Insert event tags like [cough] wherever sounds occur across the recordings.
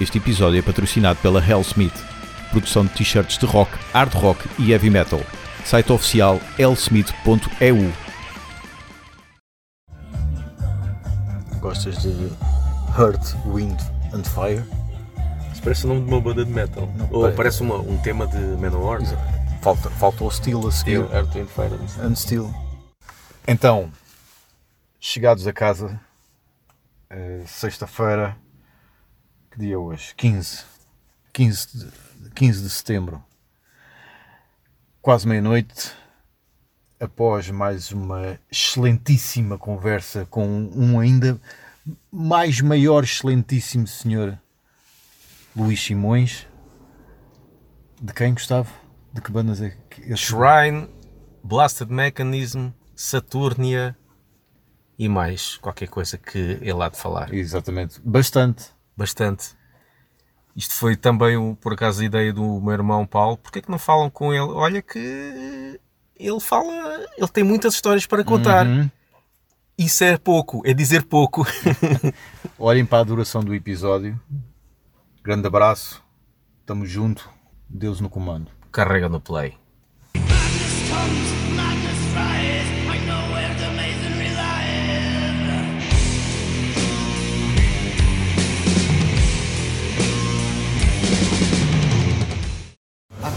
Este episódio é patrocinado pela Hellsmith, produção de t-shirts de rock, hard rock e heavy metal. Site oficial hellsmith.eu. Gostas de Earth, Wind and Fire? Isso parece o nome de uma banda de metal. Não, Ou parece. parece uma- um tema de Manowar. Falta, falta o Steel a seguir. Steel, Earth and Fire. And Steel. Então, chegados a casa, eh, sexta-feira, que dia é hoje? 15. 15 de, 15 de setembro. Quase meia-noite, após mais uma excelentíssima conversa com um ainda mais maior, excelentíssimo senhor Luís Simões. De quem, Gustavo? De que bandas é que este- Shrine, Blasted Mechanism, Saturnia e mais qualquer coisa que ele há de falar. Exatamente, bastante. Bastante. Isto foi também, por acaso, a ideia do meu irmão Paulo. Porquê que não falam com ele? Olha que ele fala, ele tem muitas histórias para contar. Uhum. Isso é pouco, é dizer pouco. [laughs] Olhem para a duração do episódio. Grande abraço. Estamos junto. Deus no comando. Carrega no play.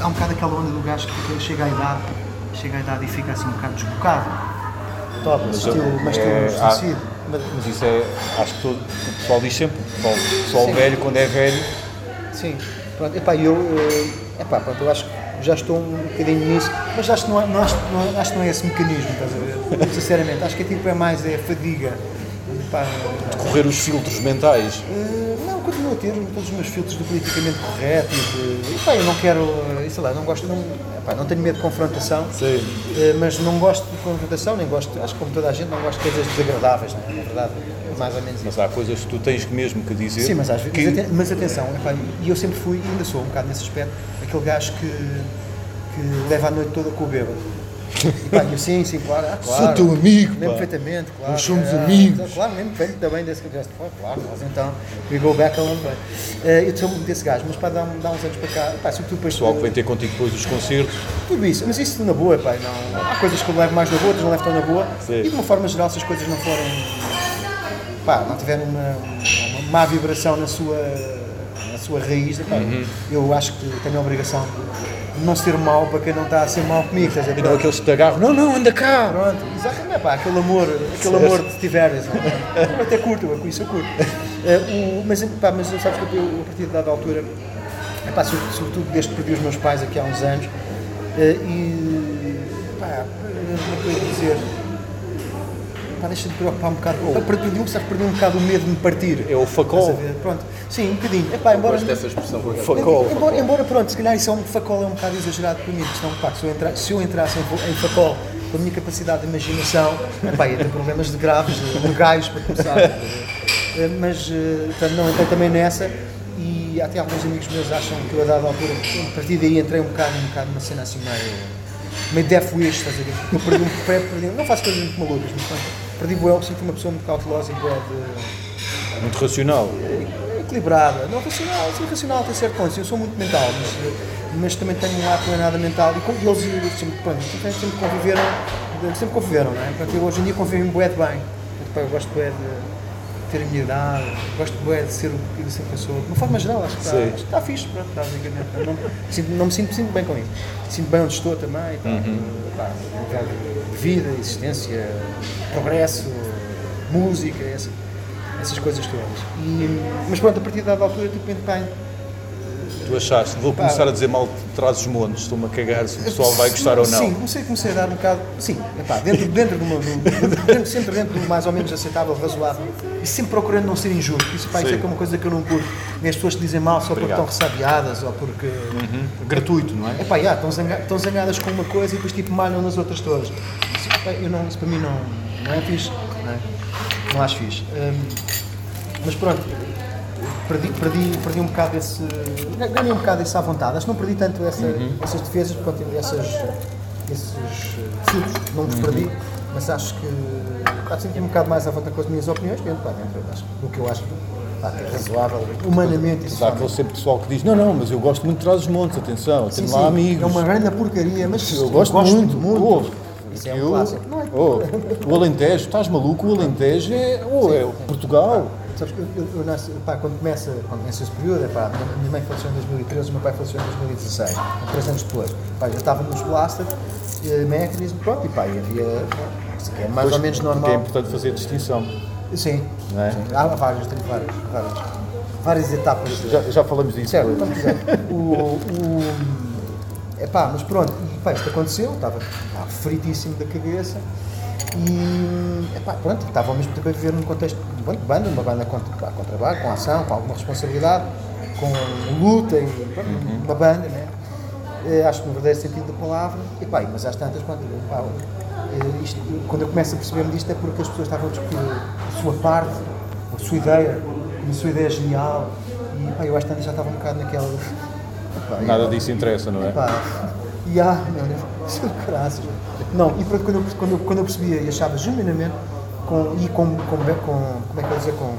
Há, um bocado aquela onda do gajo que chega à idade, chega à idade e fica assim um bocado desbocado. Top, estilo, mas estilo desconhecido. mas, mas isso é. Acho que todo, o pessoal diz sempre. O pessoal, o pessoal Sim. velho, quando é velho. Sim, pronto, epá, eu, eh, epá, pronto, eu acho que já estou um bocadinho nisso, mas acho que não é, não, acho, não, acho que não é esse mecanismo, estás a ver? Sinceramente, acho que é tipo é mais é fadiga. Epá, correr os filtros mentais. eh, não, continuo a ter todos os meus filtros do politicamente correto e de, epá, eu não quero, eh, sei lá, não gosto, não, epá, não tenho medo de confrontação. Sim. Eh, mas não gosto de confrontação, nem gosto, acho que como toda a gente, não gosto de coisas desagradáveis, não é? na verdade, é mais ou menos isso. Mas há coisas que tu tens mesmo que dizer. Sim, mas, às vezes, que- mas, aten- mas atenção, e eu sempre fui, e ainda sou um bocado nesse aspecto, aquele gajo que, que leva a noite toda com o bêbado. Pá, eu, sim, sim, claro, ah, claro. Sou teu amigo, Lembro pá. perfeitamente, claro. Nós somos ah, amigos. Claro, lembro perfeitamente também desse gajo. Pá, Claro, mas então, we go back a long way. Eh, eu sou muito desse gajo, mas para dar, dar uns anos para cá, pá, sobretudo depois O pessoal que vem ter contigo depois dos concertos. tudo isso, mas isso na boa, pá, não, há coisas que eu levo mais na boa, outras não levo tão na boa. Sim. E de uma forma geral, se as coisas não forem, pá, não tiverem uma, uma má vibração na sua, na sua raiz, pá, Uhum. eu acho que tenho a obrigação de não ser mau para quem não está a ser mau comigo, estás a ver? E não aqueles que te agarram. Não, não, anda cá. Pronto, exatamente, pá, aquele amor, aquele amor de tiveres, eu até curto, eu com isso eu curto. Eh, o- mas, pá, mas sabes que eu, a partir de dada altura, epá, sobre- sobretudo desde que perdi os meus pais aqui há uns anos, eh, e pá, como é que eu ia dizer? Pá, deixa de preocupar um bocado. Oh. Perdi, um, sabes, perdi um bocado o medo de me partir. É o facol. Pronto, sim, um bocadinho. Epá, embora, Gosto dessa expressão. por acaso. Facol. Embora, embora, pronto, se calhar isso é um facol é um bocado exagerado para mim, porque senão, pá, se eu, entrar, se eu entrasse em, em facol com a minha capacidade de imaginação, pá, ia ter problemas de graves, de legais para começar. [laughs] Eh, Mas, eh, portanto, não entrei também nessa e até alguns amigos meus acham que eu, a dada altura, a partir daí entrei um bocado, um bocado numa cena assim meio. meio death wish, estás a ver? Eu perdi um pré, perdi, não faço coisas muito malucas, mas pronto, perdi o sempre fui uma pessoa muito cautelosa e bué de Muito racional. Equilibrada, não racional, sim, racional certo ponto, eu sou muito mental, mas, mas também tenho um lado que não é nada mental. E com e eles sempre, pronto, sempre, sempre conviveram, sempre conviveram, não é? Portanto, eu hoje em dia convivo em bué de bem, pá, eu gosto bué de ter a minha idade, gosto bué de ser o que ser sou, de uma forma geral, acho que está, acho que está fixe, pronto, está basicamente, não, sinto- não me sinto, sinto bem com isso, sinto bem onde estou também, pá, pá, nível de vida, existência, progresso, música, essa, essas coisas todas. E, mas pronto, a partir de dada altura, tipo, pá, Tu achaste, vou começar a dizer mal de trás os montes, estou-me a cagar se o pessoal vai gostar ou não. Sim, comecei, comecei a dar um bocado. Sim, epá, dentro, dentro de uma. dentro- sempre dentro do mais ou menos aceitável, razoável. E sempre procurando não ser injusto. Isso, pá, isso é Sim. que é uma coisa que eu não curto. Nem as pessoas que dizem mal só porque estão ressabiadas ou porque. Uhum. Gratuito, não é? Epá, já, estão, zanga- estão zangadas com uma coisa e depois tipo malham nas outras todas. Isso, epá, eu não, isso para mim não, não é fixe. Não, é? Não acho fixe. Hum, mas pronto, perdi, perdi, perdi um bocado esse. Ganhei um bocado essa à vontade. Acho que não perdi tanto essa, essas defesas, porque essas, esses eh, não os perdi, mas acho que pá, senti um bocado mais à vontade com as minhas opiniões, dentro, pá, dentro acho, do que eu acho pá, é razoável, humanamente e Sabe, há socialmente. sempre pessoal que diz: Não, não, mas eu gosto muito de trás os montes, atenção, eu Sim, tenho sim, lá amigos. É uma grande porcaria, mas Eu gosto, muito, muito. Oh, Isso é um clássico. Não é? oh, o Alentejo, estás maluco? O Alentejo é, oh, é Portugal. Sabes que eu, eu, eu nasci, pá, quando, começa, quando começa esse período, é pá, minha, minha mãe faleceu em 2013, o meu pai faleceu em 2016, três anos depois. Pá, eu estava nos Blaster, eh, Mechanism, pronto, e pá, e havia, é mais Pois, ou menos normal. É importante fazer distinção. Sim, é? sim. há várias, tem várias, várias, várias etapas. Já, já falamos disso. Certo, dizer, o, o, epá, mas pronto, e, pá, isto aconteceu, estava, fritíssimo da cabeça e epá, pronto, estava ao mesmo tempo a viver num contexto de banda, uma banda com, pá, com trabalho, com ação, com alguma responsabilidade, com luta e pronto, uma banda, né? Eh, acho que no verdadeiro sentido da palavra, e pá, mas às tantas, pronto, pá, eh, isto, quando eu começo a perceber-me disto é porque as pessoas estavam a discutir a sua parte, a sua ideia, a sua ideia genial, e pá, eu às tantas já estava um bocado naquela. Epá, Nada eu- disso interessa, não é? Pá, e ah, meu Deus, [laughs] isso é graças. Não, e pronto, quando eu, quando, eu, quando eu percebia e achava genuinamente, com, e com, com, com, como é que eu dizer, com,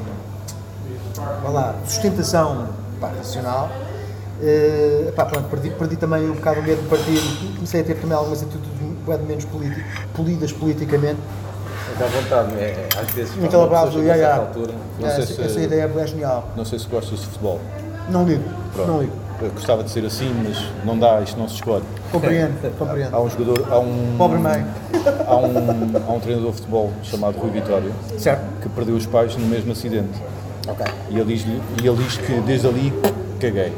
vá lá, sustentação pá, racional, eh, pá, pronto, perdi, perdi também um bocado o medo de partir comecei a ter também algumas atitudes um bocado menos politi- polidas politicamente. Dá vontade, é, é, às vezes. Uma base do ya. certa altura, Não sei Essa, se- essa ideia é genial. Não sei se gostas de futebol. Não ligo, não ligo. Eu gostava de ser assim, mas não dá, isto não se escolhe. Compreendo, compreendo. Há um jogador, há um, Pobre mãe. há um, há um treinador de futebol chamado Rui Vitória Certo? que perdeu os pais no mesmo acidente. Ok. E ele diz, e ele diz que desde ali caguei.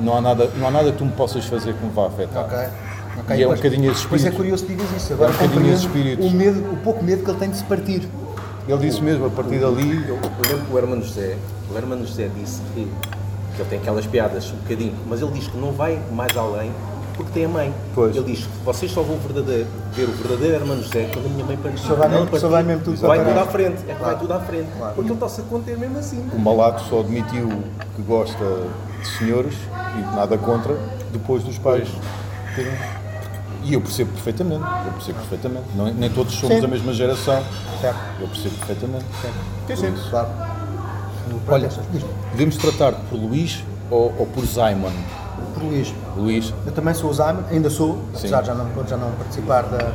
Não há, nada, não há nada que tu me possas fazer que me vá afetar. Ok. ok. E é um Pois- bocadinho esse Pois é espírito. curioso que digas isso. Agora É um bocadinho esse espírito. o, medo, o pouco medo que ele tem de se partir. Ele disse mesmo, a partir dali, Eu, eu lembro que o Hermano José, o Hermano José disse que, que ele tem aquelas piadas um bocadinho, mas ele diz que não vai mais além porque tem a mãe. Pois. Ele diz que vocês só vão verdadeiro, ver o verdadeiro Hermano José quando a minha mãe partir. Só vai Não mesmo- partir, só vai mesmo tudo vai para tudo à frente. É que vai tudo à frente. Porque ele está-se a conter mesmo assim. o Malato só admitiu que gosta de senhores e nada contra depois dos pais terem. E eu percebo perfeitamente, eu percebo perfeitamente. Não- nem todos somos Sim. da mesma geração. Certo. Eu percebo perfeitamente. Sim, sim. Claro. Olha, devemos tratar por Luís ou, ou por Simon? por Luís. Luís, Eu também sou o Simon, ainda sou, apesar de já não, já não participar da,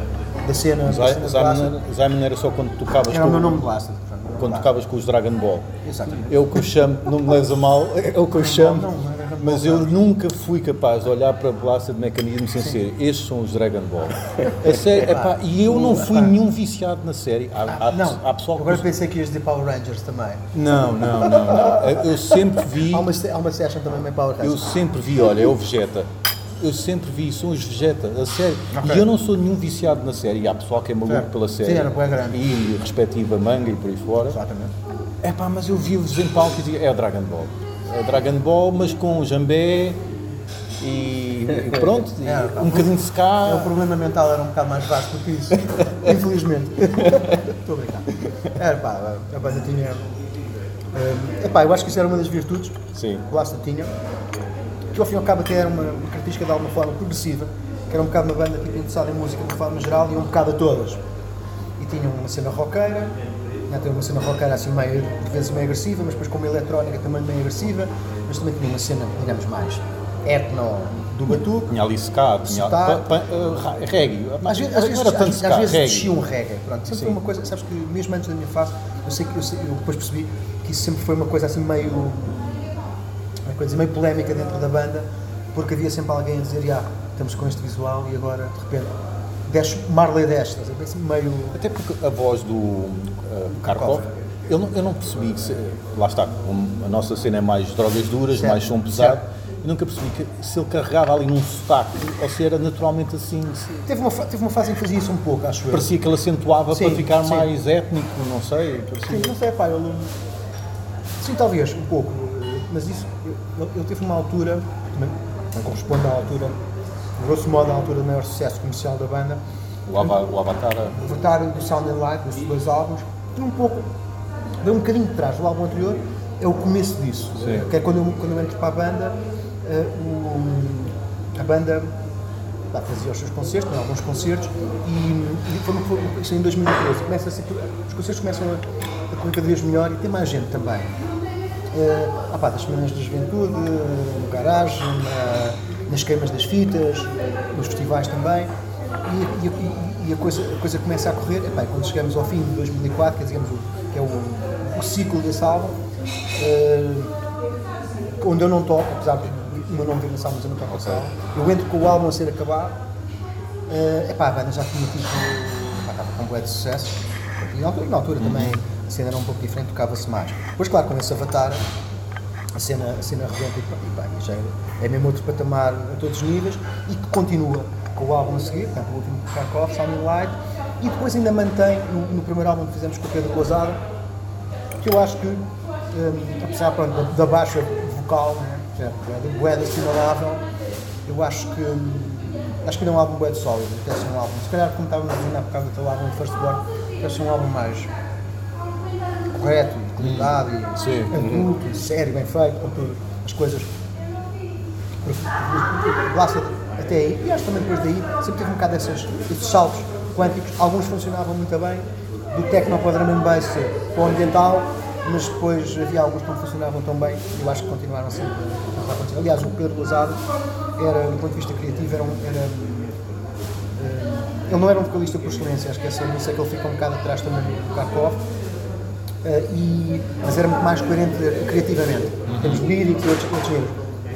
da cena. clássica. era, só quando tocavas Era o meu nome de Blaster. Quando tocavas com os Dragon Ball. Exatamente. É o que eu chamo, não me leves a mal, é o que eu chamo, não, não Dragon mas eu nunca fui capaz de olhar para a Blaster de mecanismo sem ser, estes são os Dragon Ball. [laughs] A sério, epá, e eu não fui nenhum viciado na série. Há, há, Não, há pessoal que agora diz- pensei que ias dizer Power Rangers também. Não, não, não, não. Eu sempre vi, Há uma, há uma session também meio Power eu Rangers. sempre vi, olha, é o Vegeta. Eu sempre vi, são os Vegeta, a série. E eu não sou nenhum viciado na série. E há pessoal que é maluco Certo. pela série. Sim, era grande. E respectiva manga e por aí fora. Exatamente. É pá, mas eu vi-os em palco e dizia, é o Dragon Ball. É o Dragon Ball, mas com jambé e, e pronto, e [laughs] É, um bocadinho de O ska. problema mental era um bocado mais vasto do que isso. [laughs] Infelizmente. [laughs] Estou a brincar. Era pá, a banda tinha. é epá, eu acho que isso era uma das virtudes Sim. que o tinha. Que ao fim e ao cabo até era uma, uma característica de alguma forma progressiva, que era um bocado uma banda tipo, interessada em música de uma forma geral e um bocado a todas. E tinha uma cena roqueira, tinha uma cena roqueira assim meio, de vezes meio agressiva, mas depois com uma eletrónica também meio agressiva, mas também tinha uma cena, digamos, mais etno do batuque. Tinha ali ska, tinha Ska. pa- pa- uh, ra- reggae. Às vezes, às vezes, era tanto às, ska, às vezes reggae. um reggae, pronto. Sempre foi uma coisa, sabes que mesmo antes da minha fase, eu sei que eu, sei- eu depois percebi que isso sempre foi uma coisa assim meio, coisa meio polémica dentro da banda, porque havia sempre alguém a dizer, ah, estamos com este visual e agora de repente desce, Marley desce, estás a ver? Assim, meio. Até porque a voz do uh, Karkov, eu não, eu não percebi que, se- lá está, a nossa cena é mais drogas duras, Certo, mais som pesado, certo. eu nunca percebi que, se ele carregava ali num sotaque ou se era naturalmente assim, se- Teve uma, teve uma fase em que fazia isso um pouco, acho eu. parecia que ele acentuava Sim, para ficar sim. mais étnico, não sei, Sim, parecia. não sei, pá, ele. Sim, talvez, um pouco. Mas isso, ele, ele teve uma altura, também não corresponde à altura, grosso modo, à altura do maior sucesso comercial da banda, O, Ava- o Avatar, o Vertário do Sound and Light, dos dois álbuns, tem um pouco, vem um bocadinho de trás do álbum anterior, é o começo disso. Sim. Que é quando eu, quando eu entro para a banda, eh, o- a banda pá, fazia os seus concertos, tem alguns concertos, e, e foi, foi, isso em 2013. Começa a ser, os concertos começam a, a correr cada vez melhor e tem mais gente também. Eh, ah pá, das semanas da juventude, eh, no garagem, na- nas queimas das fitas, nos festivais também. E, e- e- a, coisa, a coisa começa a correr, epá, quando chegamos ao fim de 2004, que é, digamos, que é o, o ciclo desse álbum, eh, onde eu não toco, apesar de o meu nome vir nesse álbum, mas eu não toco esse álbum. Eu entro com o álbum a ser acabado, eh, epá, a banda já tinha tido, estava com um de sucesso, e na altura, na altura também a cena era um pouco diferente, tocava-se mais. Depois, claro, com esse Avatar, a cena, a cena rebenta e, pá, bem, já é, é mesmo outro patamar a todos os níveis e que continua com o álbum a seguir, portanto, o último de Kharkov, Sounding Light, e depois ainda mantém no, no primeiro álbum que fizemos com o Pedro Cousada, que eu acho que, hum, apesar pronto, da, da baixa vocal, né, é bué assinalável, eu acho que hum, acho que ele é um álbum de sólido, deve ser um álbum, se calhar como estávamos a dizer há bocado do álbum First Born, deve ser um álbum mais correto, de qualidade, e Sim. adulto, e sério, bem feito, com tudo, as coisas. Lá se- até aí, e acho que também depois daí, sempre teve um bocado desses, esses saltos quânticos, alguns funcionavam muito bem, do techno para o bass para o ambiental, mas depois havia alguns que não funcionavam tão bem, e eu acho que continuaram sempre a acontecer. Aliás, o Pedro Lozado era, do ponto de vista criativo, era, um, era eh, ele não era um vocalista por excelência, acho que essa isso é que ele fica um bocado atrás também do Kharkov, eh, e, mas era muito mais coerente criativamente, em termos líricos e outros, outros géneros.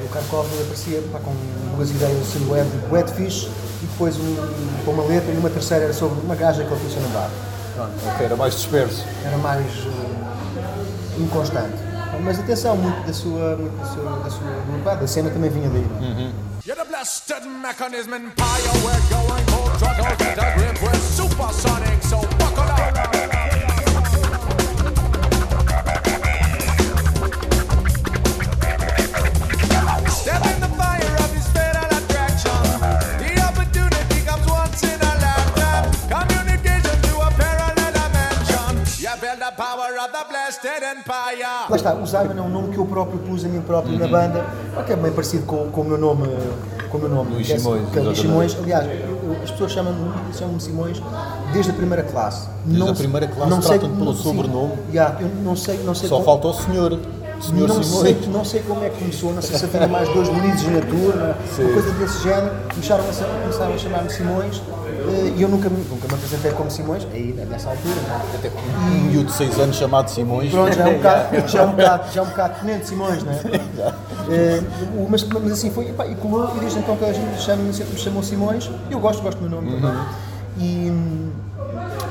O Kharkov aparecia pá, com duas ideias assim, web, web fish, e depois um, com uma letra, e uma terceira era sobre uma gaja que ele conhecia no bar. Pronto, Ok, era mais disperso. era mais eh, inconstante. Mas atenção, muito da sua, muito da sua, da sua, pá, da cena também vinha daí. é? You're the blasted mechanism empire. We're going full throttle with a grip. We're supersonic, so buckle up. Lá está, o Simon é um nome que eu próprio pus a mim próprio na banda, que é bem parecido com, com o meu nome. Com o meu nome Luís é- Simões, que é Luís. Simões. Aliás, eu- eu- as pessoas chamam-me chamam Simões desde a primeira classe. Desde a primeira classe tratam-te pelo sim. sobrenome. Yeah, eu não sei, não sei Só como- falta o senhor. Senhor não Simões. sei, não sei como é que começou, não sei se havia mais dois Luíses na turma, coisa desse género, começaram a, começaram a chamar-me Simões e eu nunca, me- nunca me apresentei como Simões, aí nessa altura, não é? Até um miúdo de 6 anos chamado Simões. Pronto, já é um bocado, [laughs] já é um bocado, já é um bocado tenente Simões, não é? [laughs] Eh, o- mas, mas assim foi, e, pá, e colou, e desde então toda a gente chama, sempre me chamou Simões, eu gosto, gosto do meu nome também. E,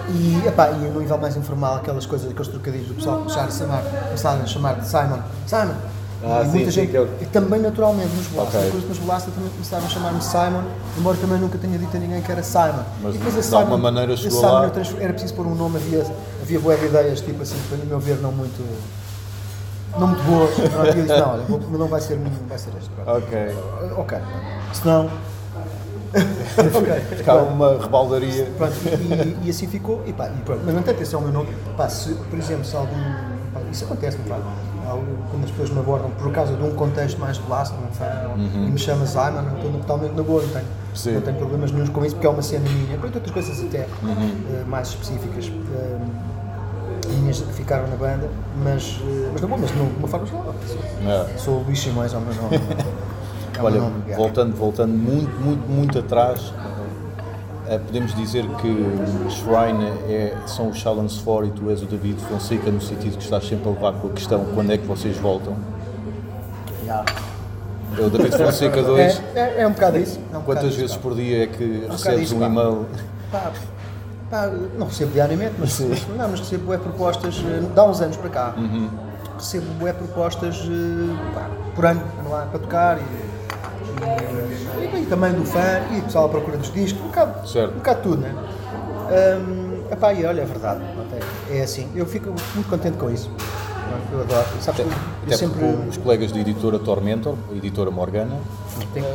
e, epá, e no nível mais informal, aquelas coisas, aqueles trocadilhos do pessoal começar a chamar, começaram a chamar de Simon, Simon. Ah, e sim, muita sim, gente, é o- e também naturalmente nos Blasta, Ok. depois nos Blasta também começaram a chamar-me Simon, embora também nunca tenha dito a ninguém que era Simon. Mas E depois de esse alguma Simon- maneira chegou Simon lá. eu transfer- era preciso pôr um nome, havia, havia boas ideias, tipo assim, para meu ver, não muito. Não muito boas. Não, eu disse, não, olha, vai ser, vai ser este. Pronto. Ok. Ok. Senão. [laughs] ok. Ficava uma rebaldaria. Pronto, e, e assim ficou, e pá, e pronto. mas não tem atenção ao meu nome, pá, se, por exemplo, se algum, pá, isso acontece, algo- quando as pessoas me abordam por causa de um contexto mais de blast, um fã, e me chama Simon, eu estou totalmente na boa, não tenho, Sim. não tenho problemas nenhum com isso, porque é uma cena minha, pronto, outras coisas até eh, mais específicas, eh, minhas que ficaram na banda, mas, eh, mas não bom, mas não, de uma forma geral, sou, É. sou o Luís Simões, é o meu nome. [laughs] É Olha, meu nome, voltando, voltando muito, muito, muito atrás, podemos dizer que Shrine é, são os Challenge 4 e tu és o David Fonseca, no sentido que estás sempre a levar com a questão quando é que vocês voltam. Yeah. É o David Fonseca 2. [laughs] É, é, é um bocado isso. é um bocado Quantas isso, vezes pá. por dia é que bocado recebes isso, um e-mail? Pá, pá, não recebo diariamente, mas, mas- não, mas recebo bué propostas, eh, dá uns anos para cá. Uhum. Recebo bué propostas eh, pá, por ano lá para tocar e, também do fã e do pessoal à procura dos discos, um bocado, Certo. um bocado tudo, né? Epá, e olha, é verdade, é, assim. Eu fico muito contente com isso. Eu adoro. Sabes, Até, eu até sempre. os colegas da editora Tormentor, editora Morgana, Tenho-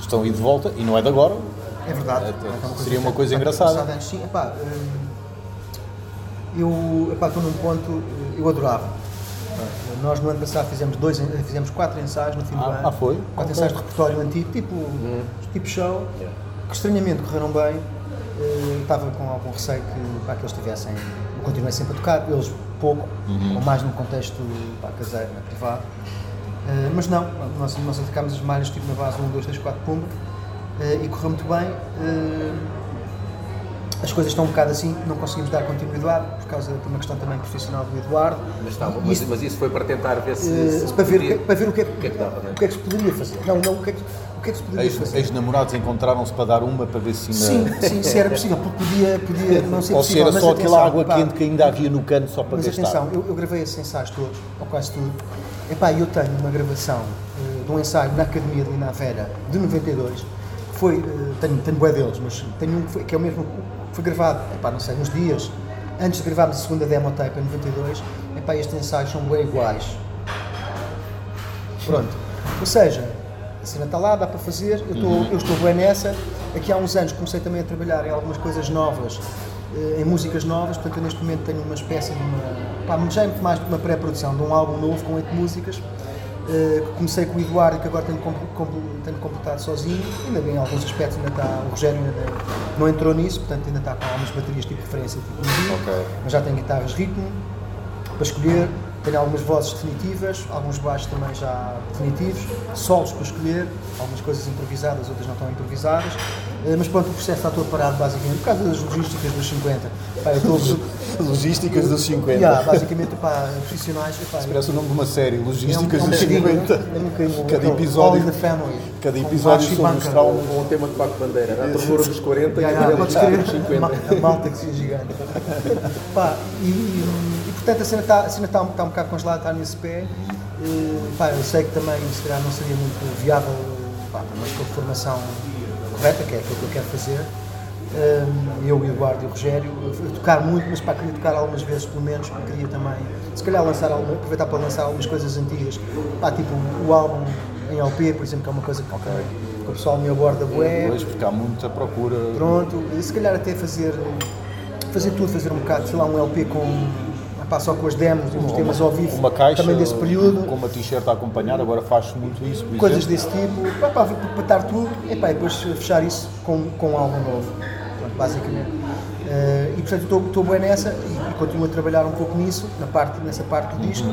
estão aí de volta e não é de agora. É verdade. Até É seria uma coisa engraçada. antes. Sim, epá, hum, eu epá, estou num ponto, eh, eu adorava. Nós no ano passado fizemos, dois, fizemos quatro ensaios no fim do Ah, ano. ah, foi? Quatro ensaios de repertório antigo, tipo, tipo show, que estranhamente correram bem. Eh, Estava com algum receio que, pá, que eles tivessem, eu continuei sempre a tocar, eles pouco, ou mais num contexto pá, caseiro, né, privado. Eh, mas não, nós, nós atacámos as malhas tipo na base 1, 2, 3, 4, pumba, eh, e correu muito bem. Eh, as coisas estão um bocado assim, não conseguimos dar continuidade por causa de uma questão também profissional do Eduardo. Mas, está, mas, isso- mas isso foi para tentar ver se. eh, se para, ver, que, para ver o que, é, que é que dava, né? o que é que se poderia fazer. Não, não, o que é que, o que, é que se poderia Ex- fazer. Ex-namorados encontraram-se para dar uma para ver se ainda. Sim, sim, se era possível, porque podia, podia não ser Ou se possível. era mas só atenção, aquela água pá, quente que ainda havia no cano só para Mas gastar. atenção, eu, eu gravei esses ensaios todos, ou quase tudo. Epá, eu tenho uma gravação eh, de um ensaio na Academia de Lina Vera de 92, que foi, eh, tenho, tenho bué deles, mas tenho um que, foi- que é o mesmo, foi gravado, epá, não sei, uns dias antes de gravarmos a segunda demo tape em 92, epá, estes ensaios são bem iguais. Pronto. Ou seja, a cena está lá, dá para fazer, eu estou, eu estou bem nessa. Aqui há uns anos comecei também a trabalhar em algumas coisas novas, eh, em músicas novas, portanto eu neste momento tenho uma espécie de uma. Pá, já é muito mais de uma pré-produção, de um álbum novo com oito músicas. Eh, comecei com o Eduardo e que agora tenho, tenho completado sozinho, ainda bem em alguns aspectos ainda está, o Rogério ainda não entrou nisso, portanto ainda está com algumas baterias tipo referência, tipo MIDI, Ok. mas já tem guitarras ritmo, para escolher. Tenho algumas vozes definitivas, alguns baixos também já definitivos, solos para escolher, algumas coisas improvisadas, outras não estão improvisadas. Eh, Mas pronto, o processo está todo parado basicamente por causa das logísticas dos 50. Pá, eu. [laughs] Logísticas dos 50. Yeah, basicamente, pá, profissionais. Epá, Parece o nome de uma série, é um, Logísticas é um dos bocadinho, 50. é um bocadinho Cada episódio- All in the Family. cada episódio sobre traumas. Ou um tema de Paco Bandeira, era a ternura dos 40 Ya, e a podes dos crer, 50. ma- a malta que se gigante. Pá, e, e- portanto a cena está a cena está um, está um bocado congelada, está nesse pé. E, pá, eu sei que também se calhar não seria muito viável, pá, mas com a formação correta, que é aquilo que eu quero fazer. Eu e o Eduardo e o Rogério, eu tocar muito, mas pá, queria tocar algumas vezes pelo menos, porque queria também, se calhar lançar alguma, aproveitar para lançar algumas coisas antigas, pá, tipo o álbum em LP, por exemplo, que é uma coisa que, que o pessoal me aborda bué, Pois, porque há muita procura. pronto, e se calhar até fazer, fazer tudo, fazer um bocado, sei lá, um LP com, epá, só com as demos e os temas ao vivo, Uma caixa também desse período, com uma t-shirt a acompanhar, agora faz-se muito isso. coisas exemplo. desse tipo, pá, pá, para estar tudo, epá, e depois fechar isso com, com um álbum novo, basicamente. Eh, e portanto estou- estou bem nessa e, e continuo a trabalhar um pouco nisso, na parte, nessa parte do disco.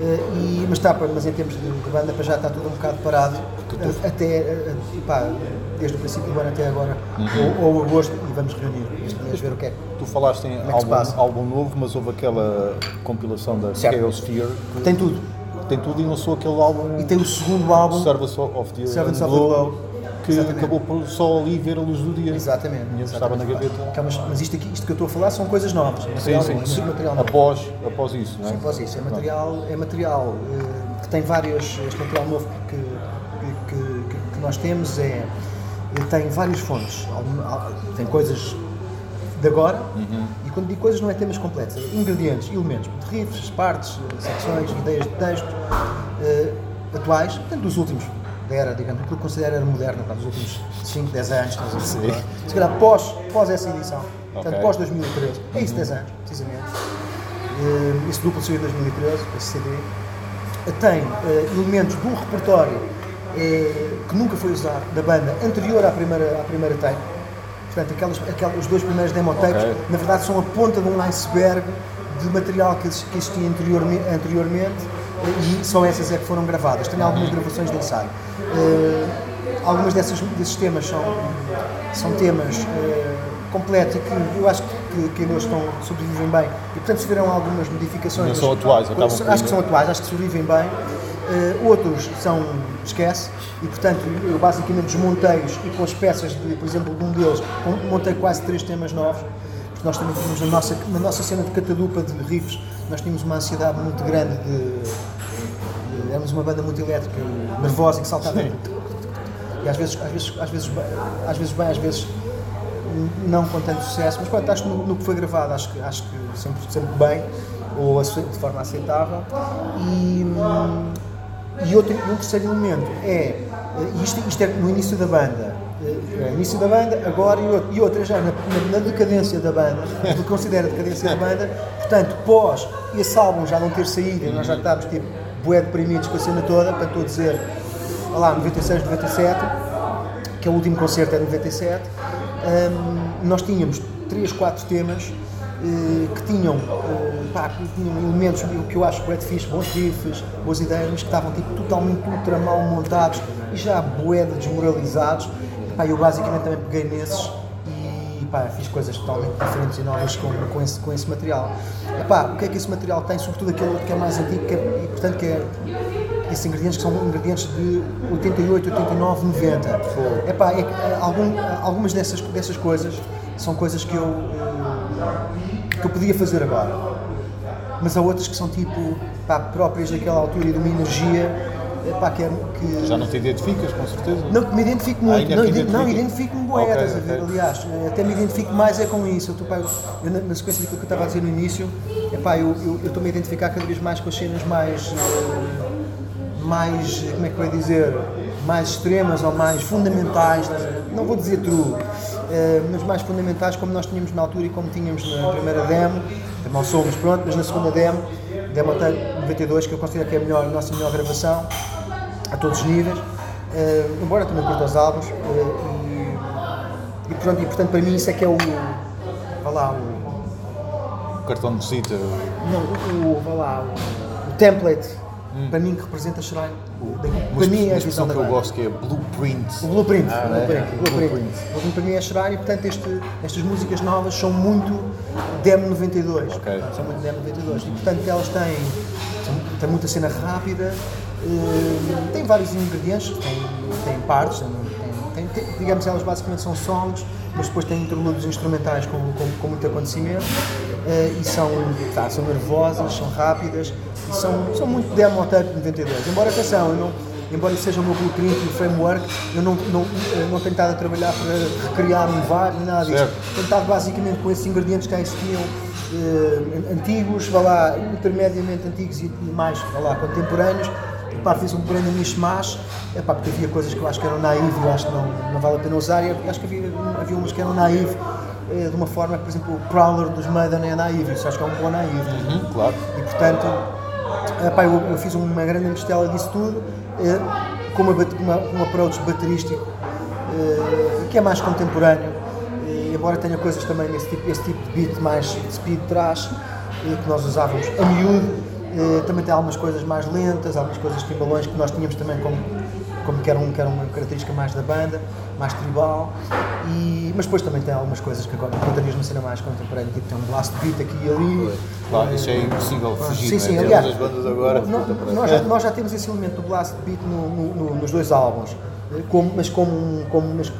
Eh, e, mas, está, mas em termos de, de banda para já está tudo um bocado parado até eh, eh, pá, desde o princípio do ano até agora ou, ou agosto e vamos reunir este mês ver o que é Tu falaste em é álbum, álbum novo, mas houve aquela compilação da Certo. Chaosphere que tem tudo tem tudo e lançou aquele álbum e tem o segundo álbum Service of the Servants of the Glow. Que Exatamente. acabou por só ali ver a luz do dia. exatamente, Minha estava na gaveta. Que é mas isto, aqui, isto que eu estou a falar são coisas novas Sim, sim, novo, sim. Após, após isso, não é? Sim, após isso. É material, é material eh, que tem vários. Este material novo que, que, que- que nós temos é. ele tem várias fontes. Al- Tem coisas de agora, e quando digo coisas não é temas completos, é ingredientes, elementos, riffs, partes, eh, secções, ideias de texto, eh, atuais, portanto dos últimos, era, digamos, aquilo que considero era moderna, pá, dos últimos 5, 10 anos, estás a? Sim. se calhar pós, pós essa edição, portanto Ok. pós 2013, é isso, 10 anos, precisamente. Eh, esse duplo saiu em 2013, esse CD, eh, tem eh, elementos de um repertório eh, que nunca foi usado da banda anterior à primeira, à primeira tape. Portanto, aquelas, aquelas, os dois primeiros demo tapes, Ok. na verdade, são a ponta de um iceberg de material que, exi- que existia anteriormente, e só essas é que foram gravadas. Tenho algumas gravações de ensaio. Eh, algumas dessas, desses temas são, são temas eh, completos e que eu acho que, que ainda estão, sobrevivem bem. E portanto sofreram algumas modificações. Ainda são atuais, acabam acho que ainda- são atuais, acho que sobrevivem bem. Eh, outros são esquece e portanto eu basicamente desmontei-os e com as peças de, por exemplo, de um deles montei quase três temas novos porque nós também tínhamos na nossa, na nossa cena de catadupa de riffs nós tínhamos uma ansiedade muito grande de, de éramos uma banda muito elétrica nervosa e que saltava e às vezes, às vezes, às vezes, bem- às vezes bem, às vezes não com tanto sucesso, mas pronto, acho que no, no que foi gravado, acho que, acho que sempre, sempre bem, ou de forma aceitável. E, e outro, um terceiro elemento é, isto, isto é no início da banda, eh, é início da banda, agora e outro, e outra já na, na- na decadência da banda, o que considera a decadência da banda, portanto, pós esse álbum já não ter saído, e nós já estávamos tipo bué deprimidos com a cena toda, para estou a dizer, lá, 96, 97, que é o último concerto é de 97, hum, nós tínhamos 3, 4 temas eh, que tinham, eh, pá, que tinham elementos que eu acho que fixe, bons riffs, boas ideias, mas que estavam tipo, totalmente ultra mal montados e já boeda desmoralizados. Pá, eu basicamente também peguei nesses e pá, fiz coisas totalmente diferentes e novas com, com, esse, com esse material. Epá, o que é que esse material tem? Sobretudo aquele outro que é mais antigo que é, e portanto que é esses ingredientes que são ingredientes de 88, 89, 90. Epá, é eh, algum, algumas dessas, dessas coisas são coisas que eu, que eu podia fazer agora. Mas há outras que são tipo pá, próprias daquela altura e de uma energia epá, que, é, que Já não te identificas, com certeza? não, que me identifico muito. ainda não, te ide- não, identifico-me bué, Ok, estás a ver? ok. Aliás, eh, até me identifico mais é com isso. Eu, tô, pá, eu- na, na sequência daquilo que eu estava a dizer no início, epá, eu estou-me a identificar cada vez mais com as cenas mais. eh, mais. como é que eu ia dizer? Mais extremas ou mais fundamentais. Não vou dizer true, eh, mas mais fundamentais como nós tínhamos na altura e como tínhamos na primeira demo. Mal somos, pronto, mas na segunda demo, demo até 92, que eu considero que é a, melhor, a nossa melhor gravação a todos os níveis, eh, embora também curta os álbuns, eh, e, e, pronto, e portanto para mim isso é que é o, vá lá, o, O cartão de visita. não, o, vá lá, o, o template, para mim que representa Shrine, Uma, para mim é a visão que eu gosto que é blueprint. O blueprint, Ah, o é? blueprint, o blueprint. Blueprint. O para mim é Shrine e portanto este- estas músicas novas são muito Demo 92. Ok. São muito Demo 92 e portanto elas têm, têm muita cena rápida, eh, têm vários ingredientes, têm, têm partes, têm, têm- digamos elas basicamente são songs, mas depois têm interlúdios instrumentais com, com, com muito acontecimento eh, e são, tá, são nervosas, são rápidas são, são muito Demo Tape 92. Embora atenção, eu não, embora seja o meu blueprint e o framework, eu não, não, eu não tenho estado a trabalhar para recriar um VAR nem nada disso. Tenho estado basicamente com esses ingredientes que já existiam eh, antigos, vá lá, intermediamente antigos e mais vá lá, contemporâneos. Epá, fiz um grande mishmash, epá, porque havia coisas que eu acho que eram naive e eu acho que não, não vale a pena usar. E acho que havia, havia umas que eram naive eh, de uma forma que, por exemplo, o Prowler dos Maiden é naive, isso acho que é um bom naive. Uhum, claro. E portanto, epá, eu, eu fiz uma grande mistela disso tudo, eh, com, uma, uma, um approach baterístico eh, que é mais contemporâneo, embora tenha coisas também nesse tipo, esse tipo de beat mais speed trash eh, que nós usávamos a miúdo. Também tem algumas coisas mais lentas, algumas coisas timbalões que nós tínhamos também como, como que, era um, que era uma característica mais da banda, mais tribal, e, mas depois também tem algumas coisas que agora encontrarias numa cena mais contemporânea, tipo tem um blast beat aqui e ali. Claro, isso é impossível fugir. Sim, é? sim, Temos aliás, as bandas agora. nó- nós, já, nós já temos esse elemento do blast beat no- no- no- nos dois álbuns, como, mas como, um- como mas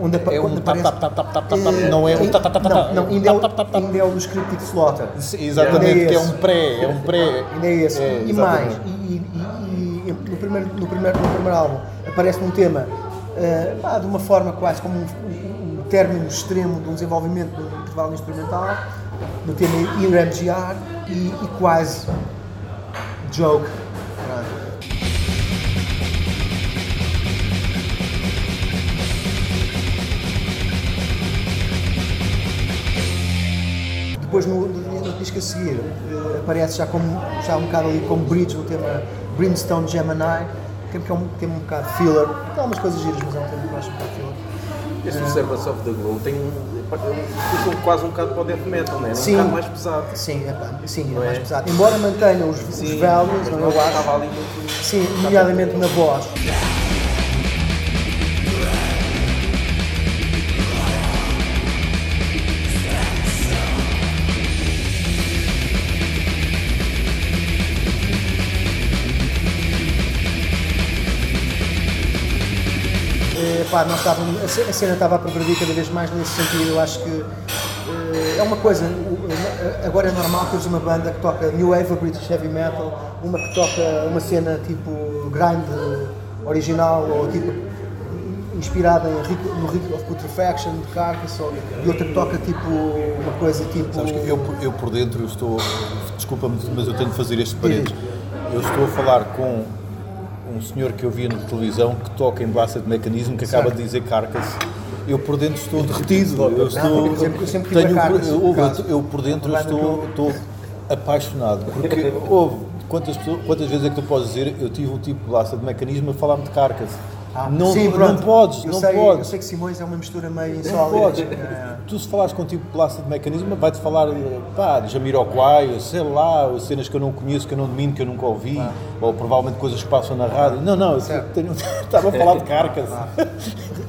onde, É um onde aparece... tap, tap, tap, tap, tap, tap, Eh, não é um tap, tap, tap, não, tap, não, é um ainda é, o- ainda é o do Scripted Slaughter. Exatamente, é que é esse. um pré, é um pré. Ainda é esse. É, e exatamente. mais, e, primeiro, no, primeiro, no primeiro álbum aparece um tema pá, de uma forma quase como um, um- término extremo de um desenvolvimento de um intervalo instrumental, no tema IRMGR e, e quase joke. Depois no, no, no disco a seguir eh, aparece já, como, já um bocado ali como bridge no tema Brimstone Gemini, que é um tema um bocado filler. Tem algumas coisas giras, mas é um tema que eu acho um bocado filler. Este do Servants of the Glow tem um. Ficou quase um bocado para o death metal, não é? Um Sim. bocado mais pesado. Sim, é, pá, sim, é é? mais pesado. Embora mantenha os, os Sim, values, mas não, eu acho. Sim, nomeadamente na voz. Pá, nós estávamos, a ce- a cena estava a progredir cada vez mais nesse sentido. Eu acho que eh, é uma coisa. Agora é normal teres uma banda que toca New Wave, British Heavy Metal, uma que toca uma cena tipo grind original ou tipo inspirada em Rick- no Rick of Putrefaction de Carcass ou- e outra que toca tipo uma coisa tipo. Sabes que eu, eu por dentro eu estou. Desculpa-me, mas eu tenho de fazer este parênteses. Eu estou a falar com um senhor que eu via na televisão que toca em Blasted Mechanism que acaba de dizer Carcass. Eu por dentro estou derretido. Eu estou. eu sempre- eu sempre tenho, Carcass, eu, por eu- eu por dentro banda estou, estou apaixonado. Porque [laughs] houve. Quantas, pessoas, quantas vezes é que tu podes dizer eu tive o tipo de Blasted Mechanism a falar-me de Carcass? Ah, não, sim, não podes, eu não sei, podes. Eu sei que Simões é uma mistura meio Não insólita. podes. É. Tu se falares com tipo Plácido Mecanismo, vai-te falar pá, de Jamiroquai, sei lá, cenas que eu não conheço, que eu não domino, que eu nunca ouvi, ou provavelmente coisas que passam na rádio. Não, não, tenho- [laughs] estava a falar de carcas.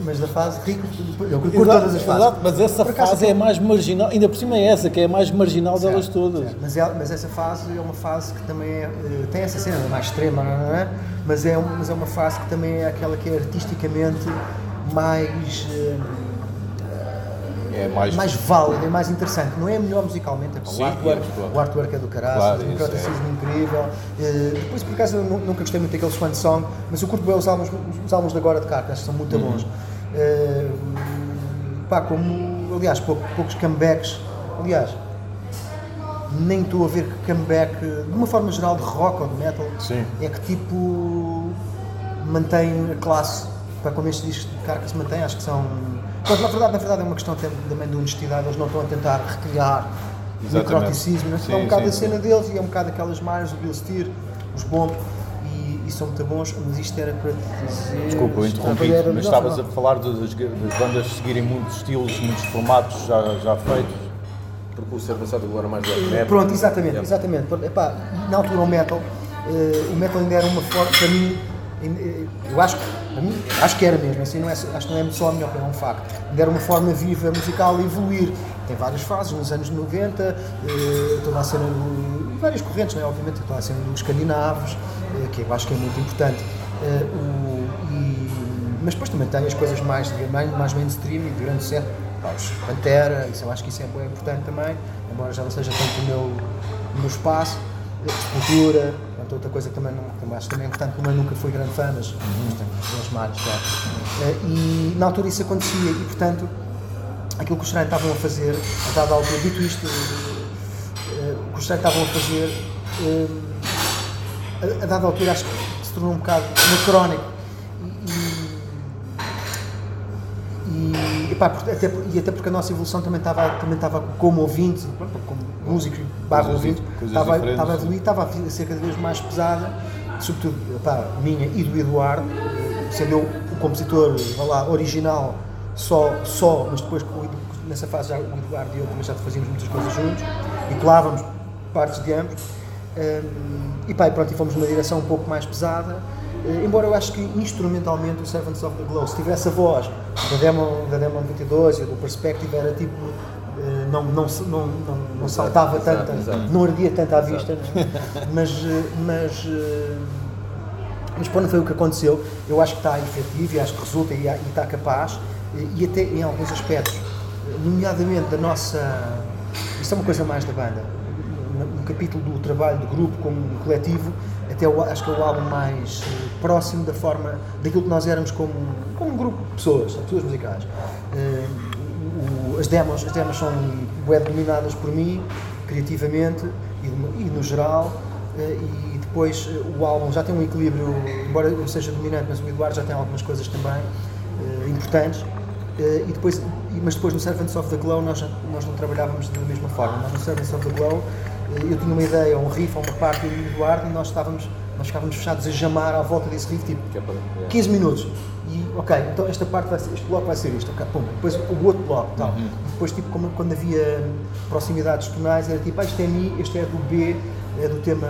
Mas da fase rico, eu curto Exato, todas as fases. exato, mas essa fase é mais marginal, ainda por cima é essa, que é a mais marginal delas Certo, todas. certo. Mas, é- mas essa fase é uma fase que também é, eh, tem essa cena mais extrema, não é? Mas é, mas é uma fase que também é aquela que é artisticamente mais, eh, É mais. mais válida, é mais interessante. Não é melhor musicalmente, é para Sim, o artwork, claro. o artwork é do caralho, Claro, um isso é. croticismo incrível. Eh, depois, por acaso, nunca gostei muito daquele Swan Song, mas eu curto bem os álbuns, os álbuns de agora de Carca, acho que são muito Uhum. bons. Eh, pá, como, aliás, pou- poucos comebacks, aliás, nem estou a ver que comeback, de uma forma geral, de rock ou de metal, Sim. é que tipo mantém a classe, para como estes discos de Carcass mantém, acho que são. Mas na verdade, na verdade é uma questão tam- também de honestidade, eles não estão a tentar recriar o Exatamente. necroticismo, né? Sim, é um bocado sim, a cena sim. deles e é um bocado aquelas margens, o Bill Steer, os Bomb, e, são muito bons, mas isto era para te dizer. Desculpa, eu interrompi, Era- mas estavas a falar das, das bandas seguirem muitos estilos, muitos formatos já, já feitos. Porque o the Glory era mais black metal. Pronto, exatamente, Yeah. exatamente. Epá, na altura o metal, eh, o metal ainda era uma forma, para mim, eh, eu acho, que- acho que era mesmo, assim, não é, acho que não é só a minha opinião, é um facto. Era uma forma viva musical a evoluir. Tem várias fases, nos anos 90, eh, toda a cena do. várias correntes, é? Obviamente, toda a cena dos escandinavos, eh, que eu acho que é muito importante. Eh, o- e- mas depois também tem as coisas mais, mais, mainstream e de grande sucesso. Pantera, isso, eu acho que isso é bem importante também, embora já não seja tanto o meu, o meu espaço. Cultura, portanto, outra coisa que também, não, também acho que também é importante, como eu nunca fui grande fã, mas, tenho boas malhas, claro. Eh, E na altura isso acontecia e, portanto, aquilo que os Estranhos estavam a fazer, a dada altura, dito isto, eh, o que os Estranhos estavam a fazer, eh, a, a dada altura acho que se tornou um bocado anacrónico. E, e, porque- até, e até porque a nossa evolução também estava, também estava como ouvinte, como músico barra Coisas ouvinte, estava, estava a evoluir, estava a ser cada vez mais pesada, sobretudo epá, minha e do Eduardo, sendo eu o compositor lá, original, só, só, mas depois nessa fase já o Eduardo e eu também já fazíamos muitas coisas juntos e colávamos partes de ambos. Hum, e pá, e pronto, e fomos numa direção um pouco mais pesada. Eh, embora eu acho que instrumentalmente o Servants of the Glow, se tivesse a voz da Demon, da Demon 22 e do Perspective, era tipo. eh, não, não, não, não, saltava exato, tanto, exato. não ardia tanto à vista, né? mas, eh, mas, mas pronto, foi o que aconteceu. Eu acho que está efetivo e acho que resulta e, e está capaz, e, e até em alguns aspectos, nomeadamente da nossa. Isto é uma coisa mais da banda. No, no capítulo do trabalho de grupo como coletivo, até eu acho que é o álbum mais eh, próximo da forma daquilo que nós éramos como, como um grupo de pessoas, pessoas musicais. Eh, o- as, demos, as demos são web dominadas por mim, criativamente e, e no geral. eh, e depois o álbum já tem um equilíbrio, embora eu seja dominante, mas o Eduardo já tem algumas coisas também eh, importantes. E depois, mas depois no Servants of the Glow nós, nós não trabalhávamos da mesma forma. No Servants of the Glow eu tinha uma ideia, um riff, ou uma parte do Eduardo e nós estávamos, nós ficávamos fechados a jamar à volta desse riff, tipo Que é para- é. 15 minutos. E, ok, então esta parte vai ser, este bloco vai ser isto, ok, pum, depois o outro bloco, tal. Uhum. Depois, tipo, como, quando havia proximidades tonais, era tipo, ah, este é Mi, este é do B, é do tema,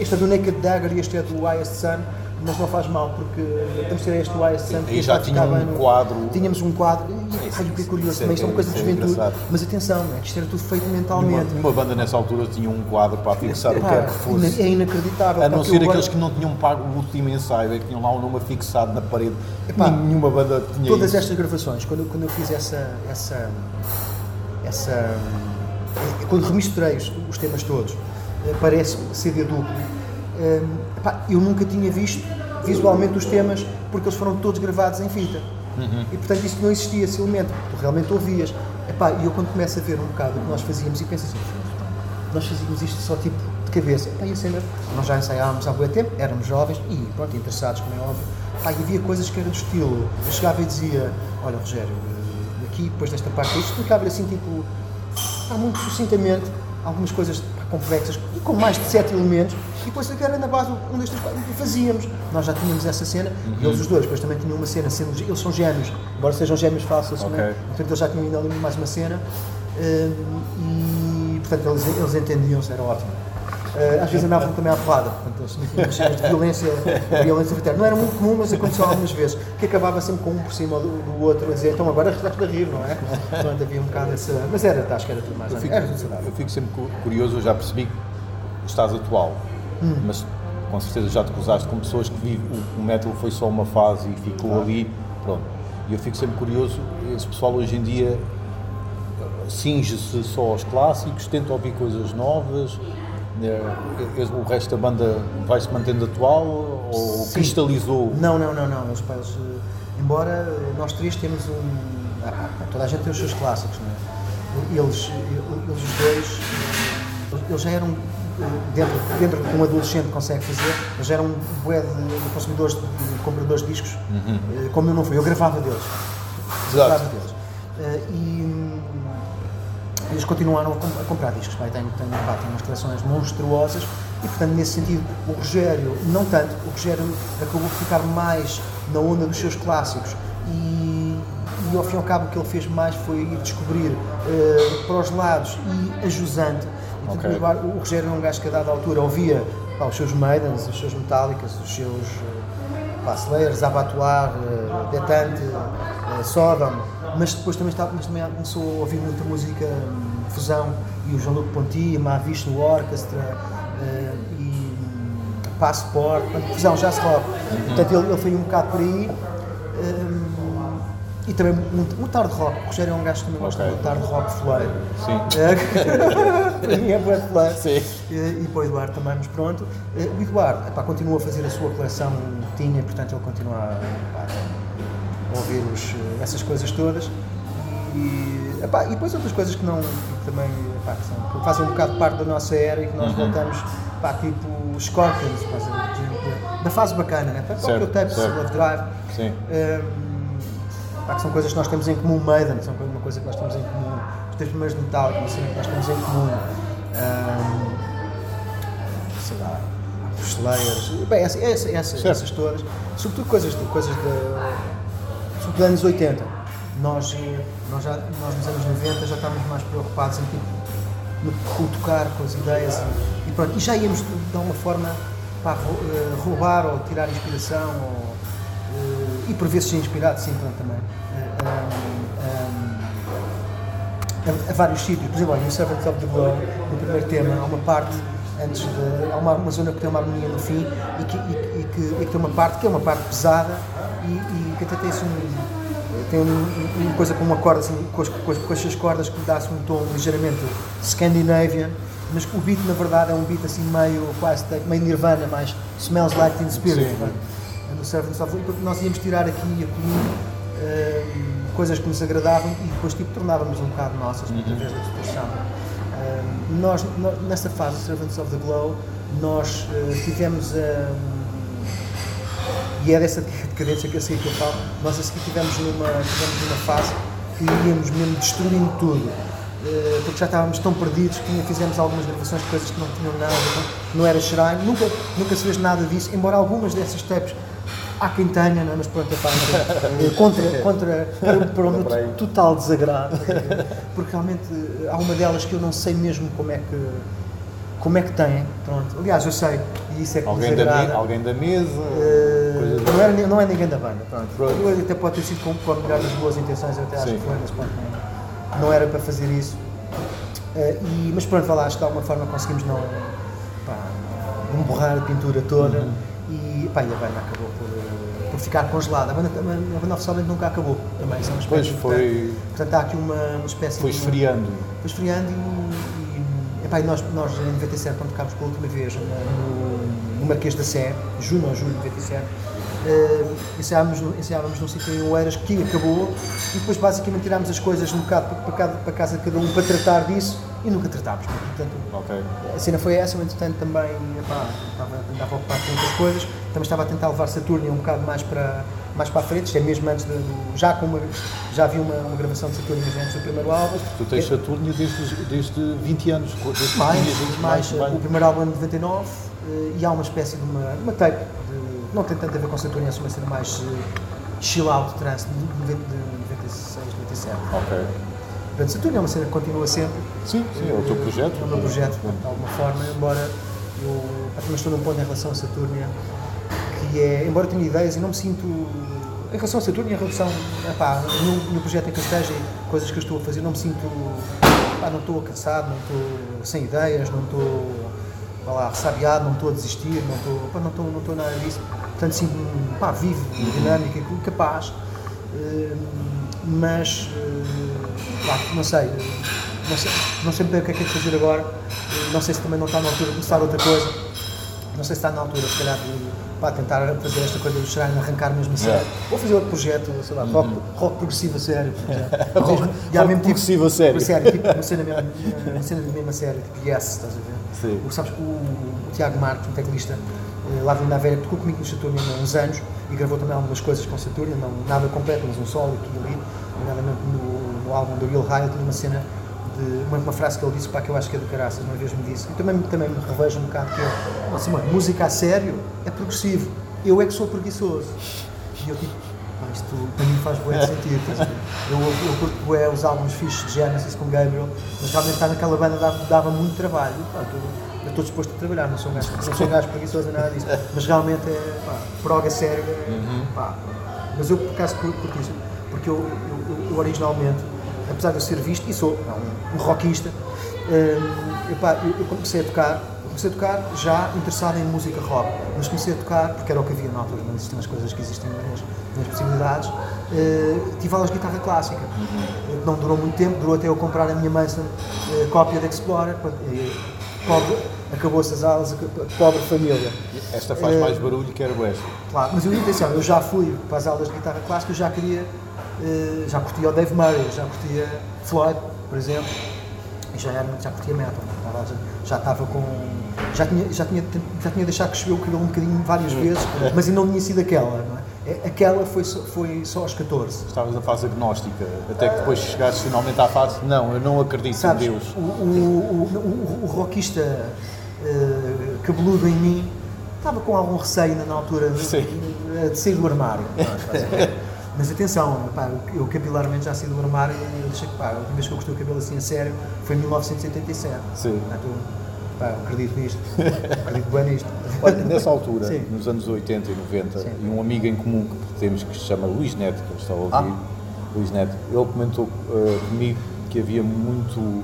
este é do Naked Dagger e este é do Highest Sun, mas não faz mal, porque temos de ter este. Aí porque este já tinha ficar um no- quadro. Tínhamos um quadro, e ai, o que é curioso, é também isto é uma coisa de é juventude, engraçado. mas atenção, é que isto era tudo feito Uma, mentalmente. uma banda nessa altura tinha um quadro para fixar o que quer que fosse. É inacreditável. A não ser aqueles que não tinham pago o último ensaio, é que tinham lá o nome fixado na parede. Epá, Nenhuma banda tinha todas isso. estas gravações, quando, eu- quando eu fiz essa, essa, essa quando remisturei os, os temas todos, eh, parece CD duplo, eh, pá, eu nunca tinha visto visualmente os temas porque eles foram todos gravados em fita. E portanto isso não existia esse elemento, tu realmente ouvias. E eu quando começo a ver um bocado o que nós fazíamos e penso assim, nós fazíamos isto só tipo de cabeça. Epá, e cena, nós já ensaiávamos há muito tempo, éramos jovens e pronto, interessados, como é óbvio. E havia coisas que eram do estilo. Eu chegava e dizia: Olha, Rogério, eh, aqui, depois desta parte, isto explicava-lhe assim, tipo, há muito sucintamente algumas coisas. Complexas e com mais de sete elementos e depois aquilo era na base um, dois, três, quatro, e fazíamos. Nós já tínhamos essa cena, Uhum. eles os dois depois também tinham uma cena, sendo, eles são gêmeos, embora sejam gêmeos fáceis, Ok. né? portanto eles já tinham ainda ali mais uma cena hum, e portanto eles, eles entendiam-se, era ótimo. Uh, às vezes andavam também à porrada, portanto eles tinham de violência, violência fraterna. Não era muito comum, mas aconteceu algumas vezes, que acabava sempre com um por cima do, do outro a dizer, então agora estás a rir, não é? Portanto havia um bocado essa. Mas era, acho que era tudo mais Eu fico, era eu fico sempre cu- curioso, eu já percebi que estás atual, Hum. mas com certeza já te cruzaste com pessoas que vivem, o, o metal foi só uma fase e ficou ali, pronto. E eu fico sempre curioso, esse pessoal hoje em dia eh, cinge-se só aos clássicos, tenta ouvir coisas novas, eh, eh, o resto da banda vai-se mantendo atual ou Sim. cristalizou? Não, não, não, não. Os pais, eh, embora nós três temos um. ah, toda a gente tem os seus clássicos, não é? Eles, eles os dois, eh, eles já eram. eh, Dentro, dentro que um adolescente consegue fazer, eles já eram bué de, de consumidores, de, de compradores de discos, eh, como eu não fui, eu gravava deles. Exato. Gravava deles. Eh, e eles continuaram a, com- a comprar discos, e têm, têm, pá, têm umas coleções monstruosas e, portanto, nesse sentido, o Rogério, não tanto, o Rogério acabou por ficar mais na onda dos seus clássicos e, e ao fim e ao cabo o que ele fez mais foi ir descobrir eh, para os lados e ajusante. E, portanto, Ok. o Rogério era um gajo que a dada altura ouvia pá, os seus Maidens, os seus Metallicas, os seus eh, pá, Slayers, Abattoir, eh, Detante, eh, Sodom, mas depois também, estava, mas também começou a ouvir muita música hum, fusão e o Jean-Luc Ponty, Mahavishnu Orchestra eh, e hum, Passport, fusão, jazz rock. Portanto, ele, ele foi um bocado por aí. hum, e também muito, muito hard rock. O Rogério é um gajo que também gosta Ok. muito hard rock fuleiro. Sim. [laughs] Para mim é bué de fuleiro. Sim. E, para o Eduardo também, mas pronto. Eh, O Eduardo epá, continua a fazer a sua coleção que tinha, portanto ele continua a, epá, a ouvir os, eh, essas coisas todas. E, epá, e depois outras coisas que não que também epá, que, são, que fazem um bocado parte da nossa era e que Uhum. nós voltamos, pá, tipo Scorpions, da fase bacana, né? Para Certo, o Tapes. Love Drive. Sim. Pá, que são coisas que nós temos em comum, Maiden, são uma coisa que nós temos em comum, os três primeiros de uma cena que nós temos em comum, Hum, sei lá, os Slayers, bem, essa, essa, essa- Certo. essas todas, sobretudo coisas de, coisas sobretudo dos anos 80, nós, eh, nós, já, nós nos anos 90 já estávamos mais preocupados em tipo, no, tocar, com as ideias e, e pronto, e já íamos de alguma forma rou- eh, roubar ou tirar inspiração ou, eh, e por vezes ser inspirado, sim, pronto, também. Hum, a, a vários sítios, por exemplo, no Servants of the Glow, no primeiro tema, há uma parte antes de. há uma, uma zona que tem uma harmonia no fim e que, e, e que, e que tem uma parte que é uma parte pesada e que até tem assim um, tem um- uma coisa com uma corda assim, com, as, com, as, com cordas que dá-se um tom ligeiramente Scandinavian, mas o beat na verdade é um beat assim meio quase meio Nirvana, mais Smells Like Teen Spirit. Sim. é? No Servants of nós íamos tirar aqui e ali eh, coisas que nos agradavam e depois tipo, tornávamos um bocado nossas através da distorção. Eh, nós, nós, nessa fase do Servants of the Glow, nós eh, tivemos a. e é dessa decadência que eu sei que eu falo, nós a seguir tivemos numa, tivemos numa fase que íamos mesmo destruindo tudo. eh, Porque já estávamos tão perdidos que fizemos algumas gravações de coisas que não tinham nada, não, não era shrine, nunca, nunca se fez nada disso, embora algumas dessas tapes há quem tenha, não é? mas pronto, epá, eh, [laughs] contra, contra, para, o meu total desagrado, porque realmente eh, há uma delas que eu não sei mesmo como é que como é que têm, pronto. Aliás, eu sei, e isso é que Alguém da, alguém da mesa, coisa não, era, não é ninguém da banda, pronto. Eu até pode ter sido com, com a melhor das boas intenções, eu até acho Sim. que foi, mas pronto, não, não era para fazer isso. Eh, e, mas pronto, lá, acho que de alguma forma conseguimos não, pá, não borrar a pintura toda Uhum. e, pá, e a banda acabou por, por ficar congelada. A banda, a banda- a banda oficialmente nunca acabou também, isso é um aspecto Pois, foi- Portanto, há aqui uma, uma espécie foi de. esfriando. Foi esfriando e, e, epá, e nós, nós em 97, quando tocámos pela última vez no, no Marquês da Sé, junho ou julho de 97, eh, ensaiávamos, no- ensaiávamos num sítio em Oeiras que acabou e depois basicamente tirámos as coisas um bocado para, para, para casa de cada um para tratar disso e nunca tratámos. Portanto, Ok. a cena foi essa, eu entretanto também epá, estava, andava ocupado com outras coisas, também estava a tentar levar Saturno um bocado mais para, mais para a frente, isto é mesmo antes de, do- já com uma, já vi uma, uma gravação de Saturno antes do primeiro álbum. Tu tens Saturno desde, os- desde 20 anos. Desde mais, que tinhas mais, bem. o primeiro álbum é de 99 eh, e há uma espécie de uma, uma tape, não tem tanto a ver com Saturno, é uma cena mais eh, chill out trance de 90 de 96, 97. Ok. Portanto, Saturno é uma cena que continua sempre. Sim, sim, é o teu projeto. É o meu projeto, de alguma forma, embora eu também estou num ponto em relação a Saturnia que é, embora tenha ideias, eu não me sinto. Em relação a Saturno e em relação epá, no, no projeto em que eu esteja e coisas que eu estou a fazer, não me sinto. Pá, não estou cansado, não estou sem ideias, não estou lá, ressabiado, não estou a desistir, não estou, pá, não estou, não estou nada disso. Portanto, sinto-me pá, vivo, dinâmico capaz. Eh, mas eh, pá, não sei, não sei, não sei bem o que é que é de fazer agora, Eh, não sei se também não está na altura de começar outra coisa, não sei se está na altura, se calhar, de pá, tentar fazer esta coisa do Shrine, arrancar mesmo a sério, ou fazer outro projeto, sei lá, rock, rock progressivo a sério, [laughs] por exemplo. Mesmo- tipo- progressivo a sério. tipo, uma cena mesmo, uma cena de mesmo a sério, tipo Yes, estás a ver? Sim. O, sabes o, o Tiago Marques, um teclista, eh, lá de Navéria, tocou comigo no Saturno há uns anos e gravou também algumas coisas com Saturno, não nada completo, mas um solo e ali, nomeadamente no, no álbum do Real High, tinha uma cena de uma, uma frase que ele disse, pá, que eu acho que é do caraças, uma vez me disse, e também, também me revejo um bocado que é, assim, mano, música a sério é progressivo, eu é que sou preguiçoso. E eu tipo, pá, isto para mim faz de sentido, eu, eu, curto bué os álbuns fixos de Genesis com Gabriel, mas realmente estar naquela banda dava, dava muito trabalho, eu estou disposto a trabalhar, não sou um gajo, não sou um gajo preguiçoso nada disso, mas realmente é, pá, proga séria, pá, mas eu por acaso curto curto isso, porque eu, eu, eu- originalmente, apesar de eu ser visto, e sou não, um rockista, hum, eu, pá, eu, comecei a tocar, comecei a tocar já interessado em música rock, mas comecei a tocar, porque era o que havia na altura, não existiam as coisas que existem nas, nas possibilidades, eh, tive aulas de guitarra clássica, Eh, não durou muito tempo, durou até eu comprar a minha Manson eh, cópia de Explorer, pronto, e, pobre, acabou-se as pobre família. Esta faz Eh, mais barulho que era o esta. Claro, mas eu atenção, eu já fui para as aulas de guitarra clássica, eu já queria, eh, já curtia o Dave Murray, já curtia Floyd, por exemplo, e já, era, já curtia metal, estava- já, já estava com. Já tinha, já, tinha, já tinha deixado crescer o cabelo um bocadinho várias vezes, mas ainda não tinha sido aquela, não é? É- Aquela foi só, foi só aos 14. Estavas na fase agnóstica, até que depois chegaste finalmente à fase, não, eu não acredito Sabes, em Deus. o, o, o, o, rockista eh, cabeludo em mim estava com algum receio na altura de, de sair do armário. [laughs] Mas atenção, pá, eu capilarmente já saí do armário e eu deixei que pá, a última vez que eu cortei o cabelo assim a sério foi em 1987. Sim. Portanto, pá, acredito nisto, [laughs] acredito bem nisto. Olha, nessa altura, Sim. nos anos 80 e 90, Sim. e um amigo em comum que temos que se chama Luís Neto, que ele está a ouvir, Ah. Luís Neto, ele comentou eh, comigo que havia muito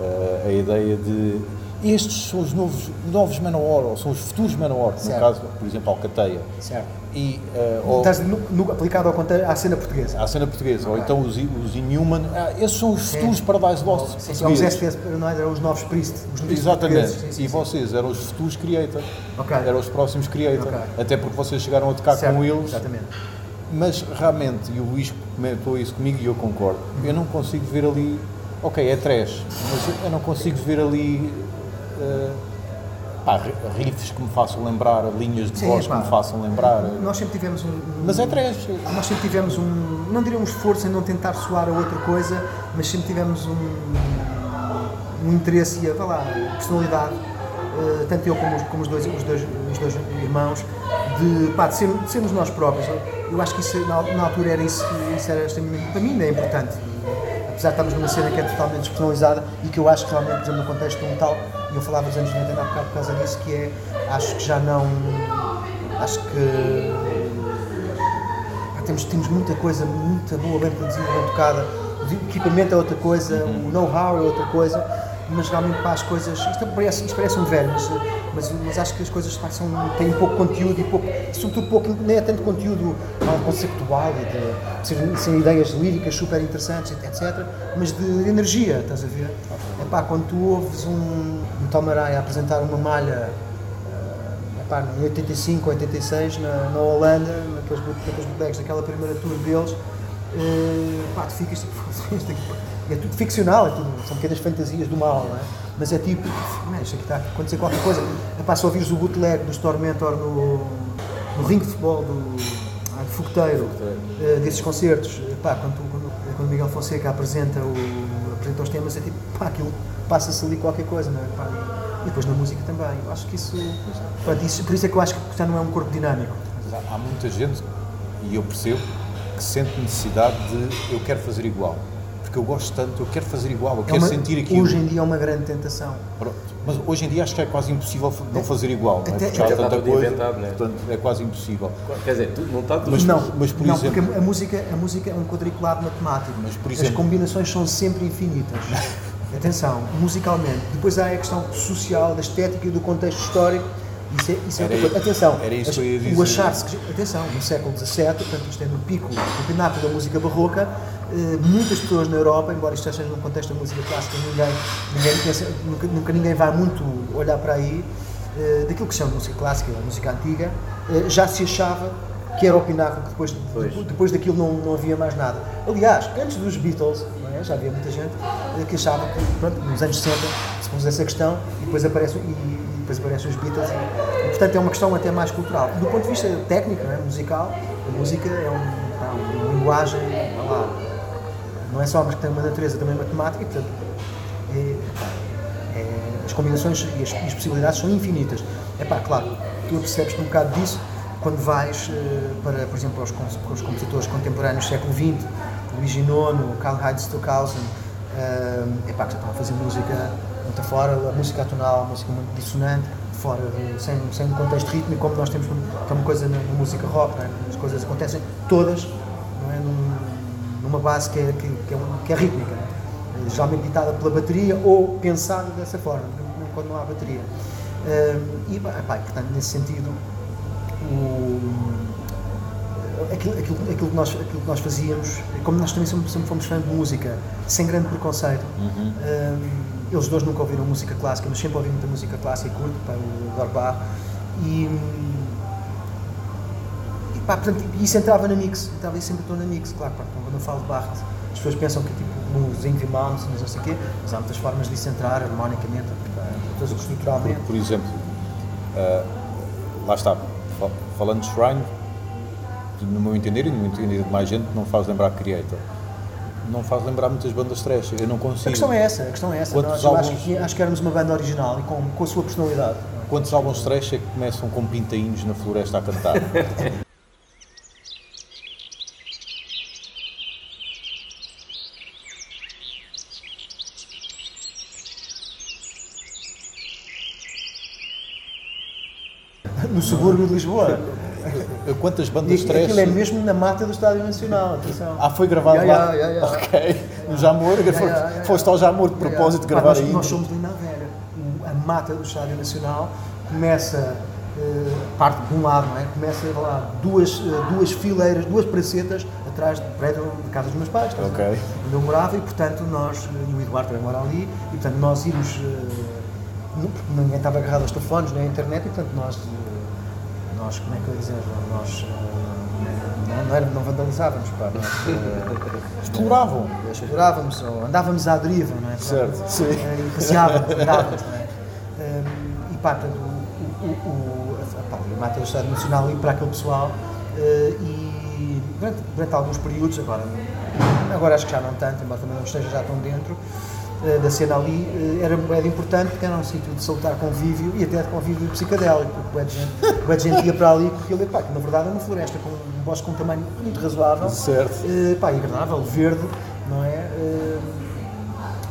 eh, a ideia de estes são os novos, novos Manowar, ou são os futuros Manowar, no caso, por exemplo, Alcateia. Certo. E, eh, ou, Estás no, no- aplicado ao à cena portuguesa. à cena portuguesa, ou então os, os Inhuman, ah, esses são os futuros Paradise Lost Sim, sim, os. STS Paranoid eram os novos Priest. Os novos Exatamente. Sim, sim, e vocês eram os futuros Creator. Ok. Eram os próximos Creator. Ok. Até porque vocês chegaram a tocar Certo, com eles. Exatamente. Mas realmente, e o Luís comentou isso comigo e eu concordo, eu não consigo ver ali. Ok, é trash, mas eu não consigo ver ali. eh, pá, ri- riffs que me façam lembrar, linhas de Sim, voz pá. que me façam lembrar. Nós sempre tivemos um. um- Mas é trash. Nós sempre tivemos um, não diria um esforço em não tentar soar a outra coisa, mas sempre tivemos um, um interesse e a, vá lá, personalidade, eh, tanto eu como, os, como os, dois, os, dois, os dois irmãos, de, pá, de, ser- de sermos nós próprios. Eu acho que isso, na, na altura era isso, isso era extremamente, para mim ainda é importante. Apesar de estarmos numa cena que é totalmente despersonalizada e que eu acho que realmente, por exemplo, no contexto de um tal, eu falava dos anos 90 ainda há bocado por causa disso, que é, acho que já não, acho que Pá, temos, temos muita coisa, muita boa, bem produzida, bem tocada. O equipamento é outra coisa, o know-how é outra coisa, mas realmente para as coisas. Isto parece, isto parece um velho, mas, mas, mas acho que as coisas são, têm pouco conteúdo e pouco, sobretudo pouco, nem é tanto conteúdo ah, conceptual e de, ser ideias líricas super interessantes, etc., mas de, de energia, estás a ver? Pá, quando tu ouves um, um Tom Araya apresentar uma malha Epá, em 85, 86, na, na Holanda, naqueles, naqueles bootlegs, naquela primeira tour deles, eh, pá, tu ficas tipo, [laughs] é tudo ficcional, é tudo, são pequenas fantasias do mal, não é? Mas é tipo, man, isto aqui está a acontecer qualquer coisa. Epá, se ouvires o bootleg dos Tormentor no, no ringue de futebol do. Ai, fogoteiro eh, desses concertos, eh, pá, quando, quando, quando Miguel Fonseca apresenta, o, apresenta os temas, é tipo, pá, aquilo passa-se ali qualquer coisa, não é? Pá, e depois na música também. Eu acho que isso, isso. Por isso é que eu acho que já não é um corpo dinâmico. Mas há, há muita gente, e eu percebo, que sente necessidade de eu quero fazer igual. Porque eu gosto tanto, eu quero fazer igual, eu É quero uma- sentir aquilo. Hoje em dia é uma grande tentação. Pronto. Mas hoje em dia acho que é quase impossível não fazer igual, não é? Até- Porque há tanta coisa, inventado, né? portanto é quase impossível. Quer dizer, tu- não está tudo. Mas- não, mas, por não exemplo- porque a, música, a música é um quadriculado matemático. Mas, por As exemplo- combinações são sempre infinitas. [laughs] Atenção, musicalmente. Depois há a questão social, da estética e do contexto histórico. Isso é, isso é Era outra coisa. Atenção, era isso as- que eu ia o dizer. achar-se que. Atenção, no século XVII, portanto, isto é no pico, no pináculo da música barroca, muitas pessoas na Europa, embora isto seja num contexto da música clássica, ninguém, ninguém pensa, nunca, nunca ninguém vai muito olhar para aí, eh, daquilo que se chama música clássica, a música antiga, eh, já se achava que era o pináculo, que depois, depois, depois daquilo não, não havia mais nada. Aliás, antes dos Beatles, é? já havia muita gente eh, que achava que, pronto, nos anos 60 se pôs essa questão e depois aparecem, e, e depois aparecem os Beatles. E, portanto, é uma questão até mais cultural. Do ponto de vista técnico, é? musical, a música é um, uma linguagem, lá, não é só, mas que tem uma natureza também matemática e, portanto, é, pá, é, as combinações e as, e as possibilidades são infinitas. É pá, claro, tu percebes-te um bocado disso quando vais eh, para, por exemplo, aos, aos compositores contemporâneos do século XX, Luigi Nono, Karl-Heinz Stockhausen, eh, é pá, que já estão a fazer música muito fora, a música atonal, a música muito dissonante, fora, sem, sem um contexto rítmico, como nós temos, que é uma coisa na, na música rock, é? as coisas acontecem todas não é? Num- numa base que é, que, que é, um- que é rítmica, não é? geralmente ditada pela bateria ou pensada dessa forma, quando não há bateria. Eh, e, pá, portanto, nesse sentido, o- aquilo, aquilo, aquilo, que nós, aquilo que nós fazíamos, como nós também sempre, sempre fomos fãs de música, sem grande preconceito, hum, eles dois nunca ouviram música clássica, mas sempre ouvi muita música clássica e curto, pá, o e, hum, e pá, portanto, isso entrava na mix, entrava isso sempre todo na mix, claro, pá, quando eu falo de Bach, as pessoas pensam que tipo, nos Ingrid Mounds, mas não sei o quê, mas há muitas formas de isso entrar, harmonicamente, pá, estruturalmente. Por exemplo, ah, lá está, fa- falando de Shrine, no meu entender e no entender de mais gente, não faz lembrar Creator. Não faz lembrar muitas bandas trash. Eu não consigo. A questão é essa, a questão é essa. Quantos Nós, eu acho, álbuns- que, acho que éramos uma banda original e com, com a sua personalidade. Quantos álbuns trash é que começam com pintainhos na floresta a cantar? [laughs] No subúrbio de Lisboa. Quantas E bandas trash? aquilo é mesmo na mata do Estádio Nacional, atenção. Ah, foi gravado Ya, lá? ya, ya. Ok. No Jamor? Ya. Foste ao Jamor de propósito de Pá, gravar nós, aí? nós somos Vera. O- A mata do Estádio Nacional começa, eh, parte de um lado, não é? Começa lá duas, eh, duas fileiras, duas pracetas atrás do prédio da casa dos meus pais, estás a ver? Ok. onde eu morava e portanto nós, eh, e o Eduardo também mora ali, e portanto nós íamos, eh, porque ninguém estava agarrado aos telefones nem à internet e portanto nós, eh, nós como é que eu ia dizer, nós eh, não, não, era, não vandalizávamos, pá, nós, eh, Exploravam. explorávamos ou andávamos à deriva, não é? Certo, sim. Eh, E passeávamos, andávamos, não é? E pá, portanto, o, o, o, a, pá, a mata do Estado Nacional ali para aquele pessoal e durante, durante alguns períodos, agora, agora acho que já não tanto, embora também não esteja já tão dentro, eh, da cena ali, eh, era era importante porque era um sítio de salutar convívio e até de convívio psicadélico, porque bué de gente, gente ia para ali porque ele, pá, que na verdade é uma floresta com um bosque com um tamanho muito razoável, Certo. eh, pá, agradável, verde, não é?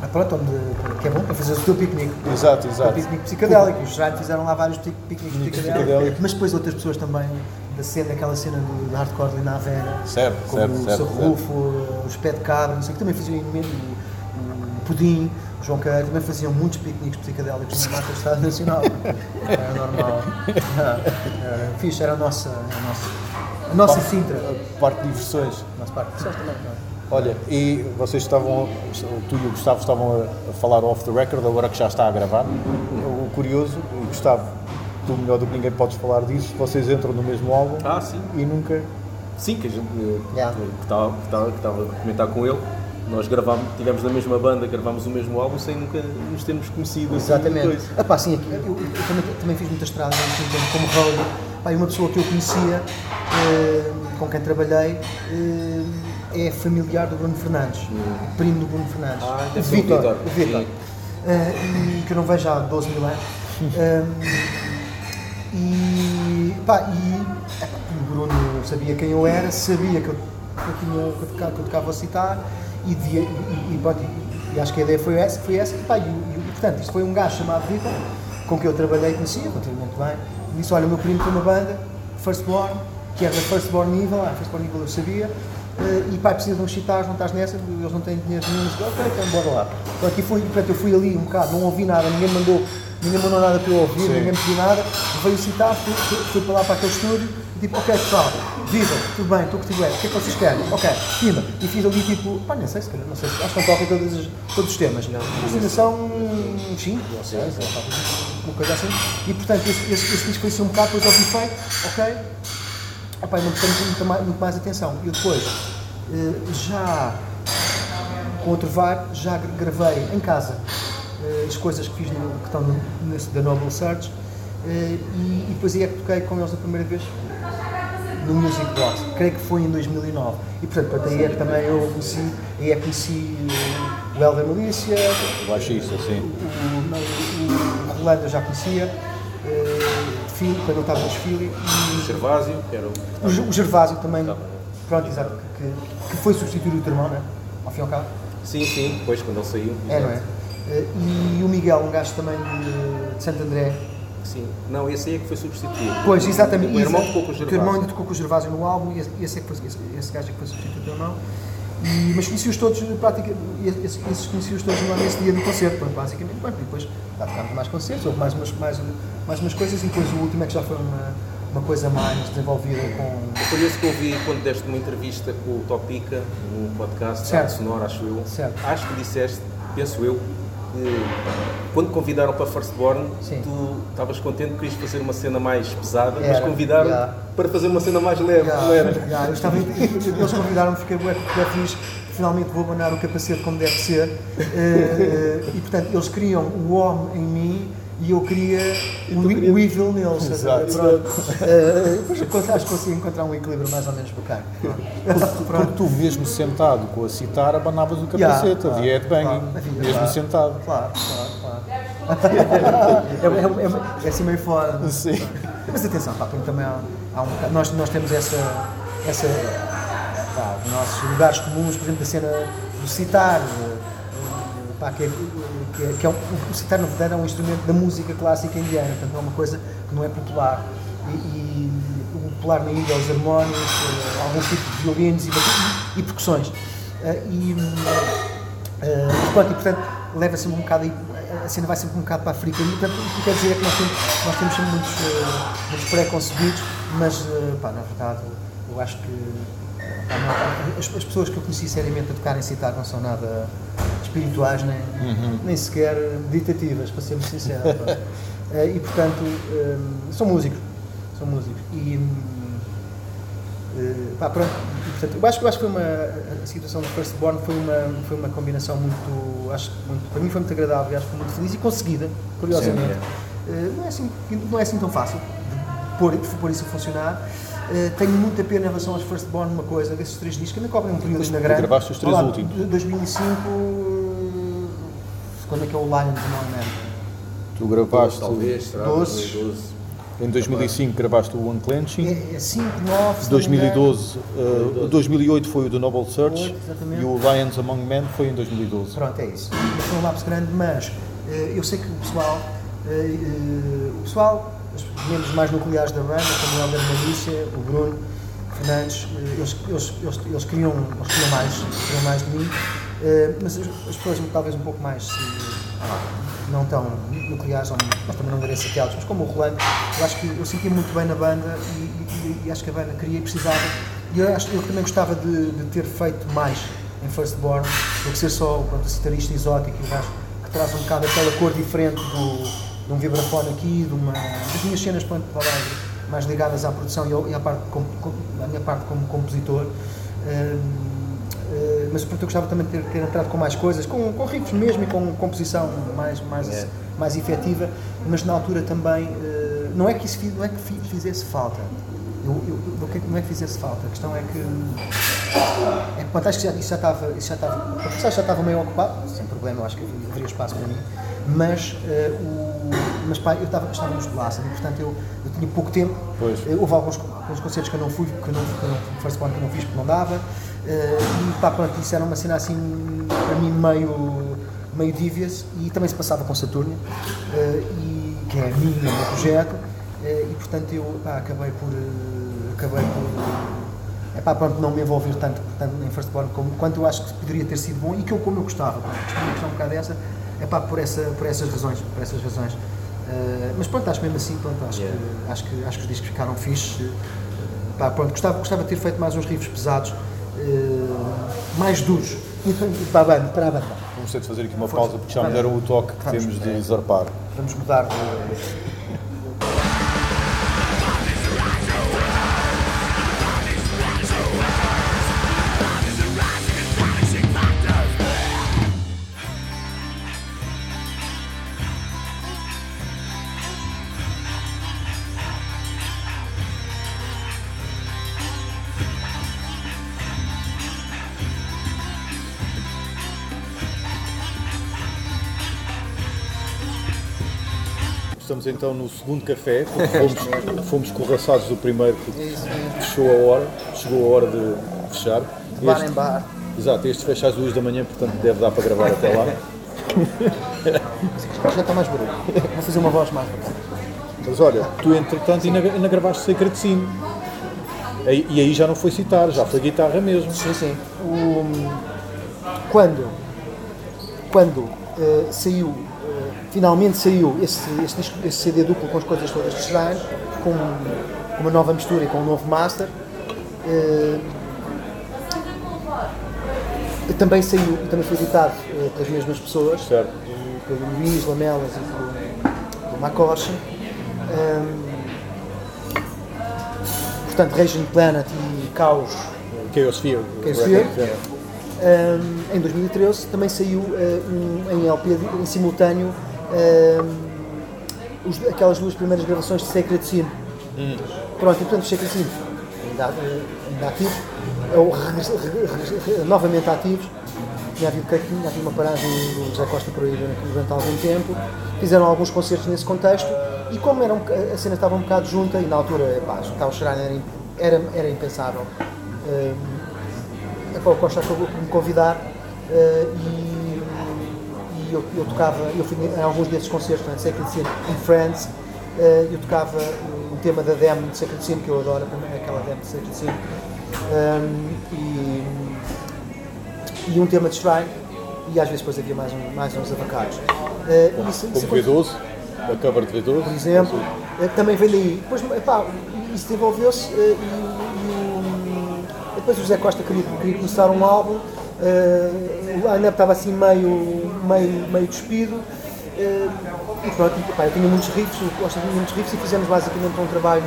Ah, pronto, onde, que é bom para fazer o teu piquenique. Exato, O exato. piquenique psicadélico. Os Shrine fizeram lá vários piqueniques psicadélicos, mas depois outras pessoas também da cena, aquela cena do, hardcore ali na Vera, Certo, como certo, o certo, Sarrufo, os Pé de Cabra, não sei o que, também faziam imenso, o, o Pudim, o João Carreiro, também faziam muitos piqueniques psicadélicos na Mata do Estado Nacional. Era normal. Era, era fixe, era a nossa, a nossa, a nossa Sintra. A parte de diversões. A nossa parte. Pessoas também, é? Olha, e vocês estavam, tu e o Gustavo estavam a, falar off the record, agora que já está a gravar. O curioso, e Gustavo, tu melhor do que ninguém podes falar disso, vocês entram no mesmo álbum Ah, sim. e nunca. Sim, que a gente eh, Yeah. que estava a comentar com ele. Nós gravámos, tivemos na mesma banda, gravámos o mesmo álbum sem nunca nos termos conhecido. assim, Exatamente. coisa. Ah, pá, sim, aqui, eu, eu também, também fiz muita estrada muito tempo como road. Pá, e uma pessoa que eu conhecia, eh, com quem trabalhei eh, é familiar do Bruno Fernandes, primo do Bruno Fernandes. Ah, o deve ser o Vitor. Vitor. O Vitor. Eh, e que eu não vejo há 12 mil anos. Eh, e, pá, e o Bruno sabia quem eu era, sabia que eu, que eu, tinha, eu, que eu tocava a citar e, devia- e, e, pronto, e- acho que a ideia foi essa, foi essa e, pá, e, e, portanto, isto foi um gajo chamado Vitor, com quem eu trabalhei e conhecia, muito bem, e disse, olha, o meu primo tem uma banda, Firstborn, que era da Firstborn Evil, ah, Firstborn Evil eu sabia, eh, e pá, precisa de uns chitares, não estás nessa, eles não têm dinheiro nenhum, ok, então bora lá. Então aqui fui, portanto, eu fui ali um bocado, não ouvi nada, ninguém mandou, ninguém mandou nada para eu ouvir, ninguém me pediu nada, veio citar, fui, fui, fui para lá para aquele estúdio, tipo, ok pessoal, viva, tudo bem, estou contigo, o que é que vocês querem? Ok, cima, e fiz ali tipo, pá, não sei se calhar, não sei, acho que não tocam todos, os- todos os temas, mas ainda são 5 ou 6, uma coisa assim, e portanto esse, esse, esse disco foi assim um bocado, depois ouvi feito, ok, Epá, não prestei muito, mais- muito mais atenção. E depois, eh, já com outro vibe, já gra- gravei em casa eh, as coisas que fiz no, que estão no, nesse da Noble Search e, e depois aí é que toquei com eles a primeira vez no Music Box, creio que foi em 2009. E portanto, portanto, aí é que também eu conheci, aí é que conheci eh, o Helder Malícia, Eu acho isso, assim. o, o, o Rolando eu já conhecia, eh, de Philly, quando eu estava nos Philly, e Gervásio, que era o. o, Ge- o Gervásio também, pronto, exato, que, que foi substituir o teu irmão, né? Ao fim e ao cabo. Sim, sim, depois quando ele saiu. É, não é? Eh, E o Miguel, um gajo também de, de Santo André. Sim. Não, esse aí é que foi substituído. Pois, exatamente. O irmão tocou com o O teu irmão Gervásio. ainda tocou com o Gervásio no álbum e esse, esse, é que foi, esse, esse gajo é que foi substituir o teu irmão. E, mas conheci-os todos, praticamente, esses, conheci-os todos lá nesse dia do concerto, pronto, basicamente. Pronto, e depois lá tocámos mais concertos, houve mais umas, mais, mais umas coisas e depois o último é que já foi uma, uma coisa mais desenvolvida com. Foi esse que eu vi quando deste uma entrevista com o Topica, num podcast Certo. Sonora, acho eu. Certo. Acho que disseste, penso eu, quando convidaram para Firstborn, Sim. tu estavas contente que querias fazer uma cena mais pesada, mas Era, convidaram yeah. para fazer uma cena mais leve, Já, não era? já, eu estava, eles convidaram-me, fiquei bué feliz, finalmente vou abanar o capacete como deve ser. Eh, e portanto, eles queriam o homem em mim e eu queria o, o evil neles. depois eu acho que consegui encontrar um equilíbrio mais ou menos bacana. Porque Pronto. tu, mesmo sentado com a citar, abanavas o Yeah, capacete, havia headbanging, claro, mesmo claro. sentado. Claro, claro, claro. [laughs] é, é, é, é assim meio fora. Sim. Mas atenção, pá, porque também há, há um bocado- nós, nós temos essa, essa pá, os nossos lugares comuns, por exemplo, da cena do citar, eh, pá, que, é, que, é, que é um, o citar na verdade é um instrumento da música clássica indiana, portanto é uma coisa que não é popular. E, e o popular na Índia é os harmónios, eh, alguns tipos de violinos e, e percussões. Eh, e, hum, eh, pronto, e portanto leva sempre um bocado a cena vai sempre um bocado para a fricaria, portanto o que quer dizer é que nós temos, nós temos sempre muitos, muitos pré-concebidos, mas pá, na verdade eu acho que as, as pessoas que eu conheci seriamente a tocarem citar não são nada espirituais nem, nem sequer meditativas, para ser muito sincero. pá. [laughs] Eh, e portanto eh, são músicos, são músicos. E, hum, eh, pá, pronto, e, portanto, eu acho, eu acho que foi uma, a situação do Firstborn foi uma, foi uma combinação muito, acho, muito, para mim foi muito agradável e acho que foi muito feliz e conseguida, curiosamente. Eh, não, é assim, não é assim tão fácil pôr, de pôr isso a funcionar. Eh, tenho muita pena em relação aos Firstborn, uma coisa, desses três discos, que ainda cobrem um período na grande. gravaste os três Olha lá, últimos. de 2005, eh, quando é que é o Lions Among Men? Tu gravaste, Talvez, será? Doze. 2012. em 2005 gravaste o Unclenching, É, é 5, 9, se não me engano. 2012, eh, 2008 foi o do Noble Search Oito, exatamente. e o Lions Among Men foi em 2012. Pronto, é isso. Foi um lapso grande, mas eh, eu sei que o pessoal, eh, o pessoal, os membros mais nucleares da banda, como o Helder Malícia, o Bruno, Fernandes, eles, eles, eles, eles, queriam, eles queriam mais, queriam mais de mim, eh, mas as, as pessoas talvez um pouco mais eh, não tão nucleares, mas também não darei chateados, mas como o Rolando, eu acho que eu sentia muito bem na banda e, e- e acho que a banda queria e precisava, e eu, acho, eu também gostava de, de ter feito mais em Firstborn do que ser só pronto, o citarista exótico e o que traz um bocado aquela cor diferente do, de um vibrafone aqui, de uma, das minhas cenas pronto, mais ligadas à produção e, ao- e à, parte, com, com, à minha parte como compositor. Eh, mas pronto, eu gostava também de ter, ter entrado com mais coisas, com, com riffs mesmo e com composição mais, mais, mais efetiva, mas na altura também, eh, não é que isso não é que fi- fizesse falta, Eu, eu, eu, que- não é que fizesse falta, a questão é que. É, pronto, acho que já, isso já estava. Isso já estava já estava meio ocupado, sem problema, eu acho que haveria espaço para mim. Mas, o, mas pá, eu estava, estávamos de laça e portanto eu, eu tinha pouco tempo. Pois. Houve alguns, alguns concertos que eu não fui, que eu não, que eu não, first one que eu não fiz porque não dava. eh, e pá, pronto, isso era uma cena assim, para mim, meio, meio devious e também se passava com Saturno, eh, e, que é a minha, o meu projeto. eh, e portanto eu pá, acabei por. acabei por. É pá, pronto, não me envolver tanto, tanto em Firstborn como quanto eu acho que poderia ter sido bom e que eu como eu gostava. Pá. Acho que a minha questão é um bocado essa, é pá, por, essa, por essas razões. Por essas razões. Eh, mas pronto, acho mesmo assim, pronto, acho, que, acho, que, acho que os discos ficaram fixes. eh, pá, pronto, gostava, gostava de ter feito mais uns riffs pesados, eh, mais duros. Para a banda, para a banda. Vamos ter de fazer aqui uma pausa porque já me deram o toque que Vamos. temos de zarpar. Vamos mudar de. Então no segundo café, porque fomos, fomos corraçados do primeiro porque fechou a hora, chegou a hora de fechar. bar em bar. Exato, este fecha às duas da manhã, portanto deve dar para gravar até lá. [laughs] Já está mais barulho. Vou fazer uma voz mais barulho. Mas olha, tu entretanto ainda, ainda gravaste Sacred Sim. E, e aí já não foi citar, já foi guitarra mesmo. Sim, sim. O- quando quando eh, saiu, finalmente saiu esse, esse, disco- esse CD duplo com as coisas todas de Shrine, com uma nova mistura e com um novo master, eh, também saiu, também foi editado eh, pelas mesmas pessoas, Certo. eh, pelo Luís Lamelas e pelo, pelo Macocha. Ehm, portanto, Region Planet e Caos Chaos Fear. Chaos Fear. é. Um, em 2013 também saiu uh, um, em LP em simultâneo um, os- aquelas duas primeiras gravações de Sacred Sin. Pronto, e portanto, Sacred Sin ainda, uh, ainda ativos, ou re- re- novamente ativos. Tinha havido, tinha havido uma paragem do José Costa por aí durante algum tempo. Fizeram alguns concertos nesse contexto e como era um a cena estava um bocado junta e na altura epá, juntar o Shrine era, era, era impensável. Um, Epá, o Costa acabou por me convidar eh, e, e eu, eu tocava, eu fui em alguns desses concertos, né, de Sacred Sin em eh, eu tocava um tema da demo de Sacred Sin, que eu adoro também, aquela demo de Sacred Sin, um, e, e um tema de Shrine, e às vezes depois havia mais, um, mais uns avacados. Eh, isso- isso Como aconteceu- V12, a cover de V12. por exemplo, eh, também vem daí. Depois, epá, isso desenvolveu-se eh, e, e depois o José Costa queria, queria começar um álbum, eh, o line-up estava assim meio, meio, meio despido. eh, e pronto, epá, eu tinha muitos riffs, o tinha muitos riffs e fizemos basicamente um trabalho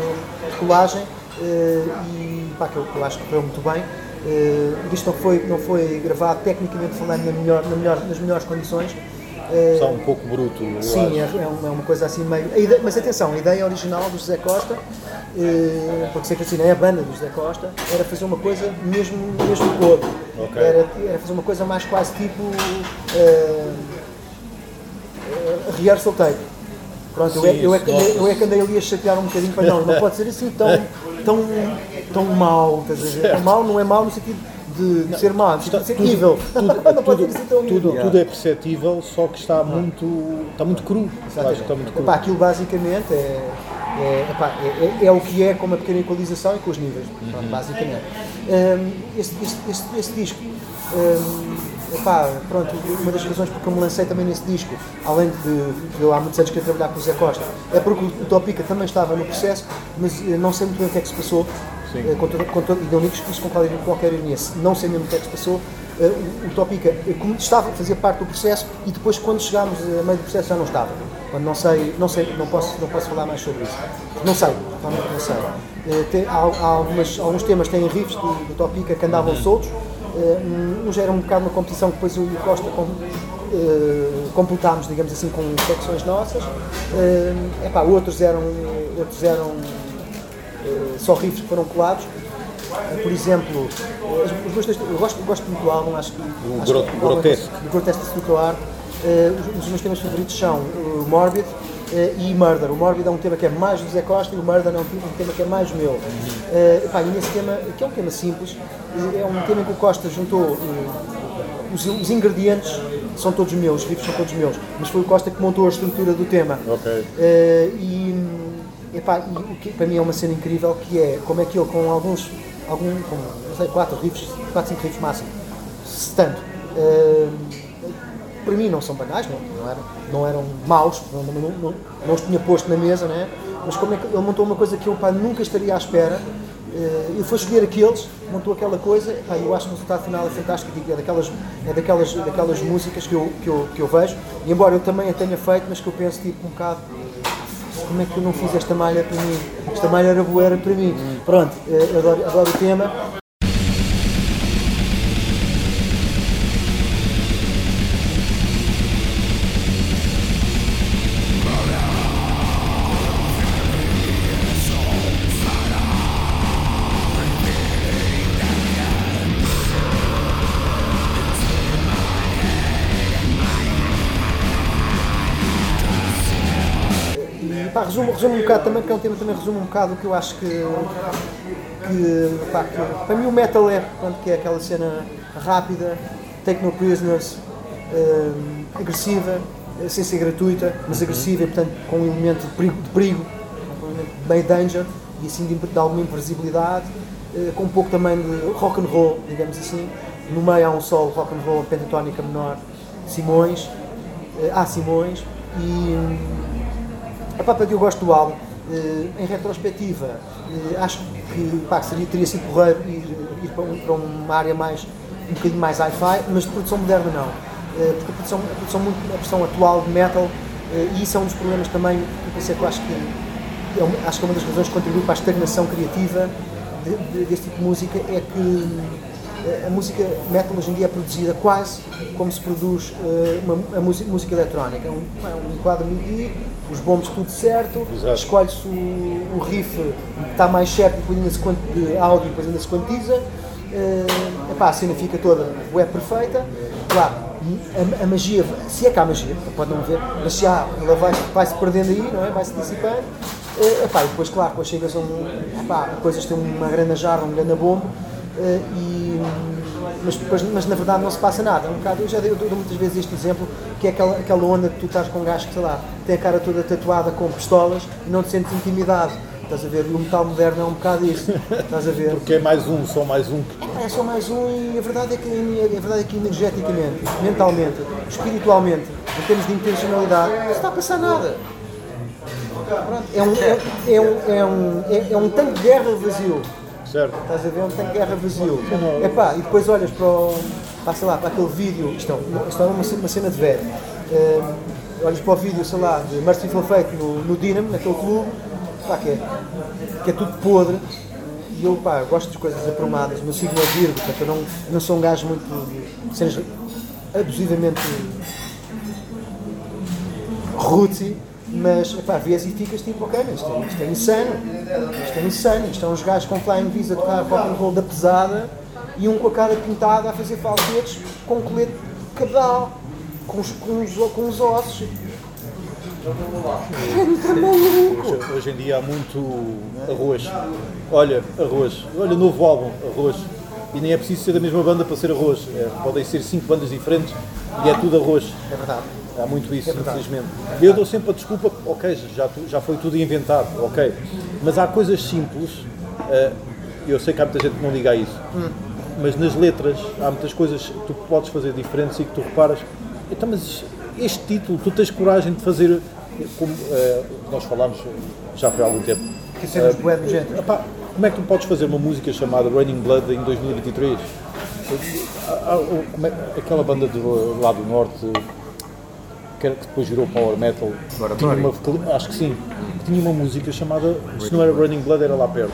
de colagem eh, e pá, que, eu, que eu acho que correu muito bem. Eh, o disco não foi, não foi gravado tecnicamente falando na melhor, na melhor, nas melhores condições. Eh, Está um pouco bruto, eu Sim, é, é uma, é uma coisa assim meio. ideia- mas atenção, a ideia original do José Costa, eh, porque sei que assim, é a banda do José Costa, era fazer uma coisa mesmo, mesmo cor. Ok. Era, era fazer uma coisa mais quase tipo. eh, eh, rehearsal tape. Pronto, eu, é, eu, é que andei, eu é que andei ali a chatear um bocadinho para não, não pode ser assim tão, tão, tão mau, estás a ver? [laughs] Mau não é mau no sentido de, de ser sentido de ser evil. não pode ser assim tão Tudo, evil. tudo é perceptível, só que está muito, está muito cru. Que está muito cru. Epá, aquilo basicamente é, é, epá, é- é- é o que é com uma pequena equalização e com os níveis, pronto, basicamente. Hum, este, este, este, este disco, hum, epá, pronto, uma das razões porque eu me lancei também nesse disco, além de eu há muitos anos querer trabalhar com o Zé Costa, é porque o Topica também estava no processo, mas não sei muito bem o que é que se passou. Eh, Com todo, com todo, e não digo isso com qualquer, qualquer ironia, não sei mesmo o que é que se passou. eh, o, Topica eh, como estava, fazia parte do processo e depois quando chegámos a meio do processo já não estava. Quando não sei, não sei, não posso, não posso falar mais sobre isso. Não sei, realmente não sei. Eh, tem- há, há algumas, alguns temas têm riffs do, do Topica que andavam soltos. Eh, uns eram um bocado uma competição que depois eu e o Costa com, eh, completámos, digamos assim, com secções nossas. Eh, epá, outros eram, outros eram só riffs que foram colados. Eh, Por exemplo, eh, os- meus textos- eu gosto, gosto muito do álbum, acho que. O acho que- Grotesque. O Grotesque de Studio Art. Eh, os, meus temas favoritos são o Morbid eh, e Murder. O Morbid é um tema que é mais do Zé Costa e o Murder é um, um tema que é mais meu. Eh, pá, e nesse tema, que é um tema simples, eh, é um tema em que o Costa juntou eh, os, os ingredientes são todos meus, os riffs são todos meus, mas foi o Costa que montou a estrutura do tema. Ok. Eh, e, epá, e o que para mim é uma cena incrível que é como é que ele com alguns, algum, com, não sei, 4 riffs, 4, 5 riffs máximo, se tanto, eh, para mim não são banais, não, não, eram, não eram maus, não, não, não, não os tinha posto na mesa, né? mas como é que ele montou uma coisa que eu pá, nunca estaria à espera. Eh, Ele foi escolher aqueles, montou aquela coisa, pá, eu acho que o resultado final é fantástico, é daquelas, é daquelas, daquelas músicas que eu, que, eu, que eu vejo, e embora eu também a tenha feito, mas que eu penso tipo um bocado, como é que eu não fiz esta malha para mim? Esta malha era boa, era para mim. Pronto, eh, adoro, adoro o tema. Resumo um bocado também, porque é um tema também resume um bocado o que eu acho que, que, pá, que para mim o metal é, pronto, que é aquela cena rápida, take no prisoners, hum, agressiva, sem ser gratuita, mas agressiva e portanto com um elemento de perigo, de perigo um meio danger e assim de, de alguma imprevisibilidade, eh, com um pouco também de rock and roll, digamos assim. No meio há um solo rock and roll pentatónica menor, Simões, há Simões e Epá, para que eu gosto do álbum, eh, em retrospectiva, eh, acho que pá, seria, teria sido porreiro ir, ir para, um- para uma área mais, um bocadinho mais hi-fi, mas de produção moderna não. Eh, porque a produção, a produção, muito, a produção atual de metal, e isso é um dos problemas também, eu pensei que eu acho que é uma- acho que é uma das razões que contribui para a estagnação criativa de- de- deste tipo de música é que a música metal hoje em dia é produzida quase como se produz eh, uma, a música, música eletrónica. É um, é um quadro MIDI, os bombos tudo certo, escolhe-se o, o riff que está mais certo, depois ainda se de áudio, depois ainda se quantiza. Eh, epá, a cena fica toda web perfeita. Claro, a, a magia, se é que há magia, pode não haver, mas se há, ela vai, vai-se perdendo aí, não é? vai-se dissipando. Eh, epá, e depois, claro, depois chegas a um. Epá, coisas têm uma grande jarra, um grande bombo, e, mas, depois, mas na verdade não se passa nada. É um bocado, eu já dei, eu dou muitas vezes este exemplo, que é aquela, aquela onda que tu estás com um gajo que, sei lá, tem a cara toda tatuada com pistolas e não te sentes intimidado. Estás a ver? E o metal moderno é um bocado isso. Estás a ver? Porque é mais um, só mais um. É só mais um e a verdade é que, a verdade é que energeticamente, mentalmente, espiritualmente, em termos de intencionalidade, não se está a passar nada. Pronto, é um, é, é um, é, um, é, é um tanque de guerra vazio. Certo? Estás a ver? É um tanque de guerra vazio. E depois olhas para, o, sei lá, para aquele vídeo, isto é, uma- isto é uma, cena- uma cena de velho. Eh, olhas para o vídeo, sei lá, de Merciful Fate no, no Dinamo, naquele clube, pá, que, é, que é tudo podre. E eu, pá, gosto de coisas aprumadas, o meu signo é Virgo, portanto eu não, não sou um gajo muito cenas abusivamente rootsy, mas epá, vês e ficas tipo, ok, isto, é- isto é insano, isto é insano, isto é uns gajos com flying visa a tocar rock and roll da pesada e um com a cara pintada a fazer falsetes com um colete de cabedal, com os, com os, com os ossos. Hoje, hoje em dia há muito arroz. Olha, arroz. Olha, novo álbum, arroz. E nem é preciso ser da mesma banda para ser arroz. É, podem ser cinco bandas diferentes e é tudo arroz. É verdade. Há muito isso, É infelizmente. Eu dou sempre a desculpa, ok, já, já foi tudo inventado, ok. Mas há coisas simples, eh, eu sei que há muita gente que não liga a isso, mas nas letras há muitas coisas que tu podes fazer diferentes e que tu reparas. Então, mas este título, tu tens coragem de fazer, eh, como eh, nós falámos já foi há algum tempo. Que cenas bué de gente. Epá, como é que tu podes fazer uma música chamada Raining Blood em 2023? Há- há- o- como é- aquela banda do, lá do norte que, era- que depois virou Power Metal, tinha uma, acho que sim, tinha uma música chamada, se não era Running Blood era lá perto.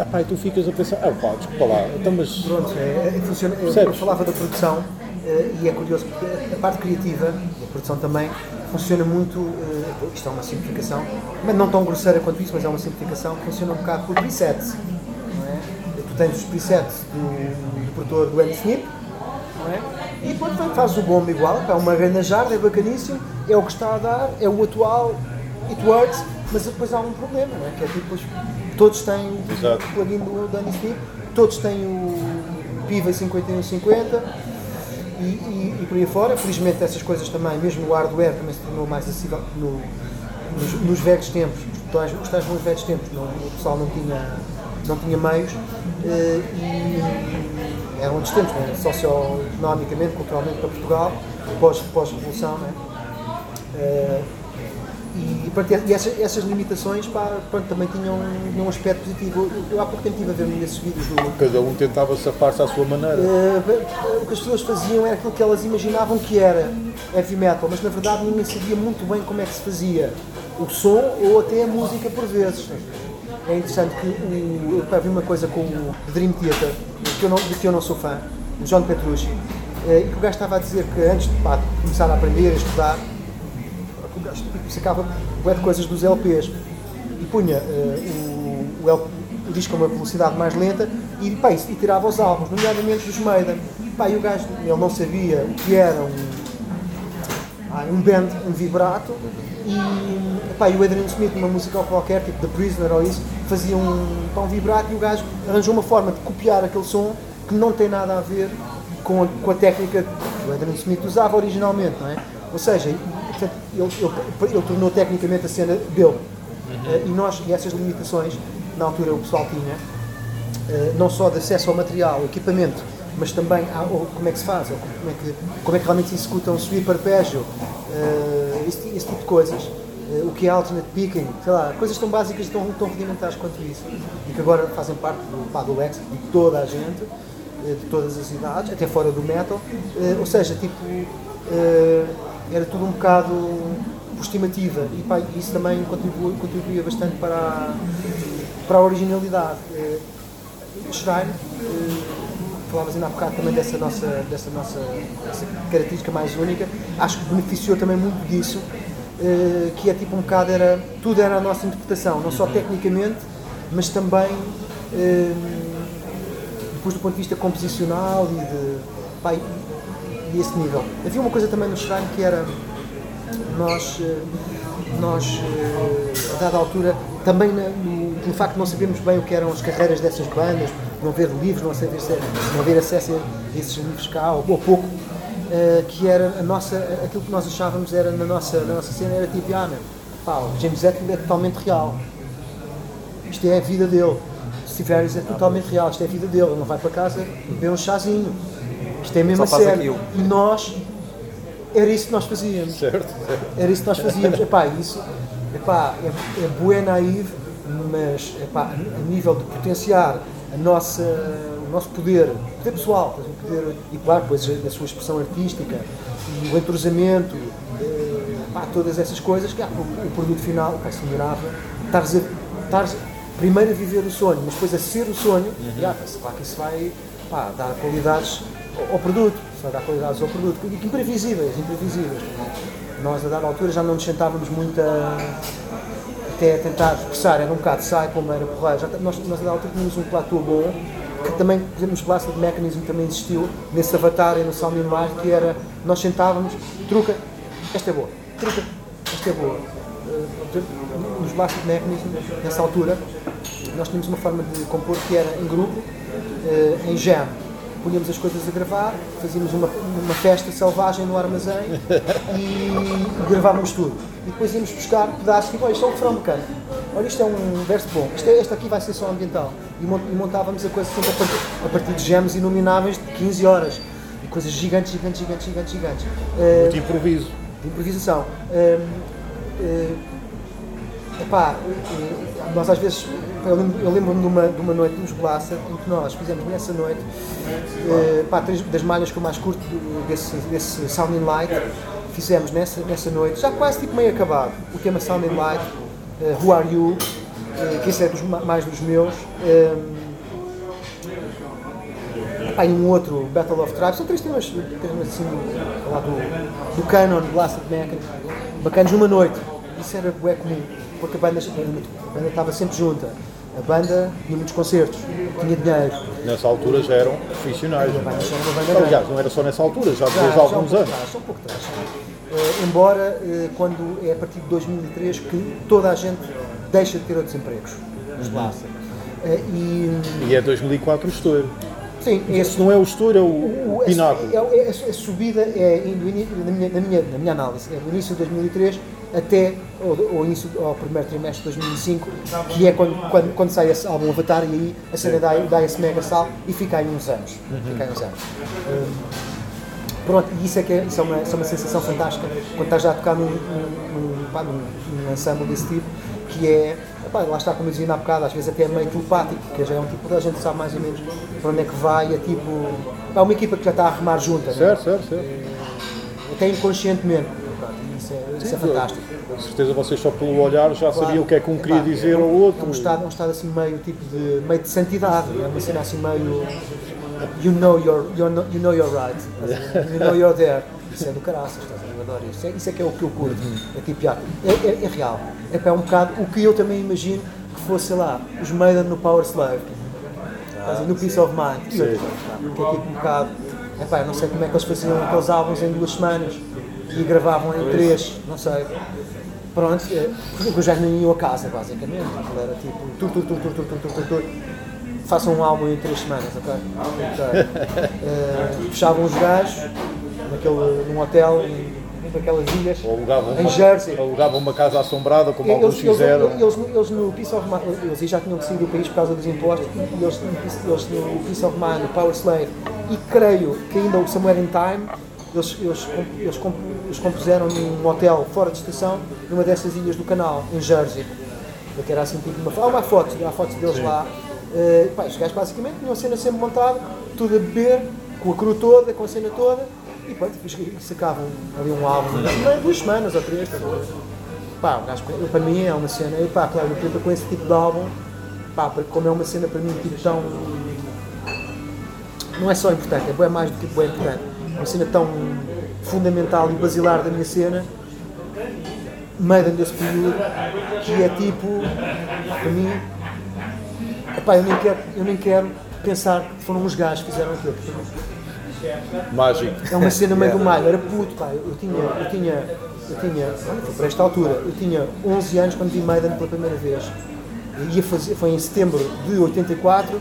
Epá, e tu ficas a pensar, ah pá, desculpa lá, então mas Pronto, é, é, funciona, eu, falava da produção eh, e é curioso porque a parte criativa, a produção também, funciona muito, eh, isto é uma simplificação, mas não tão grosseira quanto isso, mas é uma simplificação funciona um bocado por presets. Não é? Tu tens os presets do, do produtor do Andy Snip, não é? e vem, fazes o bombo igual, é uma grande jarda, é bacaníssimo, é o que está a dar, é o atual, it works, mas depois há um problema, não é? que é tipo, todos têm o Exato. plugin do Andy Snip, todos têm o Piva 5150, e, e, e por aí fora. Felizmente essas coisas também, mesmo o hardware também se tornou mais acessível no- nos, nos velhos tempos, os tais, os tais bons velhos tempos, não, o pessoal não tinha, não tinha meios eh, e eram outros tempos, né? socioeconomicamente, culturalmente para Portugal, pós- pós-revolução. né? Eh, e, pronto, e essas, essas limitações pá, pronto, também tinham, tinham um aspecto positivo. Eu, eu há pouco tempo estive a ver desses vídeos do, Cada um tentava safar-se à sua maneira. Uh, o que as pessoas faziam era aquilo que elas imaginavam que era heavy metal, mas na verdade ninguém sabia muito bem como é que se fazia o som ou até a música por vezes. É interessante que o, eu vi uma coisa com o Dream Theater, que eu não, de que eu não sou fã, o John Petrucci, uh, e que o gajo estava a dizer que antes de pá, começar a aprender, a estudar, o gajo tipo, sacava bué de coisas dos LPs e punha uh, o, o, LP o disco a uma velocidade mais lenta e, pá, e, e tirava os álbuns, nomeadamente dos Maiden. Pá, e o gajo, ele não sabia o que era um, um band, um vibrato e, pá, e o Adrian Smith, numa música qualquer, tipo The Prisoner ou isso, fazia um, pá, um vibrato e o gajo arranjou uma forma de copiar aquele som que não tem nada a ver com a, com a técnica que o Adrian Smith usava originalmente, não é? Ou seja, portanto, ele, ele, ele tornou tecnicamente a cena dele. Eh, e nós, e essas limitações, na altura o pessoal tinha, eh, não só de acesso ao material, ao equipamento, mas também ou como é que se faz, ou como é que, como é que realmente se executa um sweep arpeggio, eh, esse, esse tipo de coisas. Eh, o que é alternate picking, sei lá, coisas tão básicas, tão, tão rudimentares quanto isso. E que agora fazem parte do, pá, do léxico de toda a gente, eh, de todas as idades, até fora do metal. Eh, ou seja, tipo, era tudo um bocado por estimativa e pá, isso também contribui, contribuía bastante para a, para a originalidade. Shrine, falavas ainda há bocado também dessa nossa, dessa nossa dessa característica mais única, acho que beneficiou também muito disso, eh, que é tipo um bocado, era, tudo era a nossa interpretação, não só tecnicamente, mas também eh, depois do ponto de vista composicional e de pá, e, esse nível. Havia uma coisa também no Shrine que era nós, eh, nós a dada altura, também no, pelo facto de não sabermos bem o que eram as carreiras dessas bandas, não haver livros, não, se- não haver acesso a esses livros cá, ou, ou pouco, eh, que era a nossa, aquilo que nós achávamos era na nossa, na nossa cena era tipo, ah, meu, pá, o James Hetfield é totalmente real. Isto é a vida dele. Steve Harris é totalmente real, isto é a vida dele. Ele não vai para casa beber um chazinho. Isto é mesmo a sério. E nós, era isso que nós fazíamos. Certo? Era isso que nós fazíamos. Epá, isso epá, é, é bué naive, mas epá, a nível de potenciar a nossa, o nosso poder, poder pessoal, o poder, e claro, depois a, sua expressão artística o entrosamento, eh, epá, todas essas coisas, que, ah, o, o produto final epá, se melhorava. Estares, primeiro a viver o sonho, mas depois a ser o sonho, e, ah, pá, claro que isso vai pá, dar qualidades ao, ao produto, vai dar qualidades ao produto, imprevisíveis, imprevisíveis. Nós, a dada altura, já não nos sentávamos muito a, até tentar expressar, era um bocado sai como era porreiro. Já, nós, nós, a dada altura, tínhamos um platô bom, que também, por exemplo, nos Blasted Mechanism também existiu, nesse avatar e no in Life, que era, nós sentávamos, truca, esta é boa, truca, esta é boa. Eh, nos Blasted Mechanism, nessa altura, nós tínhamos uma forma de compor que era em grupo, eh, em jam. Punhamos as coisas a gravar, fazíamos uma, uma festa selvagem no armazém e gravávamos tudo. E depois íamos buscar pedaços, tipo, olha, isto é um refrão mecânico, olha, isto é um verso bom, isto é, este aqui vai ser só ambiental. E mon- montávamos a coisa sempre a partir, a partir de jams inomináveis de 15 horas. E coisas gigantes, gigantes, gigantes, gigantes, gigantes. Eh, Muito improviso. de improvisação. Hum, eh, epá, eh, nós às vezes, eu lembro- eu lembro-me de uma, de uma noite nos Blaster em que nós fizemos nessa noite eh, pá, três das malhas que eu mais curto desse, desse Sounding Light, fizemos nessa, nessa noite, já quase tipo meio acabado, o tema Sounding Light, eh, Who Are You, eh, que esse é dos, ma- mais dos meus. hum, Pá, e um outro, Battle of Tribes, são três temas, temas assim, lá do, do canon, Blasted Mechanism. bacanas numa noite. Isso era bué comum, porque a banda, a banda estava sempre junta. A banda tinha muitos concertos, tinha dinheiro. Nessa altura já eram profissionais. Uma banda Aliás, não era só nessa altura, já Já- desde há um alguns anos. um pouco atrás. Eh, embora, eh, quando é a partir de 2003 que toda a gente deixa de ter outros empregos. Eh, e, E é 2004 o estouro. sim, esse, não é o estouro, é o, o- a- pináculo. é- é- a subida é na, minha, na, minha, na minha análise, é do início de 2003 até ao, ao início ao primeiro trimestre de 2005, que é quando, quando, quando sai esse álbum Avatar e aí a cena dá, dá esse mega sal e fica aí uns anos. Fica aí uns anos. Hum, pronto, e isso é que é, isso é, uma, isso é uma sensação fantástica quando estás já a tocar num, num, num, pá, num, num ensemble desse tipo, que é, lá está como eu dizia há bocado, às vezes até é meio telepático, que já é um tipo, toda a gente sabe mais ou menos para onde é que vai, é tipo, é uma equipa que já está a remar junta, né? Certo, certo, certo. até inconscientemente, pronto, isso é, isso é fantástico. Com certeza vocês só pelo olhar já sabiam o que é que um queria Epá, dizer é ao outro. É um estado, é um estado assim meio tipo de meio de santidade, é uma cena assim meio you know you're, you're no- you know you're right, you know you're there. Isso é do caraças, estás a adoro isso. Isso é, isso é que é o que eu curto. É tipo, ah, é, é, é real. É, é um bocado o que eu também imagino que fosse, sei lá, os Maiden no Power Slave, estás a ver? no Peace of Mind. E eu, que é tipo um bocado. É pá, eu não sei como é que eles faziam aqueles álbuns em duas semanas e gravavam em três, não sei. Pronto, é, já não iam a casa, basicamente. Era tipo, tur, tur, tur, tur, tur, tur, tur, tur, tur. Façam um álbum em três semanas, ok? Ok. Eh, fechavam os gajos naquele, num hotel, em- naquelas ilhas, alugavam em Jersey. alugavam uma casa assombrada, como alguns Eles, eles, fizeram. eles, eles no Peace of Mind, eles já tinham saído do país por causa dos impostos, e eles, eles no Peace of Mind, no Power Slave, e creio que ainda o Somewhere in Time, eles, eles, eles, eles compuseram num hotel fora de estação, numa dessas ilhas do canal, em Jersey. Que era assim tipo uma. Há uma foto, há fotos deles lá. Eh, pá, os gajos basicamente tinham a cena sempre montada, tudo a beber, com a crew toda, com a cena toda, e pronto, depois sacavam ali um álbum, em duas semanas ou três? Pá, o gajo, eu, para mim é uma cena, e pá, claro, eu com esse tipo de álbum, pá, porque como é uma cena para mim tipo tão. Não é só importante, é bem mais do que bem importante. É uma cena tão fundamental e basilar da minha cena, Maiden desse período, que é tipo, para mim, epá, eu nem quero, eu nem quero pensar que foram os gajos que fizeram aquilo. Mágico. É uma cena meio do malho, era puto, pá. Eu tinha, eu tinha, eu tinha, foi para esta altura, eu tinha 11 anos quando vi Maiden pela primeira vez. Eu ia fazer, foi em setembro de 84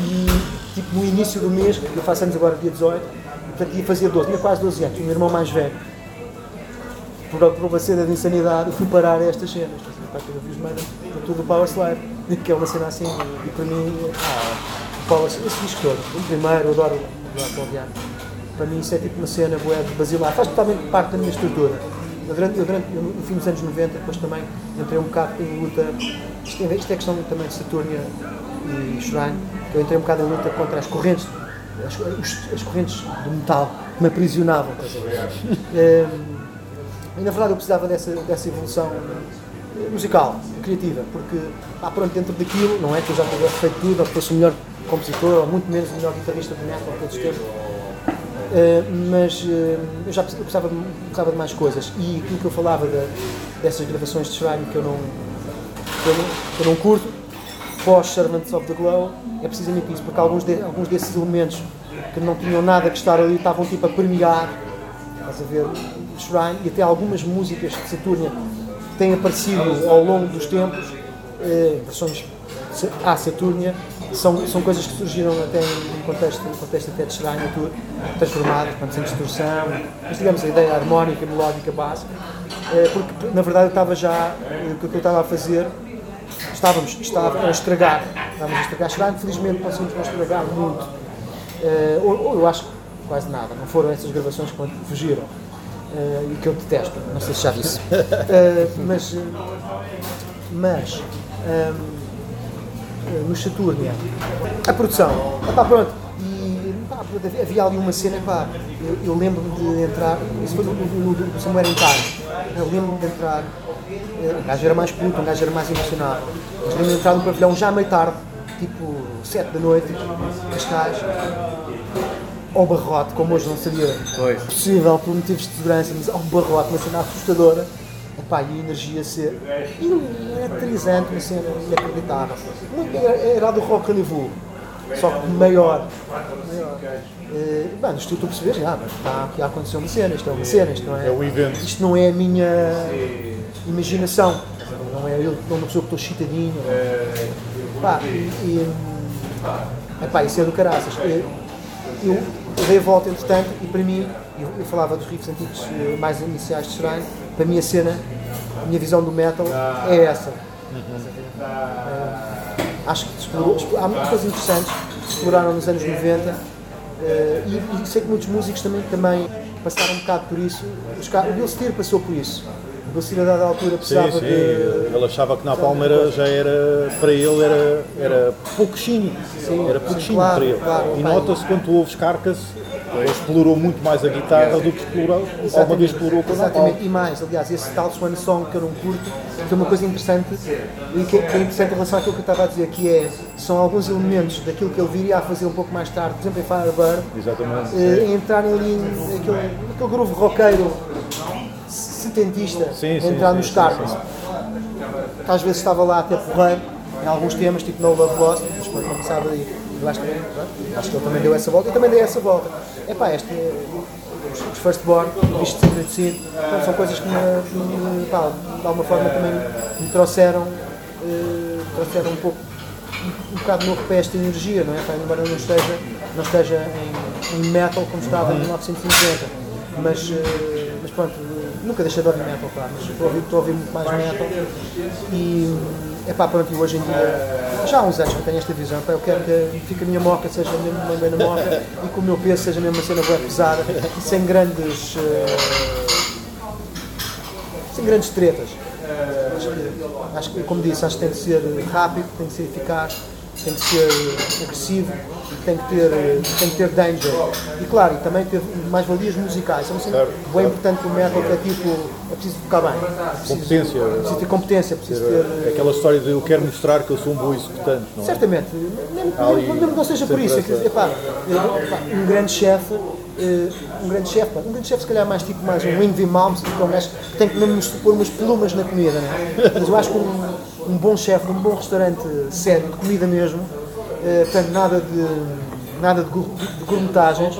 e tipo no início do mês, que eu faço anos agora dia 18, portanto ia fazer 12, tinha quase 12 anos, o meu irmão mais velho. Por, por uma cena de insanidade, eu fui parar a estas cenas. Pá, Eu vi os Maiden, tudo o Power Que é uma cena assim, e para mim, ah, o Power Slave, esse disco todo, o primeiro, eu adoro o Claudiano. Para mim isso é tipo uma cena boa de basilar, faz totalmente parte da minha estrutura. Eu durante, eu durante, eu no fim dos anos 90, depois também entrei um bocado em luta, isto é, isto é questão também de Saturnia e Shrine, que eu entrei um bocado em luta contra as correntes, as, os- as correntes do metal que me aprisionavam. [laughs] Ehm, e na verdade eu precisava dessa, dessa evolução musical, criativa, porque pá, pronto, dentro daquilo, não é que eu já tivesse feito tudo, ou que fosse o melhor compositor, ou muito menos o melhor guitarrista de metal de todos os tempos, eh, mas eh, eu já precisava, de- de mais coisas. E aquilo que eu falava da- dessas gravações de Shrine que eu não, que eu não, que eu não curto, pós Servants of the Glow, é precisamente isso, porque alguns, de- alguns desses elementos que não tinham nada que estar ali estavam tipo a permear, estás a ver, Shrine, e até algumas músicas de Saturnia têm aparecido ao longo dos tempos, eh, versões à Saturnia, são, são coisas que surgiram até em contexto, contexto até de Shrine tudo, transformadas, portanto, sem distorção, mas digamos a ideia harmónica, melódica, básica, eh, porque na verdade eu estava já, o que eu estava a fazer estávamos estava a estragar, estávamos a estragar Shrine, felizmente conseguimos não estragar muito, Eh, ou, ou eu acho que quase nada, não foram essas gravações que fugiram, e que eu detesto, não sei se já disse, [laughs] Eh, mas, eh, mas ehm, eh, no Saturnia, a produção, pá, pronto, e pronto, havia- ali uma cena, pá, eu, eu lembro-me de entrar, isso foi no, no, no, Somewhere in Time, eu lembro-me de entrar, eh, um gajo era mais puto, um gajo era mais emocionado, mas lembro-me de entrar no pavilhão já meio tarde, tipo 7 da noite, Cascais, ao barrote, como hoje não seria possível por motivos de segurança, mas ao barrote, uma cena assustadora, epá, e a energia ser eletrizante, uma cena inacreditável. Muito- Era, do rock rendezvous, só que maior. maior. Eh, bem, isto tu percebes, ah, mas está aqui a acontecer uma cena, isto é uma cena, isto não é, É o evento. isto não é a minha imaginação, não é eu, não é uma pessoa que estou chitadinho. Pá, e, e, epá, isso é do caraças. Eu, dei a volta, entretanto, e para mim, eu, eu falava dos riffs antigos eh, mais iniciais de Shrine, para mim a cena, a minha visão do metal é essa. Eh, acho que explorou- explorou- há muitas coisas interessantes que exploraram nos anos 90 eh, e, e sei que muitos músicos também, também passaram um bocado por isso. Os o Bill Steer passou por isso. O Steer a dada altura Sim, precisava sim. de. Ele achava que na Palma era, já era, para ele, era, era pouquinho. Era pouquinho claro, para ele. claro, e nota-se quando tu ouves Carcass, ele explorou muito mais a guitarra do que explorou, alguma vez explorou com. Exatamente, e mais, aliás, esse tal Swan Song que eu não curto, que é uma coisa interessante e que, que é interessante em relação àquilo que eu estava a dizer, que é, são alguns elementos daquilo que ele viria a fazer um pouco mais tarde, por exemplo, em Firebird, Exatamente. eh, em entrarem ali naquele, naquele groove roqueiro setentista, Sim, sim, entrar sim, nos. Que às vezes estava lá até porreiro, em alguns temas, tipo No Love Lost, mas não começava ali. Eu acho que, acho que ele também deu essa volta, eu também dei essa volta. É pá, este, os, os First Born, isto sempre então, são coisas que, me, pá, de alguma forma também me trouxeram, eh, trouxeram um pouco um bocado novo para esta energia, não é? Pá, embora não esteja, não esteja em, em metal como estava em 1950. Mas, eh, mas pronto, nunca deixei de ouvir metal, claro, mas estou a ouvir, estou a ouvir muito mais metal. E é pá, pronto, e hoje em dia, já há uns anos que eu tenho esta visão, pá, eu quero que fique a minha moca seja mesmo uma bem na moca [laughs] e que o meu peso seja mesmo uma cena bem pesada e sem grandes. eh, sem grandes tretas. Acho que, acho que, como disse, acho que tem que ser rápido, tem que ser eficaz, tem que ser agressivo, tem que ter, tem que ter danger. E claro, e também ter mais-valias musicais. É uma cena bem importante para o metal, que é tipo, é preciso tocar bem. É preciso, Competência. É preciso ter competência, é preciso ter... Aquela história de eu quero mostrar que eu sou um bom executante, não é? Certamente, mesmo, que não seja por sempre isso, é essa- epá, um grande chefe, eh, um grande chefe, um grande chefe se calhar mais tipo mais um Wingby Malms, que é um gajo que tem que mesmo pôr umas plumas na comida, né? mas eu acho que um, um bom chefe um bom restaurante sério, de comida mesmo, eh, portanto nada de nada de, de gourmetagens,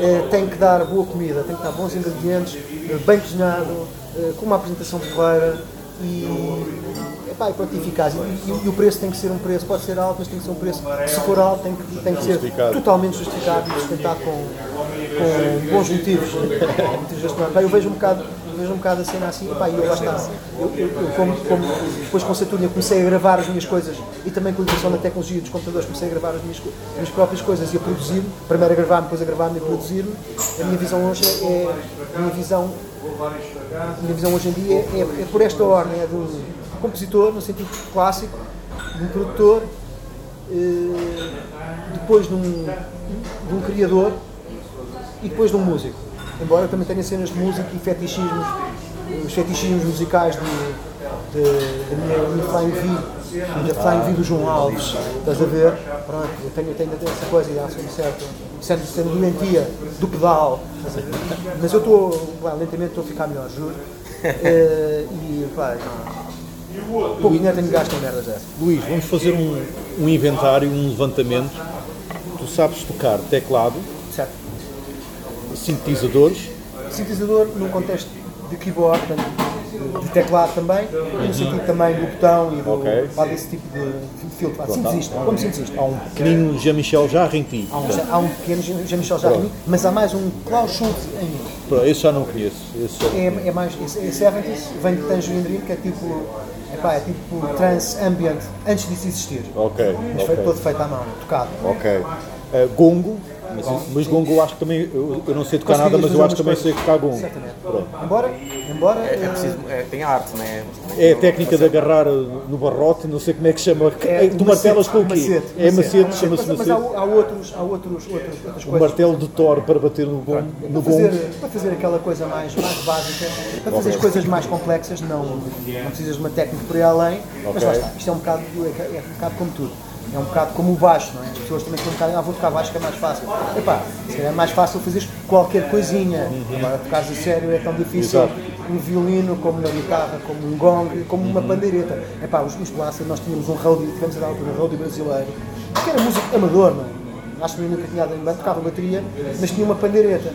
eh, tem que dar boa comida, tem que dar bons ingredientes, eh, bem cozinhado, com uma apresentação porreira e, epá, e pronto, eficaz. E, e- e o preço tem que ser um preço, pode ser alto, mas tem que ser um preço, se for alto, tem que, tem que ser totalmente justificado e sustentado com, com bons motivos. Pá, eu vejo um bocado. Vejo um bocado a cena assim, epá, e eu lá está. Eu, eu, eu como, como depois com Saturnia comecei a gravar as minhas coisas e também com a evolução da tecnologia dos computadores comecei a gravar as minhas, as minhas próprias coisas e a produzir, primeiro a gravar, depois a gravar-me e a produzir-me. A minha visão hoje é, a minha visão a minha visão hoje em dia é, é- é por esta ordem, é um compositor, no sentido clássico, de um produtor, eh, depois de um, de um criador e depois de um músico. Embora eu também tenha cenas de música e fetichismos, os fetichismos musicais de, de, da minha, da minha Flying V da Flying V do João Alves, estás a ver? Pronto, eu tenho, tenho essa coisa, e acho um certo, certo, certa doentia do pedal, mas eu estou, lentamente estou a ficar melhor, juro. [laughs] Eh, e pá, pouco dinheiro tenho gasto em merdas dessas. Luís, vamos fazer um, um inventário, um levantamento. Tu sabes tocar teclado? Sintetizadores, sintetizador num contexto de keyboard, de teclado também, e no sentido também do botão e do, Ok. pá, desse tipo de filtro. Pá, Sintetista, como sintetista. há um pequenino Jean-Michel Jarre em ti. Há um, há um pequeno Jean-Michel mim, mas há mais um Klaus Schultz em mim. Pronto, Esse já não conheço. Esse É, é mais, é, é 70s, vem de Tangerine Dream, que é tipo, epá, é tipo trance ambient, antes disso existir. Ok, Mas feito, ok. todo feito à mão, tocado. Ok. Uh, gongo, mas, mas gongo eu acho que também, eu, eu não sei tocar nada, mas eu acho que também sei tocar gongo. Embora, embora É, eh, preciso, é, tem arte, não é? É a técnica de agarrar no barrote, não sei como é que chama. é, tu martelas com o quê? macete, é macete, chama-se Mas, mas há, macete. há outros, há outros, outros, outras O coisas. martelo de Thor para bater no gongo. No Para fazer, para fazer aquela coisa mais, mais básica, para fazer as coisas mais complexas, não, não precisas de uma técnica por aí além, mas lá está, isto é um bocado, é, é um bocado como tudo. É um bocado como o baixo, não é? As pessoas também têm um bocado, ah, vou tocar baixo que é mais fácil. Epá, se calhar é mais fácil fazeres qualquer coisinha. Agora tocares a sério é tão difícil. Exato. um violino, como uma guitarra, como um gong, como uma pandeireta. Epá, os, os Blasters, nós tínhamos um roadie, tivemos a dar altura um roadie brasileiro, que era músico amador, não Acho que eu nunca tinha dado em banda, tocava bateria, mas tinha uma pandeireta.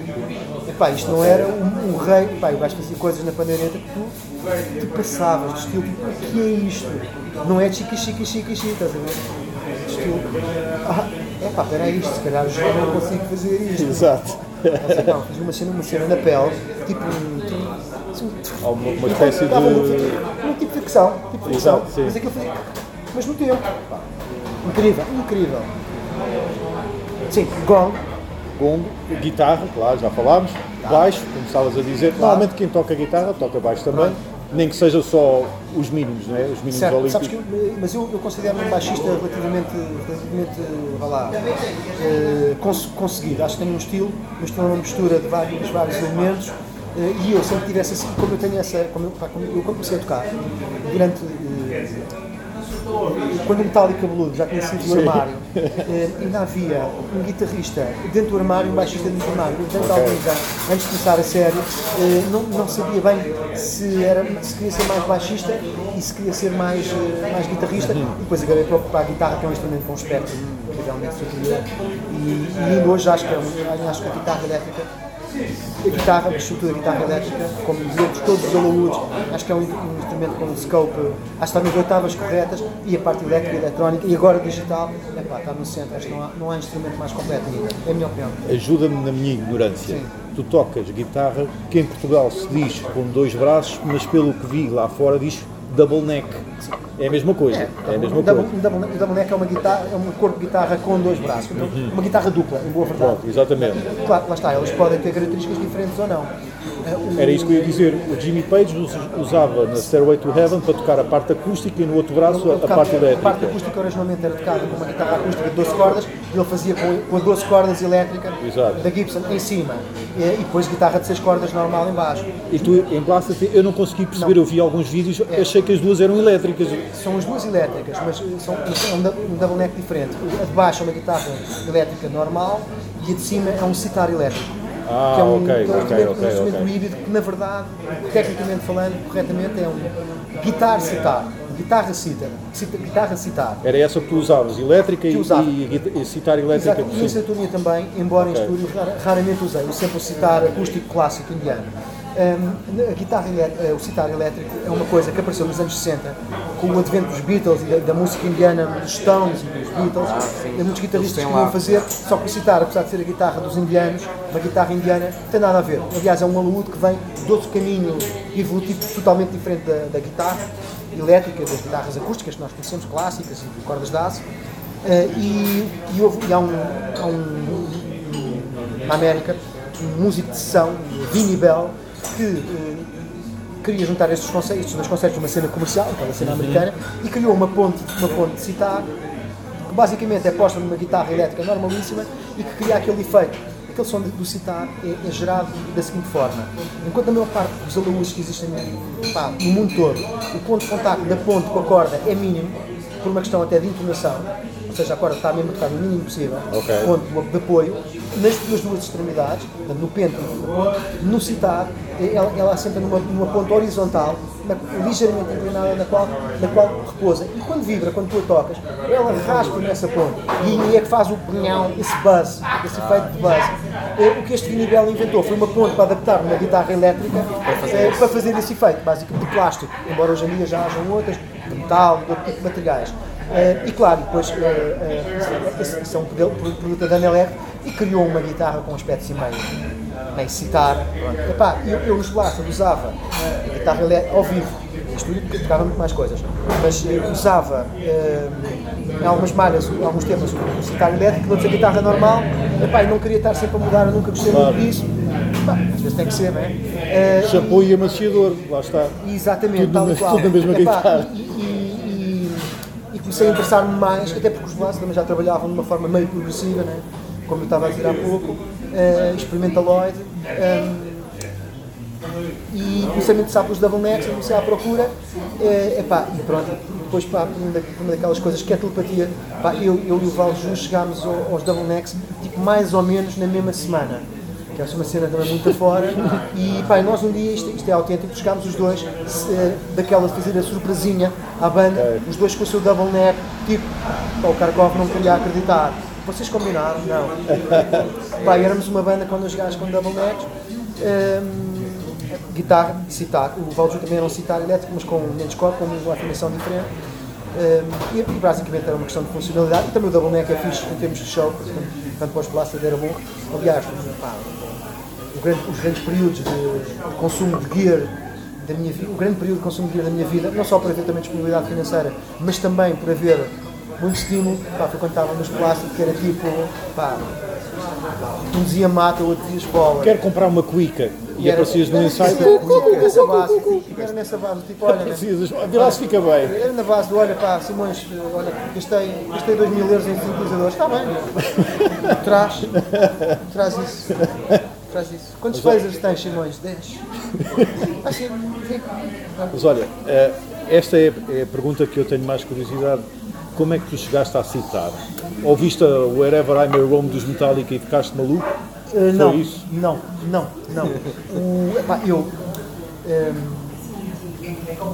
Epá, isto não era um, um rei, epá, o gajo fazia coisas na pandeireta que tu, tu passavas, de estilo, tipo, o que é isto? Não é chique, chique, chique, chique, estás a ver? De estilo, ah, epá, espera isto, se calhar eu não consigo fazer isto. Exato. Não, fiz uma cena, uma cena na pele, tipo um. tipo- uma, uma espécie um de. tipo, um tipo de ficção, tipo de ficção. Exato. Mas aquilo fazia. Mas no tempo. pá. Incrível, incrível. Sim, gong, Gongo, guitarra, claro, já falámos, baixo, como estavas a dizer. Normalmente quem toca guitarra toca baixo também, nem que seja só os mínimos, não é? Os mínimos certo. olímpicos. Sabes que eu, mas eu, eu considero-me um baixista relativamente, relativamente vá lá, eh, cons- conseguido. Acho que tenho um estilo, estilo é uma mistura de vários, vários elementos. eh, e eu sempre tive essa, como eu tenho essa, como eu, pá, como eu comecei a tocar durante eh, quando o Metallica Cabeludo já tinha sido do armário, eh, ainda havia um guitarrista dentro do armário, um baixista dentro do armário. Durante alguns anos, antes de começar a série, eh, não, não sabia bem se, era, se queria ser mais baixista e se queria ser mais, eh, mais guitarrista. E depois acabei por para a guitarra, que é um instrumento com um espectro incrivelmente superior. E, e ainda hoje acho que, é acho que a guitarra elétrica a guitarra, a estrutura da guitarra elétrica, como dizemos, todos os alaúdes, acho que é um, um instrumento com um scope, acho que está nas oitavas corretas, e a parte elétrica e eletrónica, e agora digital, epá, está no centro, acho que não há, não há instrumento mais completo ainda, é a minha opinião. Ajuda-me na minha ignorância. Sim. Tu tocas guitarra, que em Portugal se diz com dois braços, mas pelo que vi lá fora diz double neck. É a mesma coisa. É, a mesma double, coisa. um double, é uma guitarra, é um corpo de guitarra com dois braços, então, uma guitarra dupla, em boa verdade. Pronto, exatamente. Claro, lá está, eles podem ter características diferentes ou não. Eh, o- Era isso que eu ia dizer. O Jimmy Page us- usava na Stairway to Heaven para tocar a parte acústica e no outro braço a, a tocava- parte A parte elétrica. acústica originalmente era tocada com uma guitarra acústica de 12 cordas e ele fazia com, com a 12 cordas elétrica Exato. da Gibson em cima e, e depois guitarra de 6 cordas normal em baixo. E tu em Blasters, eu não consegui perceber, eu vi alguns vídeos, achei que as duas eram elétricas. São as duas elétricas, mas são é um, dou- double neck diferente. A de baixo é uma guitarra elétrica normal e a de cima é um sitar elétrico. Ah, que é um, ok, que é um ok, instrumento, ok, um instrumento ok. híbrido que, na verdade, tecnicamente falando, corretamente, é um guitar sitar. Guitarra sitar. Cita- Guitarra sitar. Era essa que tu usavas, elétrica e, usava. e, e citar elétrica Exato, e. Saturnia também, embora em estúdio rara- raramente usei, eu sempre o citar acústico clássico indiano. A guitarra eh, o citar elétrico é uma coisa que apareceu nos anos 60 com o advento dos Beatles e da, da música indiana dos Stones e dos Beatles. e muitos guitarristas queriam lá. fazer, só que o citar, apesar de ser a guitarra dos indianos, uma guitarra indiana, não tem nada a ver. Aliás, é um alaúde que vem de outro caminho evolutivo totalmente diferente da, da guitarra elétrica, das guitarras acústicas que nós conhecemos, clássicas e de cordas de aço. Eh, e, e houve, e há um, há um na América, um músico de sessão, Vinnie Bell, que eh, queria juntar estes conceitos, dois conceitos de uma cena comercial, aquela cena americana, e criou uma ponte, uma ponte de citar, que basicamente é posta numa guitarra elétrica normalíssima e que cria aquele efeito. Aquele som do citar é, é gerado da seguinte forma: enquanto a maior parte dos alaúdes que existem pá, no mundo todo, o ponto de contacto da ponte com a corda é mínimo, por uma questão até de entonação, ou seja, a corda está mesmo a tocar no mínimo possível, Ok. ponto de apoio, nas, nas duas extremidades, no pente e no citar, ela, ela assenta numa, numa ponta horizontal, na- ligeiramente inclinada, na qual, na qual repousa. E quando vibra, quando tu a tocas, ela raspa nessa ponta. E aí é que faz o punhão, esse buzz, esse efeito de buzz. Eh, O que este Vinibel inventou foi uma ponte para adaptar uma guitarra elétrica eh, para fazer esse efeito, basicamente de plástico, embora hoje em dia já hajam outras, de metal, de outro tipo de materiais. Eh, e claro, depois, esse- esse é um produto da Daniel R e criou uma guitarra com um aspecto assim meio, meio citar. Epá, eu, eu nos Blaster usava a guitarra elétrica ao vivo, estúdio porque tocava muito mais coisas, mas usava em algumas malhas, em alguns temas, o citar elétrico, noutros a guitarra normal. Epá, e não queria estar sempre a mudar, eu nunca gostei muito disso. Epá, às vezes tem que ser, não é? Eh, Shampoo e amaciador, lá está. Exatamente, Tudo tal na- e qual. [laughs] tudo na mesma Epá, guitarra. E, e- e- e comecei a interessar-me mais, até porque os Blast também já trabalhavam de uma forma meio progressiva, né? como eu estava a dizer há pouco, uh, experimentaloid. ehm, e comecei a me interessar pelos double necks, comecei à procura, eh, epá, e pronto, depois pá, uma, da- uma daquelas coisas que é telepatia, pá, eu, eu e o Val Jus chegámos ao- aos double necks tipo, mais ou menos na mesma semana. Que é uma cena também muito afora. E pá, nós um dia, isto, isto é autêntico, chegámos os dois, se, eh, daquela de fazer a surpresinha à banda, os dois com o seu double neck, tipo, pá, o Karkov não queria acreditar. Vocês combinaram? Não. [laughs] pá, éramos uma banda com dois gajos com double necks. Hum, guitarra, citar, o Valju também era um citar elétrico, mas com menos corpo, com uma afinação diferente. Um, e, e basicamente era uma questão de funcionalidade e também o double neck é fixe em termos de show, portanto, tanto para os plásticos era bom. Aliás, pá, grande- os grandes períodos de, de consumo de gear da minha vida, o grande período de consumo de gear da minha vida, não só por haver também disponibilidade financeira, mas também por haver muito estímulo, pá, foi quando estava nos plásticos, que era tipo, pá, um dizia mata, o outro dizia escola. Quero comprar uma cuica e era- aparecias no era ensaio. nessa base, era nessa base, tipo, olha, né? Precisas, vê lá se fica bem. Era na base do, olha pá, Simões, olha, gastei, gastei 2 mil euros em sintetizadores, está bem. [laughs] Traz, traz isso. Traz isso. Quantos lasers tens, Simões? 10. [laughs] Assim. Mas olha, eh, esta é é a pergunta que eu tenho mais curiosidade. Como é que tu chegaste a citar? Ouviste a Wherever I May Roam dos Metallica e ficaste maluco? Uh, não, isso? não, não, não. O, epá, eu. ehm,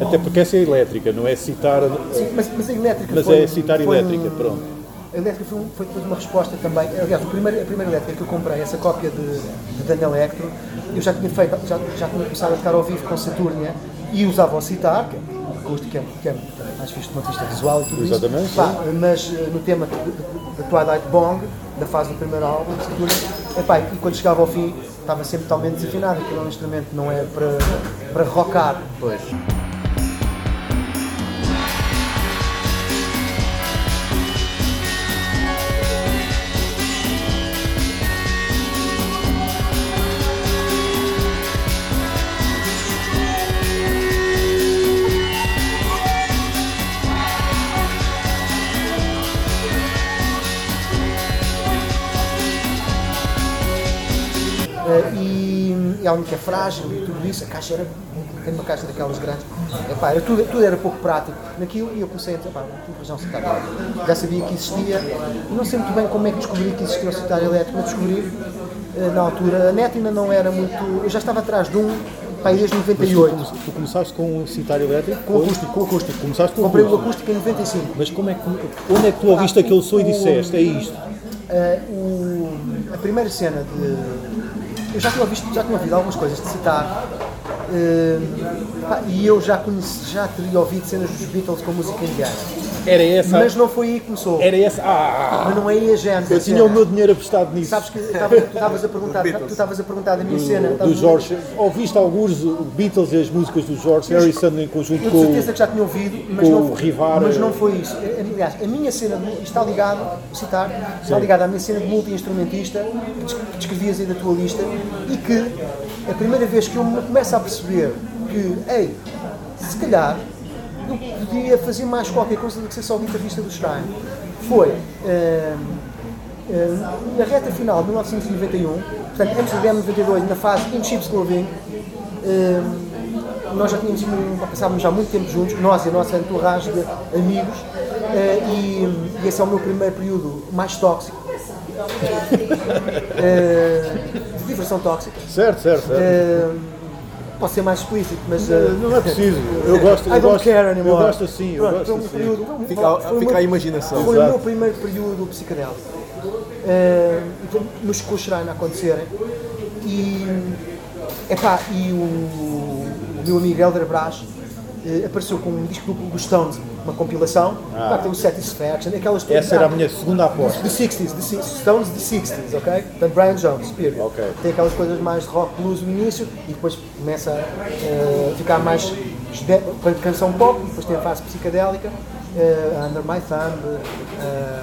Até porque essa é elétrica, não é citar. sim, mas, mas a elétrica Mas foi, é citar foi elétrica, um- pronto. A elétrica foi, foi depois uma resposta também. Aliás, o primeiro, a primeira elétrica que eu comprei, essa cópia de, de Dan Electro, eu já tinha feito, já, já tinha começado a tocar ao vivo com Saturnia e usava o citar, que é acústico, que é, que é mais ponto de vista visual e tudo Exatamente, isso. Pá, mas eh, no tema de Twilight Bong, da fase do primeiro álbum, Saturnia, epá, e quando chegava ao fim, estava sempre totalmente desafinado, aquilo é um instrumento não é para, para rockar. Pois. E, a única é frágil e tudo isso, a caixa era tem uma caixa daquelas grandes, Epá, era tudo, tudo era pouco prático naquilo e eu comecei a dizer, não Já sabia que existia não sei muito bem como é que descobri que existia o citar elétrico, mas descobri eh, na altura, a net ainda não era muito, eu já estava atrás de um, pá, aí desde 98, Tu começaste com um citar elétrico? com acústico, com acústico. Começaste com Comprei o acústico. acústico em 95. Mas como é que, onde é que tu ouviste aquele som e disseste? É isto. Uh, o- a primeira cena de. Eu já tinha, ouvido, já tinha ouvido algumas coisas de citar uh, pá, e eu já, conheci, já teria ouvido cenas dos Beatles com música indiana. Era essa. Mas não foi aí que começou. Era essa. Ah! Mas não é aí a gênese. Eu tinha cena. o meu dinheiro apostado nisso. Sabes que estavas- tu estavas a perguntar, tu estavas a perguntar da minha cena. do estavas a- George. Ouviste alguns Beatles e as músicas do George Harrison em conjunto Eu de com certeza que já tinha ouvido, mas, com não, o Rivar, mas não foi isso. Aliás, a minha cena de, está ligado, vou citar, está ligado à minha cena de multi-instrumentista que descrevias aí da tua lista e que a primeira vez que eu me começo a perceber que, ei, se calhar eu podia fazer mais qualquer coisa do que ser só guitarrista do Stein. Foi eh, eh, na reta final de 1991, portanto, antes do DM 92, na fase In Chips Clothing, eh, nós já tínhamos passávamos já muito tempo juntos, nós e a nossa entourage de amigos, eh, e, e esse é o meu primeiro período mais tóxico, [laughs] eh, de diversão tóxica. Certo, certo, certo. Posso ser mais explícito, mas. eh, Não é preciso. Eu gosto, I eu don't gosto, care eu anymore. gosto assim, eu gosto foi um assim. período- Fica, foi o fica meu- a imaginação. foi o Exato. meu primeiro período psicodélico. Eh, foi nos Shrine a acontecerem. E, epá, e o, o meu amigo Helder Brás eh, apareceu com um disco duplo dos Stones, uma compilação, pá, que tem o Satisfaction, aquelas Ah. Essa era a minha segunda aposta. The 60s, the Stones de 60s, ok? Portanto, Brian Jones, period. Ok. Tem aquelas coisas mais de rock blues no início e depois começa a ficar mais canção pop, depois tem a fase psicadélica, eh, Under My Thumb, eh,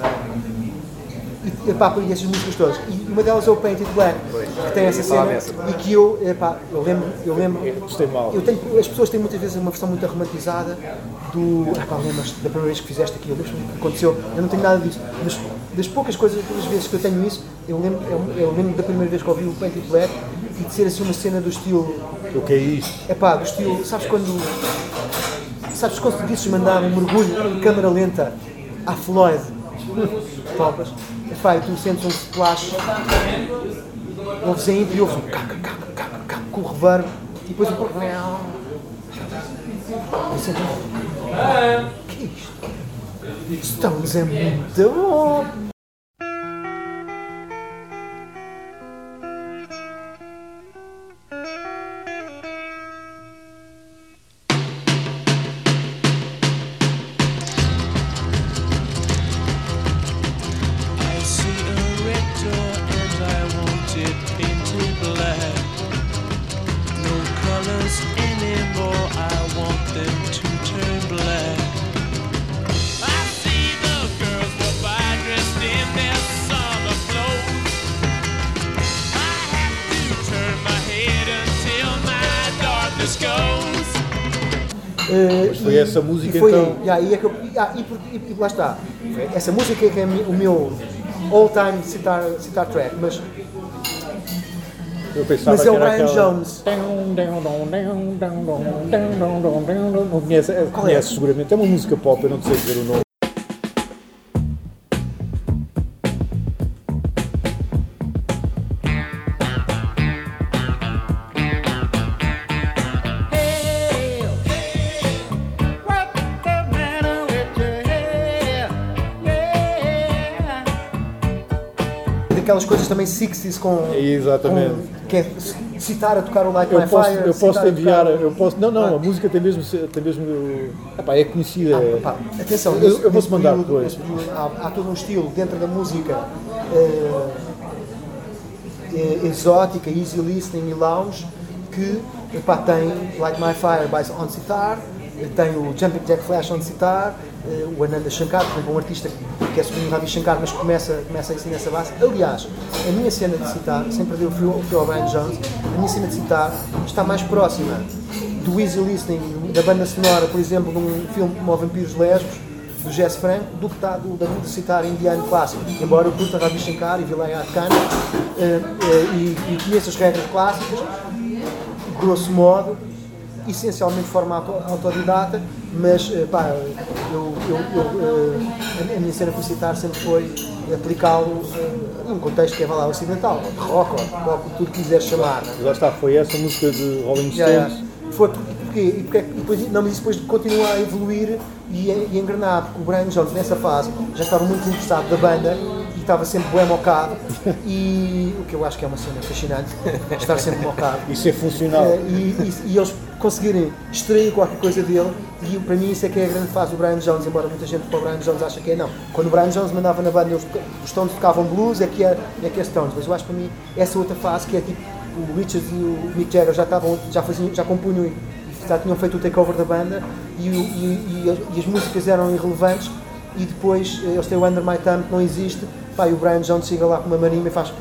e, epá, e essas músicas todas. E uma delas é o Painted Black, que tem essa cena e que eu, epá, eu lembro, eu lembro eu tenho, as pessoas têm muitas vezes uma versão muito romantizada do. Epá, lembras da primeira vez que fizeste aquilo, lembras o que aconteceu? Eu não tenho nada disso. Mas das poucas coisas, das vezes que eu tenho isso, eu lembro, eu, eu lembro da primeira vez que ouvi o Painted Black e de ser assim uma cena do estilo. O que é isto? Epá, do estilo. Sabes quando. Sabes quando conseguisses mandar um mergulho em câmara lenta à Floyd? Topas. Epá, tu sentes um splash ouves a intro e ouves um caca, caca, caca, caca, com o reverb e depois o porco. Você então, que é isto? Stones é muito bom! E foi então? Aí, e aí é que eu, e, e, e- e lá está. Essa música é que é o meu all-time citar, citar track, mas Eu pensava Mas é o Brian aquela... Jones. Não conhece, é, é? conhece seguramente. É uma música pop, eu não sei dizer o nome. Daquelas coisas também 60s com. Exatamente. com- que é citar a tocar o Light Eu My posso, Fire. eu posso enviar, eu posso, não, não, a música tem mesmo, tem mesmo, epá, é conhecida. Pá, atenção, Eu- eu vou-te mandar período- depois. período há, há todo um estilo dentro da música eh, exótica, easy listening e lounge que epá, tem Light My Fire by on citar, eh, tem o Jumping Jack Flash on citar, eh, o Ananda Shankar, por exemplo, um artista que é sobrinho Ravi Shankar, mas começa, começa assim nessa base. Aliás, a minha cena de citar, sem perder o fio, ao Brian Jones, a minha cena de citar está mais próxima do easy listening da banda sonora, por exemplo, de um filme como Vampiros Lesbos, do Jess Franco, do que está do, da de citar indiano clássico. Embora eu curta Ravi Shankar e Vilayat Khan eh, eh, e, e conheça as regras clássicas, grosso modo, essencialmente de forma auto- autodidata, mas eh, pá, eu, eu, eu, eh, a- minha cena por citar sempre foi aplicá-lo eh, num contexto que é lá ocidental, de rock, ou qual que tu quiseres chamar. né? Lá está, foi essa música de Rolling Stones. Yeah, yeah. Foi por- porquê? E porque, depois, não, mas isso depois continua a evoluir e, e engrenar, porque o Brian Jones nessa fase já estava muito interessado da banda estava sempre bem mocado e o que eu acho que é uma cena fascinante, estar sempre mocado. [laughs] E ser funcional. Eh, e, e- e eles conseguirem extrair qualquer coisa dele e para mim isso é que é a grande fase do Brian Jones, embora muita gente para o Brian Jones acha que é não. Quando o Brian Jones mandava na banda eles, os Stones tocavam blues é que é, é que é Stones, mas eu acho para mim essa outra fase que é tipo o Richard e o Mick Jagger já estavam, já faziam, já compunham e já tinham feito o takeover da banda e, e- e as, e as músicas eram irrelevantes e depois eh, eles têm o Under My Thumb que não existe pá, e o Brian Jones chega lá com uma marimba e faz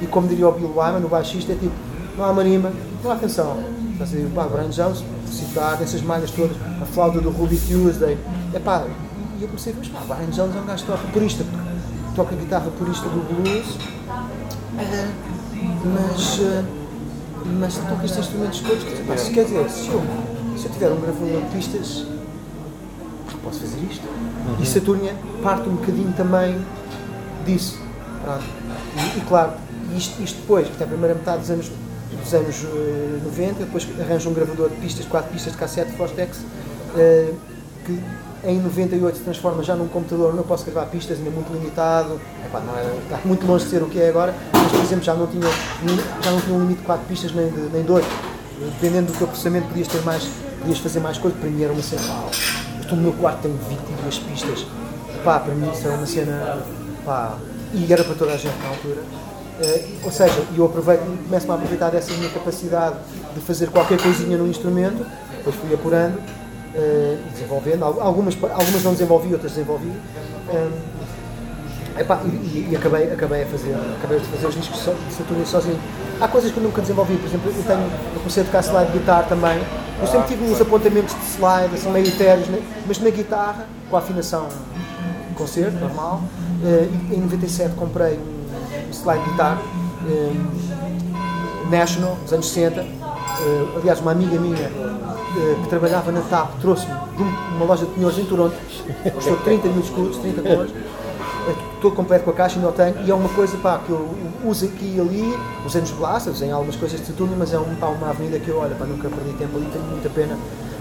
e como diria o Bill Wyman, o baixista, é tipo, não há marimba, não há canção. Estás a dizer, pá, Brian Jones, citar essas malhas todas, a flauta do Ruby Tuesday, é pá, e eu comecei a pá, Brian Jones é um gajo que toca purista, toca guitarra purista do blues, ah, mas, ah, mas toca estes instrumentos todos, dizer, pá, se quer dizer, se eu, se eu tiver um gravador de pistas, posso fazer isto. E Saturnia parte um bocadinho também disso. E, e claro, isto, isto depois, que é a primeira metade dos anos, dos anos eh, 90, depois arranja um gravador de pistas, quatro pistas de cassete Fostex, eh, que em 98 se transforma já num computador, não posso gravar pistas, ainda muito limitado, Epá, não era, está muito longe de ser o que é agora, mas por exemplo já não tinha, já não tinha um limite de 4 pistas nem de, nem de 8. Dependendo do teu processamento podias ter mais, podias fazer mais coisas, para mim era uma cena, estou no meu quarto, tenho 22 pistas, pá, para mim isso era uma cena, pá, e era para toda a gente na altura. Eh, ou seja, eu aproveito, começo-me a aproveitar dessa minha capacidade de fazer qualquer coisinha num instrumento, depois fui apurando e desenvolvendo. Al- Algumas, algumas não desenvolvi, outras desenvolvi. Eh, epá, e, e- acabei, acabei, a fazer, acabei de fazer os discos so- de Saturno sozinho. Há coisas que eu nunca desenvolvi, por exemplo, eu, tenho, eu comecei a tocar slide de guitarra também. Eu sempre tive uns apontamentos de slide, assim, meio etéreos, né? mas na guitarra, com a afinação concerto, normal. E em 97 comprei um slide de guitarra eh, National, dos anos 60. Eh, aliás, uma amiga minha eh, que trabalhava na TAP trouxe-me de um- uma loja de penhores em Toronto, custou 30 mil escudos, 30 cores. Todo completo com a caixa, ainda o tenho, e é uma coisa pá, que eu uso aqui e ali, usei nos blasters, em algumas coisas de Saturno, mas é um, pá, uma avenida que eu, olha, pá, nunca perdi tempo ali, tenho muita pena.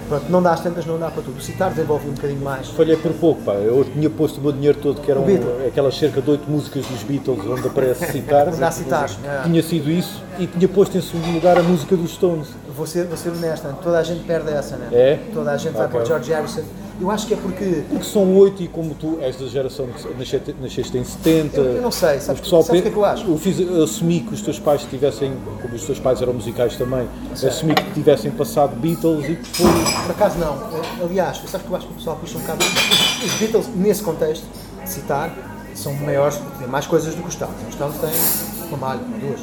Pronto, não dá às tantas, não dá para tudo. Citar desenvolve um bocadinho mais. Falhei por pouco, pá. Eu tinha posto o meu dinheiro todo, que eram aquelas cerca de oito músicas dos Beatles, onde aparece [laughs] citar. Onde há citar, é. Tinha sido isso e tinha posto em segundo lugar a música dos Stones. Vou ser, vou ser honesto, né? toda a gente perde essa, né? É? Toda a gente vai Ok. para o George Harrison. Eu acho que é porque. Porque são oito e como tu és da geração que nasceste, nasceste em 70. Eu- eu não sei, sabes- o sabes o que é que eu acho? Eu fiz, assumi que os teus pais tivessem, como os teus pais eram musicais também, assumi que tivessem passado Beatles e que foi. Por acaso não. Eh, Aliás, sabes que eu acho que o pessoal puxa um bocado. Os, os Beatles, nesse contexto, citar, são maiores, têm mais coisas do que os Stones. Os Stones têm uma malha, ou duas.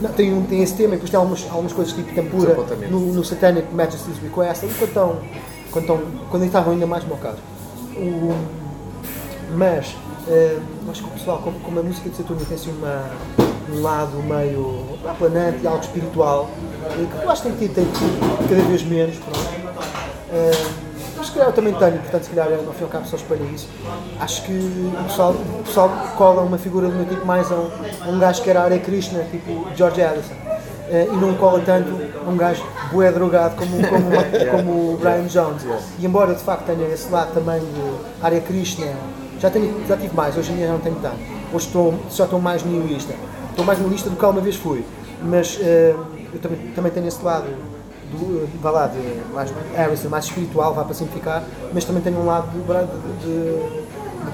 Não, tem, um, tem esse tema e depois tem algumas, algumas coisas tipo tempura no, no Satanic Majesty's Request, quando, estão, quando, estão, quando estavam ainda mais mocados. O, mas eu acho que o pessoal, como, como a música de Saturno tem assim uma, um lado meio aplanante e algo espiritual, que eu acho que tem que ter tem cada vez menos. Pronto. Eh, mas se calhar eu também tenho, portanto, se calhar no fim e ao cabo só espalha isso. Acho que o pessoal, o pessoal cola uma figura do meu tipo mais a um, a um gajo que era Hare Krishna, tipo George Harrison. Eh, e não cola tanto a um gajo bué drogado como, como, [laughs] como o Brian Jones. E embora de facto tenha esse lado também de Hare Krishna, já, tenho, já tive mais, hoje em dia já não tenho tanto. Hoje estou, já estou mais nihilista. Estou mais nihilista do que alguma vez fui. Mas eh, eu também, também tenho esse lado do, vá lá, de mais Harrison, mais espiritual, vá para simplificar, mas também tenho um lado de, de, de-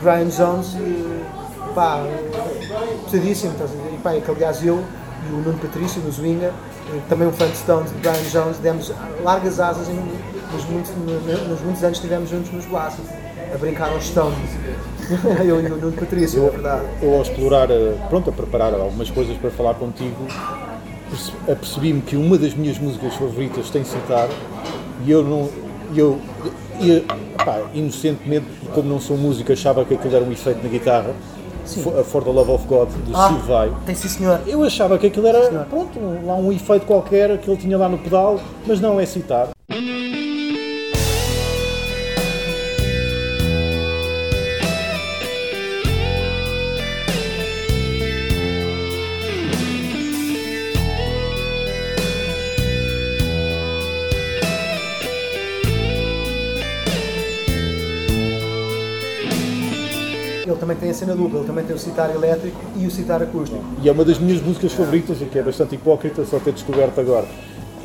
Brian Jones, eh, pá, pesadíssimo, estás a ver? E pá, é que aliás eu e o Nuno Patrício, no Zwinga, eh, também um fã de Stones, de Brian Jones, demos largas asas em, nos, muitos, no- nos muitos anos estivemos juntos nos Blasters, a brincar aos Stones. [laughs] eu e o Nuno Patrício, na verdade. Eu ao explorar, eh, pronto, a preparar algumas coisas para falar contigo, apercebi-me que uma das minhas músicas favoritas tem citar e eu não. Eu, e, pá, inocentemente, como não sou músico, achava que aquilo era um efeito na guitarra. For, For the Love of God, do Ah. Steve Vai. Tem sim senhor. Eu achava que aquilo era, pronto, lá um efeito qualquer que ele tinha lá no pedal, mas não é citar. Cena dupla, ele também tem o citar elétrico e o citar acústico. E é uma das minhas músicas favoritas, o que é bastante hipócrita só ter descoberto agora.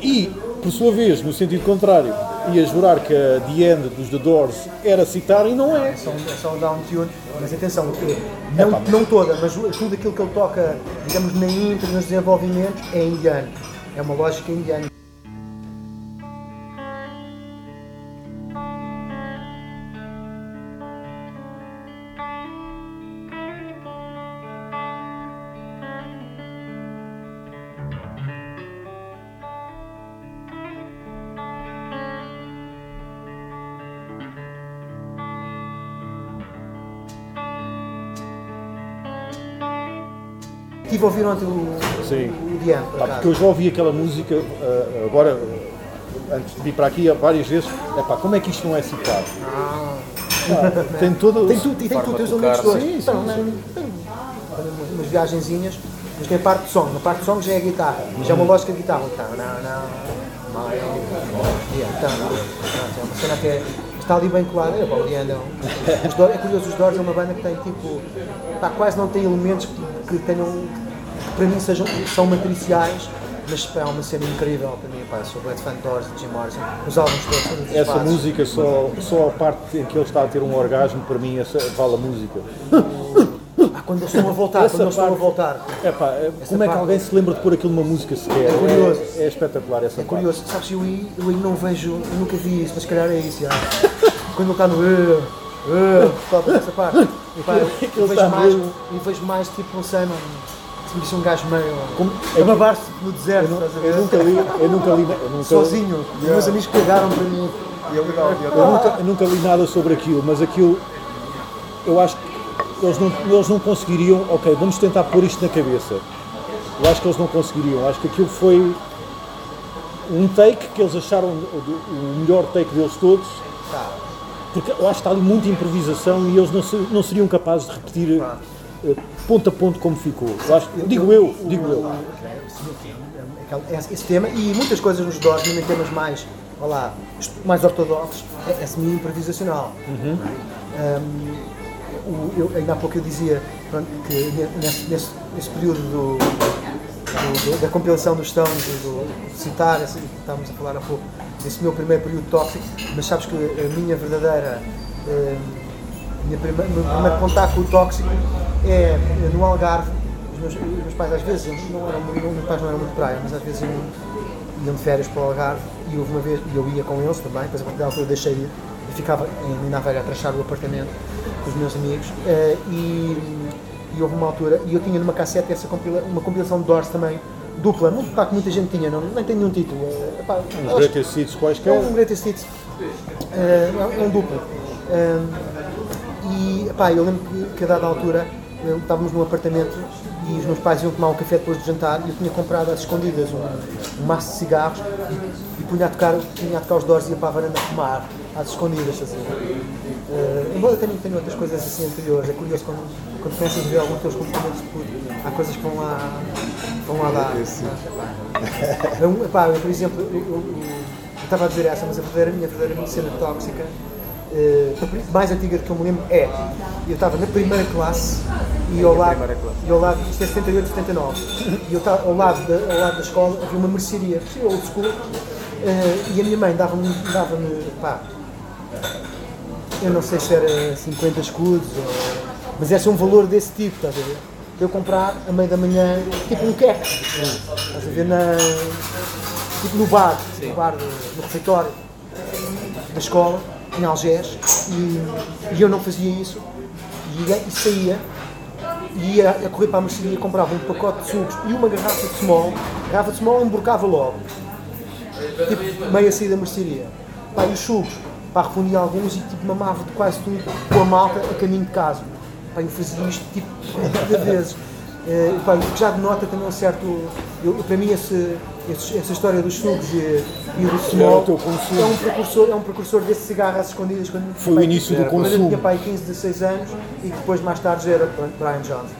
E, por sua vez, no sentido contrário, ia jurar que a The End dos The Doors era citar e não é. É só, é só um down tune, mas atenção, eh, não, não toda, mas tudo aquilo que ele toca, digamos, na intro, nos desenvolvimentos, é indiano. É uma lógica indiana. Estive a ouvir ontem o, Sim. o Diano, por acaso. porque eu já ouvi aquela música, ah, agora, ah, antes de vir para aqui, várias vezes, é pá, como é que isto não é citado? Pá, tem todo. Tem tudo, e tem tudo, tem os elementos todos. sim, Então, sim, tem umas, umas viagenzinhas, mas tem a parte de som. Na parte de som já é a guitarra, já é uma lógica de guitarra. Tá, não, não, não, yeah, não. Pronto, é uma cena que é, está ali bem colada. É, o Diana é os Doors- é curioso, os Doors é uma banda que tem tipo, pá, quase não tem elementos que, que tenham, que para mim sejam, são matriciais. Mas pá, é uma cena incrível para mim, pá, sou Black Fan Doors, de Jim Morrison, os álbuns todos, os Essa passos. música, só, só a parte em que ele está a ter um orgasmo, para mim, essa vale a música. Ah, quando eles estão a voltar, Essa quando eles estão a parte- voltar. É pá, como é que parte- alguém se lembra de pôr aquilo numa música sequer? É curioso. É, é espetacular essa É curioso, sabes, eu aí, eu aí não vejo, eu nunca vi isso, mas se calhar é isso, já. Quando ele está no "Eh, eh", toca essa parte. E, pá, [laughs] eu, eu vejo mais, eu vejo mais tipo, não sei, mano, me disse um gajo meio. Como- a babar-se no deserto, estás a Eu nunca li, eu nunca li, eu nunca, Sozinho, os meus amigos cagaram para mim. eu nunca, eu nunca li nada sobre aquilo, mas aquilo, eu acho que eles não, eles não conseguiriam, ok, vamos tentar pôr isto na cabeça. Eu acho que eles não conseguiriam, acho que aquilo foi um take que eles acharam o, melhor take deles todos Tá. porque eu acho que está ali muita improvisação e eles não, não seriam capazes de repetir eh, ponto a ponto como ficou. Eu acho- digo eu, digo eu. Esse, tema e muitas coisas nos Doors, mesmo em temas mais, vá lá, mais ortodoxos, é, é semi-improvisacional. Um, o- eu, ainda há pouco eu dizia pronto, que ne- nesse, nesse, nesse período do, do- do- da compilação dos Stones, do, de citar, esse, estávamos a falar há pouco, desse meu primeiro período tóxico, mas sabes que a minha verdadeira. um, minha prima- meu primeiro contato com o tóxico é no Algarve. Os meus, os meus pais às vezes não eram muito, meus pais não eram muito praia, mas às vezes iam, iam de férias para o Algarve e houve uma vez, e eu ia com eles também, depois a partir da altura deixei de ir e ficava em Mina Velha a trachar o apartamento com os meus amigos eh, e, e houve uma altura, e eu tinha numa cassete essa compila, uma compilação de Doors também dupla, muito pá, que muita gente tinha, não, nem tem nenhum título. eh, pá, Os greatest hits é quaisquer. um greatest hits. É, é um duplo. É, e pá, eu lembro que, a dada altura estávamos num apartamento e os meus pais iam tomar um café depois de jantar e eu tinha comprado às escondidas um, um maço de cigarros e, e punha, a tocar, punha a tocar os dores e ia para a varanda fumar às escondidas. Assim. É, embora eu tenha, tenha outras coisas assim anteriores, é curioso quando, quando a ver alguns teus comportamentos de puto, há coisas que vão lá, vão lá dar. Eu, epá, eu, por exemplo, eu, eu- eu estava a dizer essa, mas a, verdadeira, a minha verdadeira cena tóxica, eh, mais antiga que eu me lembro, é. Eu estava na primeira classe e ao lado, e ao lado isto é 78, 79, e eu estava ao lado da, ao lado da escola havia uma mercearia, sim, old school, eh, e a minha mãe dava-me, dava-me, pá, eu não sei se era 50 escudos, ou, mas esse é um valor desse tipo, estás a ver? Eu comprar a meio da manhã, tipo um queque, estás a ver, na, tipo no bar, no bar, no refeitório da escola, em Algés, e, e eu não fazia isso, e, e saía, e ia a correr para a mercearia, comprava um pacote de sucos e uma garrafa de small, garrafa de small emborcava logo, tipo meio a sair da mercearia. Pá, e os sucos, pá, alguns e tipo mamava de quase tudo com a malta a caminho de casa. Pá, eu fazia isto tipo [laughs] muitas vezes. Eh, pá, já denota também um certo. Eu, para mim, esse- essa história dos sucos e, e do small consumo. é um precursor, é um precursor desse cigarro às escondidas. Quando, Foi o início do Quando eu consumo. tinha pai 15, 16 anos e depois mais tarde era Brian Jones.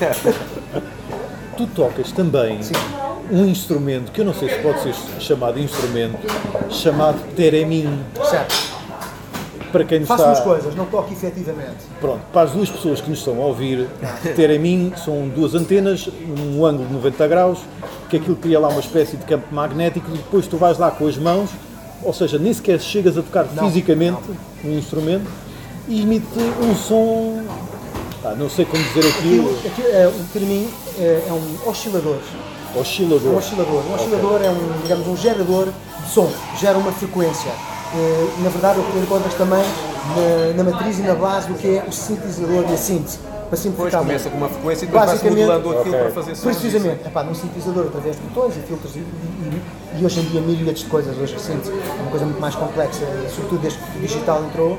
[laughs] Tu tocas também um instrumento que eu não sei se pode ser chamado instrumento, chamado teremin. Certo? Para quem nos Faço está. duas coisas, não toco efetivamente. Pronto, para as duas pessoas que nos estão a ouvir, teremin são duas antenas, um ângulo de 90 graus, que aquilo cria lá uma espécie de campo magnético e depois tu vais lá com as mãos, ou seja, nem sequer chegas a tocar fisicamente um instrumento e emite um som. ah, não sei como dizer Aquilo, aquilo. aquilo é, o termim é, é um oscilador. Um Oscilador. oscilador. Um oscilador é um, digamos, um gerador de som, gera uma frequência. Eh, na verdade, o que encontras também na, na matriz e na base do que é o sintetizador e a síntese. Para Depois simplificar começa muito. com uma frequência e depois Basicamente- modelando aquilo Ok. para fazer sons. Precisamente, Epá, num sintetizador através de botões e filtros e, e- e hoje em dia milhares de coisas, hoje síntese é uma coisa muito mais complexa, sobretudo desde que o digital entrou.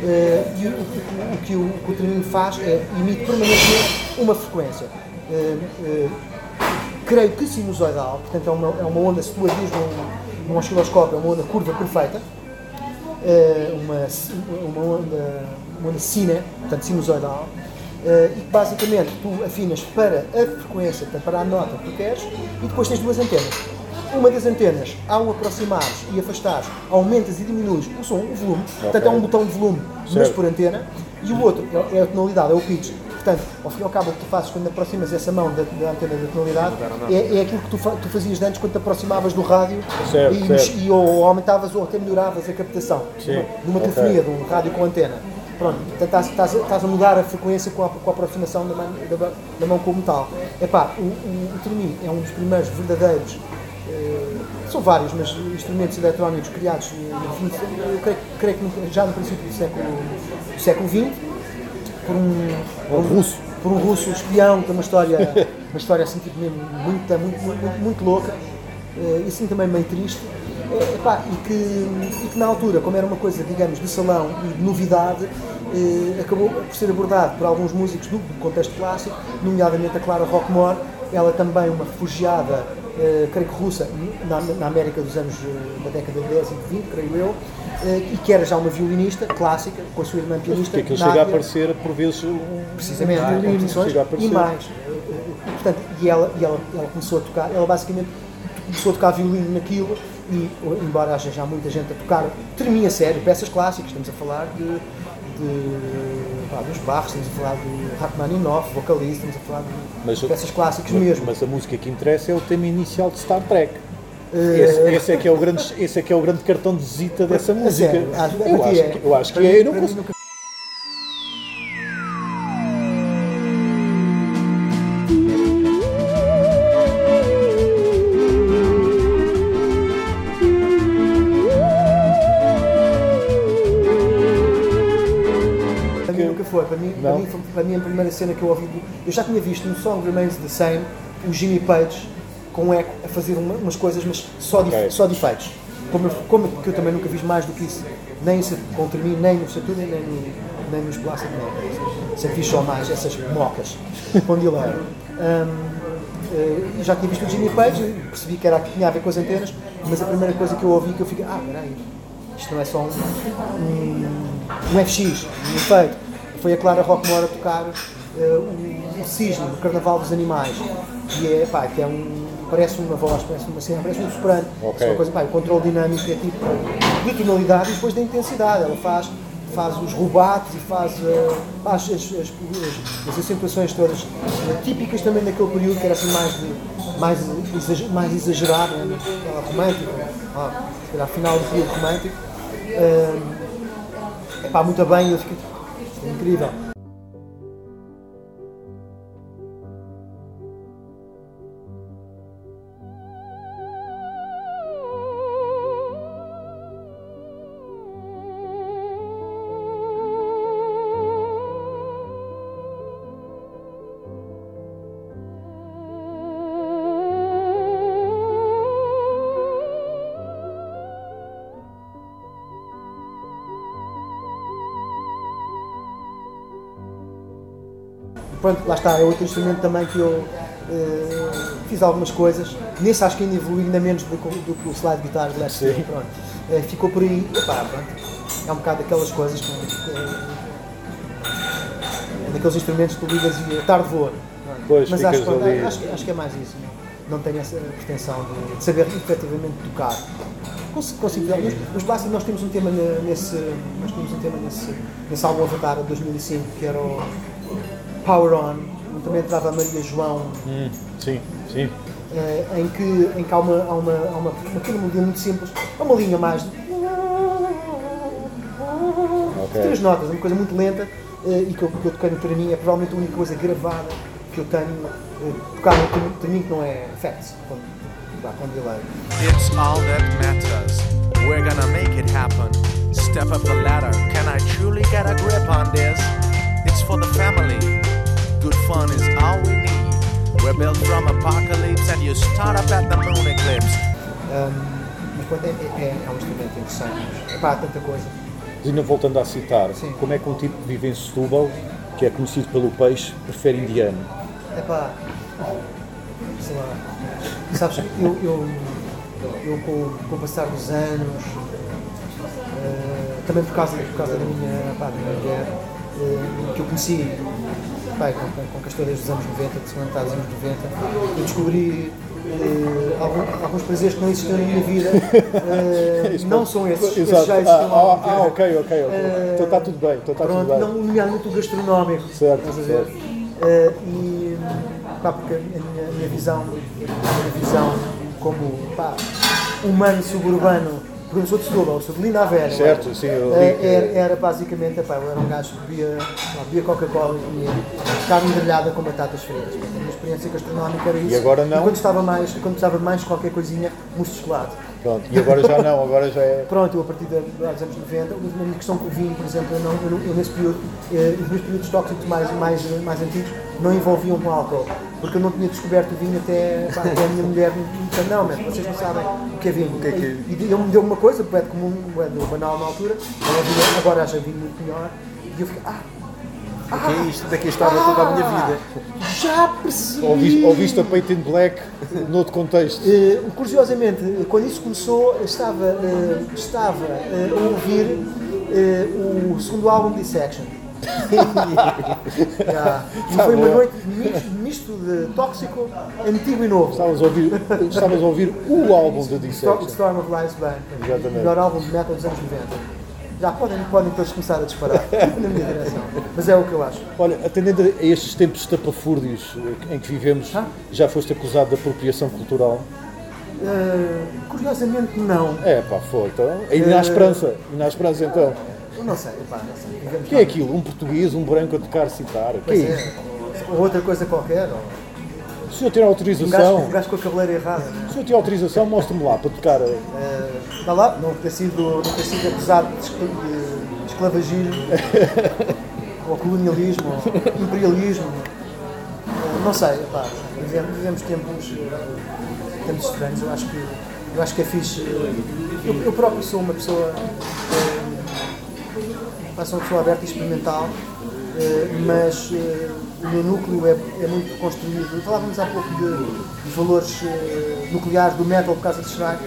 eh, e o, o- o que o, o o faz é emite permanentemente uma frequência. Eh, eh, creio que sinusoidal, portanto é uma, é uma onda, se tu a vires num, num osciloscópio, é uma onda curva perfeita, eh, uma, uma onda, uma onda sine, portanto sinusoidal, eh, e que basicamente tu afinas para a frequência, para a nota que tu queres, e depois tens duas antenas. Uma das antenas, ao aproximares e afastares, aumentas e diminuis o som, o volume, portanto é um botão de volume, mas Certo. por antena, e o outro é é a tonalidade, é o pitch. Portanto, ao fim e ao cabo, o que tu fazes quando aproximas essa mão da, da antena da tonalidade é, é aquilo que tu, fa- tu fazias antes quando te aproximavas do rádio Certo, e, certo. e ou aumentavas ou até melhoravas a captação Sim, de uma, de uma ok. telefonia, de um rádio com antena. Pronto, portanto, estás, estás, a- estás a mudar a frequência com a, com a aproximação da mão, da, da mão com o metal. Epá, o, o, o é um dos primeiros verdadeiros, eh, são vários, mas instrumentos eletrónicos criados no 20, eu creio, creio que no- já no princípio do século, do século XX, por um, por um russo, por um russo espião, que tem uma história, uma história assim tipo mesmo muito, muito, muito, muito louca, eh, e assim também meio triste, eh, epá, e, que, e que na altura, como era uma coisa, digamos, de salão e de novidade, eh, acabou por ser abordado por alguns músicos do, do contexto clássico, nomeadamente a Clara Rockmore, ela também uma refugiada eh, creio que russa, na, na América dos anos eh, da década de 10 e de 20, creio eu, eh, e que era já uma violinista clássica, com a sua irmã pianista. Porque aquilo Nádia. chega a aparecer por vezes um precisamente um há violino, competições chega a e mais. E, portanto, e ela, e ela, ela começou a tocar, ela basicamente começou a tocar violino naquilo e, embora haja já muita gente a tocar, termina sério, peças clássicas, estamos a falar de, de pá, dos Barros, estamos a falar de Rachmaninoff, vocalista, estamos a falar de Mas, peças clássicas mas- mesmo. mas a música que interessa é o tema inicial de Star Trek. Eh, Esse, esse é que é o grande, esse é que é o grande cartão de visita dessa música. sério, eu, acho é. que, eu acho que é. Eu não para mim consigo- para, mim, mim, a primeira cena que eu ouvi, eu já tinha visto no Song Remains the Same o Jimmy Page com um eco a fazer uma- umas coisas, mas só de, Ok. só de efeitos. Como, como que eu também nunca vi mais do que isso, nem o Termin, nem no Saturn, nem, no, nem nos Blasted Makers. Sempre fiz só mais essas mocas com delay. Hum, eh, já tinha visto o Jimmy Page, percebi que era que tinha a ver com as antenas, mas a primeira coisa que eu ouvi que eu fiquei, ah, peraí, isto não é só um, um, um FX, um efeito. Foi a Clara Rockmore a tocar eh, o, o cisne, o Carnaval dos Animais, que é, pá, que é um, parece uma voz, parece uma cena, parece um soprano. Ok. É uma coisa, pá, o controle dinâmico é tipo de tonalidade e depois da intensidade. Ela faz, faz os rubatos e faz, eh, faz as, as, as- as acentuações todas eh, típicas também daquele período que era assim mais, de, mais, mais exagerado, né? Aquela romântica, se calhar final do período romântico. É pá, muito bem, eu fiquei é incrível. Lá está, é outro instrumento também que eu eh, fiz algumas coisas. Nesse acho que ainda evolui ainda menos do, que o- do que o slide guitar de Last Year, pronto. Eh, ficou por aí, epá, pronto. É um bocado daquelas coisas que, eh, daqueles instrumentos que tu ligas e a tarde voa. Pois, Mas acho, pronto, acho, que- acho que é mais isso. Não, não tenho essa pretensão de, de saber efetivamente tocar. Consigo, consigo nos, nos Blasted nós temos um tema ne- nesse, nós temos um tema nesse, nesse álbum Avatar de 2005 que era o Power On, onde também entrava a Maria João, Hum, sim, sim. eh, em, que, em que há uma, há uma, há uma, uma pequena melodia muito simples, é uma linha mais de Ok. três notas, uma coisa muito lenta eh, e que eu, que eu toquei no Turnim, é provavelmente a única coisa gravada que eu tenho eh, tocado no Turnim que não é effects, com, vá, com delay. It's all that matters. We're gonna make it happen. Step up the ladder. Can I truly get a grip on this? It's for the family. Good fun is all we need. We're built from apocalypse, and you start up at the moon eclipse. Um, pronto, é, é, é um instrumento interessante. Há tanta coisa. Mas ainda voltando a citar, Sim. como é que um tipo que vive em Setúbal, que é conhecido pelo peixe, prefere indiano? Epá, sei lá. Sabes, eu, eu, eu com, com o passar dos anos, eh, também por causa, por causa da minha, pá, da minha mulher, eh, que eu conheci pá, com, com, com castoras dos anos 90, de segunda metade dos anos 90, eu descobri eh, algum- alguns prazeres que não existiam na minha vida. [laughs] eh, não são esses, esses Exato. já Ah, ah, ah, ok, ok, ok. Eh, Então está tudo bem, então está tudo Pronto, bem. não, nomeadamente o gastronómico. Certo, certo. Eh, e pá, porque a minha, a minha visão, a minha visão como pá, humano suburbano, porque eu sou de Setúbal, eu sou de Linda a Velha. Certo, sim, eu Eh, vi que- era, era basicamente, pá, eu era um gajo que bebia, bebia Coca-Cola e comia carne grelhada com batatas fritas. A minha experiência gastronómica era isso. E agora não? E quando estava mais, quando estava mais qualquer coisinha, mousse de chocolate. Pronto, e agora já não, agora já é. Pronto, eu a partir dos anos 90, a minha questão com o vinho, por exemplo, eu, não, eu, eu nesse período, eh, os meus períodos tóxicos mais, mais, mais antigos não envolviam com álcool, porque eu não tinha descoberto o vinho até, pá, até a minha mulher me disse, não, mas vocês não sabem o que é vinho. que é que- E, e ele me deu uma coisa, de comum, banal na altura, agora já vinho muito melhor, e eu fiquei, ah, O que é isto? Eu estava toda a minha vida? Já percebi! Ouviste, ouviste a Paint in Black noutro contexto. Eh, curiosamente, quando isso começou, estava, eh, estava eh, a ouvir o segundo álbum de Dissection. Já. [laughs] [laughs] E Tá foi uma bom. noite misto, de tóxico, antigo e novo. Estavas a ouvir, estavas a ouvir o álbum Storm, Dissection. Storm of Lies Band. Exatamente. O melhor álbum de metal dos anos 90. Já podem, podem todos começar a disparar [laughs] na minha direção. Mas é o que eu acho. Olha, atendendo a estes tempos estapafúrdios eh, em que vivemos, já foste acusado de apropriação cultural? Eh, curiosamente, não. É pá, foi. Então, ainda há Eh. esperança. Ainda há esperança então. Eu Não sei, pá, não sei. O que é aquilo? Um português, um branco a tocar citar? O que é é. Ou outra coisa qualquer. Ou o senhor tem autorização, um gajo com a cabeleira errada. Né? se o senhor tem autorização, mostre-me lá para tocar. eh, Está lá, não ter sido, não ter sido acusado de, escla- de esclavagismo, [laughs] ou colonialismo, ou imperialismo. Eh, Não sei, pá, vivemos, vivemos tempos, tempos estranhos. Eu acho que, eu acho que é fixe. eh, Eu, eu próprio sou uma pessoa. pá, sou uma pessoa aberta e experimental, eh, mas o meu núcleo é, é muito construído. Falávamos há pouco de, de valores eh, nucleares do metal por causa de Schneid,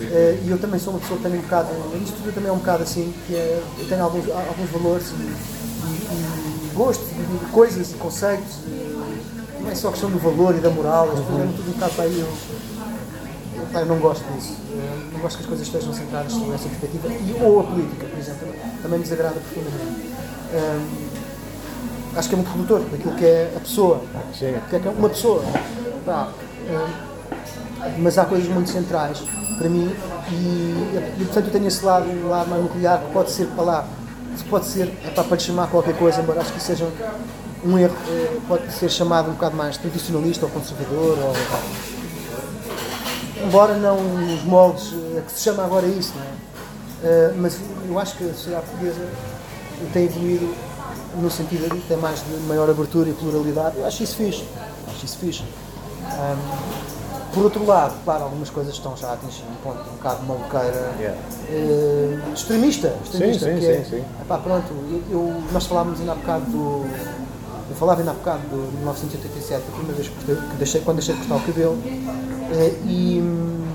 eh, e eu também sou uma pessoa que tem um bocado. Isto tudo também é um bocado assim, que é, eu tenho alguns, alguns valores e, e, e gostos de, coisas e conceitos. e não é só questão do valor e da moral, é tudo um bocado para aí. Eu, eu, não gosto disso. Eu não gosto que as coisas estejam centradas sobre essa perspectiva. E, ou a política, por exemplo, também, também me desagrada profundamente. Hum, acho que é muito redutor daquilo que é a pessoa. Sim. Que é que é uma pessoa. Pá, hum, mas há coisas muito centrais para mim e, e, portanto eu tenho esse lado, um lado mais nuclear que pode ser para lá, que pode ser epá, para lhe chamar qualquer coisa, embora acho que seja um erro, eh, pode ser chamado um bocado mais tradicionalista ou conservador ou, embora não os moldes eh, que se chama agora isso, não é? Eh, mas eu acho que a sociedade portuguesa tem evoluído no sentido de ter mais de maior abertura e pluralidade. Eu acho isso fixe. Acho isso fixe. Ahm, por outro lado, claro, algumas coisas estão já a atingir um ponto um bocado maluqueira, eh, extremista, extremista Sim, sim, é, sim, sim. epá, pronto, eu, nós falávamos ainda há bocado do, eu falava ainda há bocado do de 1987, a primeira vez que, que deixei, quando deixei de cortar o cabelo, eh, e, hum,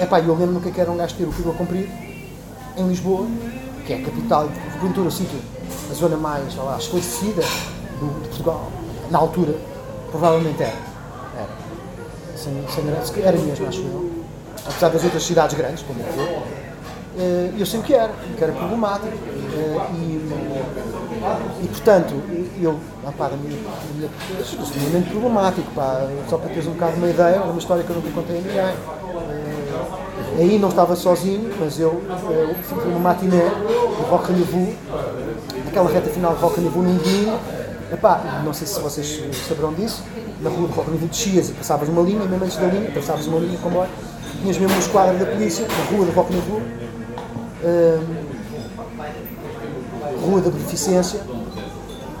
epá, eu lembro-me é que era um gajo ter o cabelo comprido, em Lisboa, que é a capital, porventura o sítio, a zona mais, lá, esclarecida do, de Portugal, na altura, provavelmente era. Era. Sem, sem era mesmo, acho eu. Apesar das outras cidades grandes, como foi. Eh, Eu o que era, que era problemático. eh, E, e portanto, eu, ah, pá, da minha, minha, extremamente problemático, pá, só para teres um bocado uma ideia, é uma história que eu nunca contei a ninguém. Eh, Aí não estava sozinho, mas eu, eu fui uma matiné do Rock Rendezvous, aquela reta final de Rock Rendezvous num domingo. Epá, não sei se vocês saberão disso, na rua do Rock Rendezvous descias e passavas uma linha, mesmo antes da linha, passavas uma linha, comboio, tinhas mesmo uma esquadra da polícia, na rua do Rock Rendezvous, Rua da Beneficência,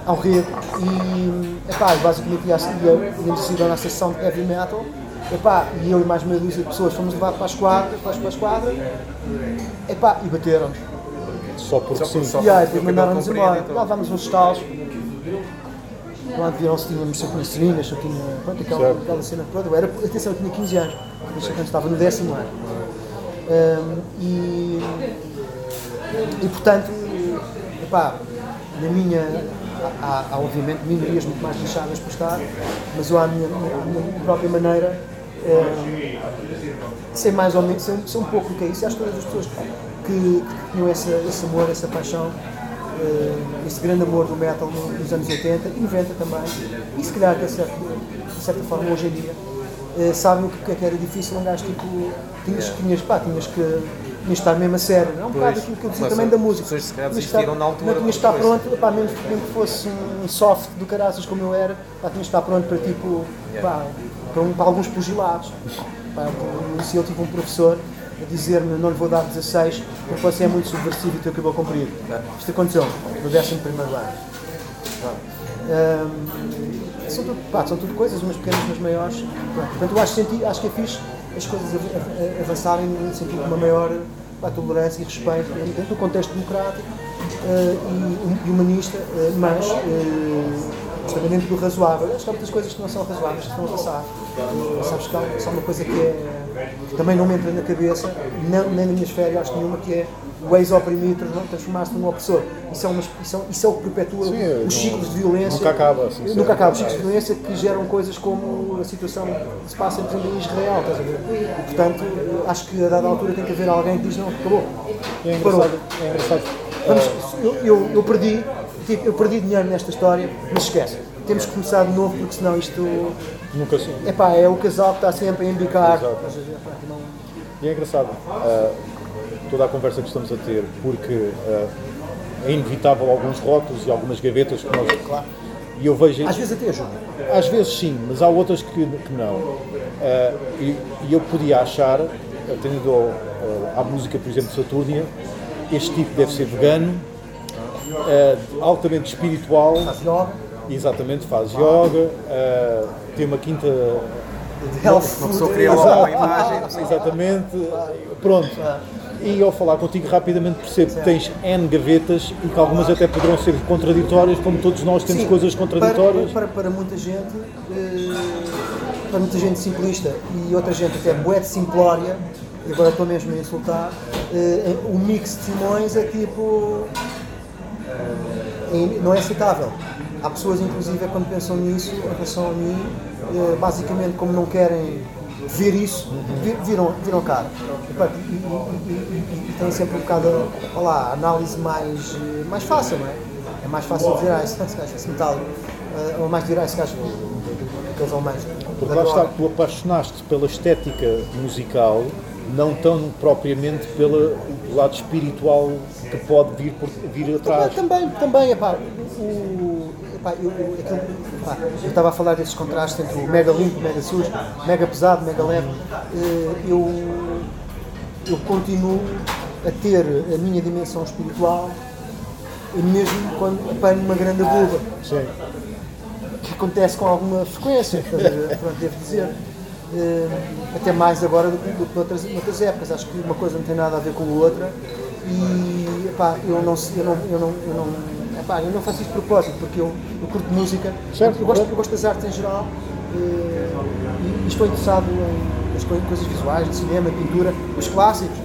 ao Rego, e epá, basicamente ia, ia, íamos ir à nossa sessão de heavy metal, epá, e eu e mais meia dúzia de pessoas fomos levados para a esquadra, para a esquadra, epá, e bateram-nos. Só porque sim. só- E aí, porque depois mandaram-nos embora. comprido, Lá então. levámos uns estalos. Lá viram se tínhamos seringas, se eu tinha. Pronto, aquela, aquela cena toda. Eu era, atenção, eu tinha 15 anos. Quando estava no décimo ano. Ahm, e, e portanto, epá, na minha. Há, há, obviamente minorias muito mais lixadas por estar, mas eu à minha, minha- minha própria maneira ahm, sei mais ou menos, sei um pouco o que é isso. E acho que todas as pessoas que, que tinham essa, esse amor, essa paixão, eh, esse grande amor do metal no- nos anos 80 e 90 também, e se calhar, de certa, de certa forma, hoje em dia, eh, sabem o que é que era difícil um gajo tipo. Tinhas, tinhas, pá, tinhas que. Tinhas estar mesmo a sério, não é um bocado aquilo que eu dizia também da música. as pessoas se calhar desistiram na altura Não tinhas que estar pronto, pá, mesmo, mesmo que fosse um soft do caraças como eu era, pá, tinhas que estar pronto para tipo. Pá, para, um- para alguns pugilados. Se eu tive um professor a dizer-me não lhe vou dar 16 porque você é muito subversivo e teu cabelo comprido. Isto aconteceu no 11 primeiro ano. São, tudo, pá, são tudo coisas, umas pequenas, umas maiores. Portanto, eu acho, senti- acho que é fixe as coisas av- av- avançarem no sentido de uma maior pá, tolerância e respeito dentro do contexto democrático eh, e, humanista, eh, mas eh, também dentro do razoável. Acho que há muitas coisas que não são razoáveis que estão a passar. Eh, sabes que há só uma coisa que é. Também não me entra na cabeça, não, nem nas minhas férias, nenhuma, que é o ex-oprimido trans- transformar-se num opressor. Isso é, uma, isso, é, isso é o que perpetua Sim, os não- ciclos de violência. nunca acaba, sim, Nunca acaba. Os ciclos de violência que geram coisas como a situação que se passa, por exemplo, em Israel. Estás a ver? E, portanto, acho que a dada altura tem que haver alguém que diz: não, acabou. É Parou. engraçado, é engraçado. Vamos, eu, eu, eu perdi, tipo, eu perdi dinheiro nesta história, mas esquece. Temos que começar de novo porque senão isto Nunca se. epá, é o casal que está sempre a embicar. Não- E é engraçado ah, toda a conversa que estamos a ter, porque ah, é inevitável alguns rótulos e algumas gavetas que nós. E eu vejo. Às vezes até ajuda. Às vezes sim, mas há outras que, que não. Ah, e, e eu podia achar, atendendo ao- à música, por exemplo, de Saturnia, este tipo deve ser vegano, ah, altamente espiritual, Faz yoga, exatamente, faz yoga, ah, tem uma quinta de health Uma pessoa cria logo uma imagem. Exatamente. Pronto. E ao falar contigo rapidamente percebo que tens N gavetas e que algumas até poderão ser contraditórias, como todos nós temos Sim, coisas contraditórias. Para, para, para muita gente, eh, para muita gente simplista e outra gente até bué de simplória, e agora estou mesmo a insultar, eh, o mix de Simões é tipo. É- não é aceitável. Há pessoas, inclusive, quando pensam nisso, em relação a mim, basicamente, como não querem ver isso, vi- viram, viram cara. E, e, tem sempre um bocado, olha lá, a análise mais, mais fácil, não é? É mais fácil dizer, ah, esse [laughs] gajo, esse metal, ou mais dizer, ah, esse gajo, aqueles alemães. Porque lá está, tu apaixonaste pela estética musical, não tão propriamente pelo lado espiritual que pode vir, por, vir atrás. Também, também, epá, o, epá, eu, eu, aquilo, epá, eu estava a falar desses contrastes entre o mega limpo, mega sujo, mega pesado, mega leve. Eh, Eu, eu continuo a ter a minha dimensão espiritual, mesmo quando apanho uma grande vulva. Sim. que acontece com alguma frequência, devo dizer. Eh, até mais agora do que, do que noutras, noutras épocas. Acho que uma coisa não tem nada a ver com a outra e epá, eu, não, eu, não, eu, não, eu, não, epá, eu não faço isso de propósito porque eu, eu curto música, Certo, eu, gosto, eu gosto das artes em geral eh, e, e estou interessado em as coi- coisas visuais, de cinema, pintura, os clássicos.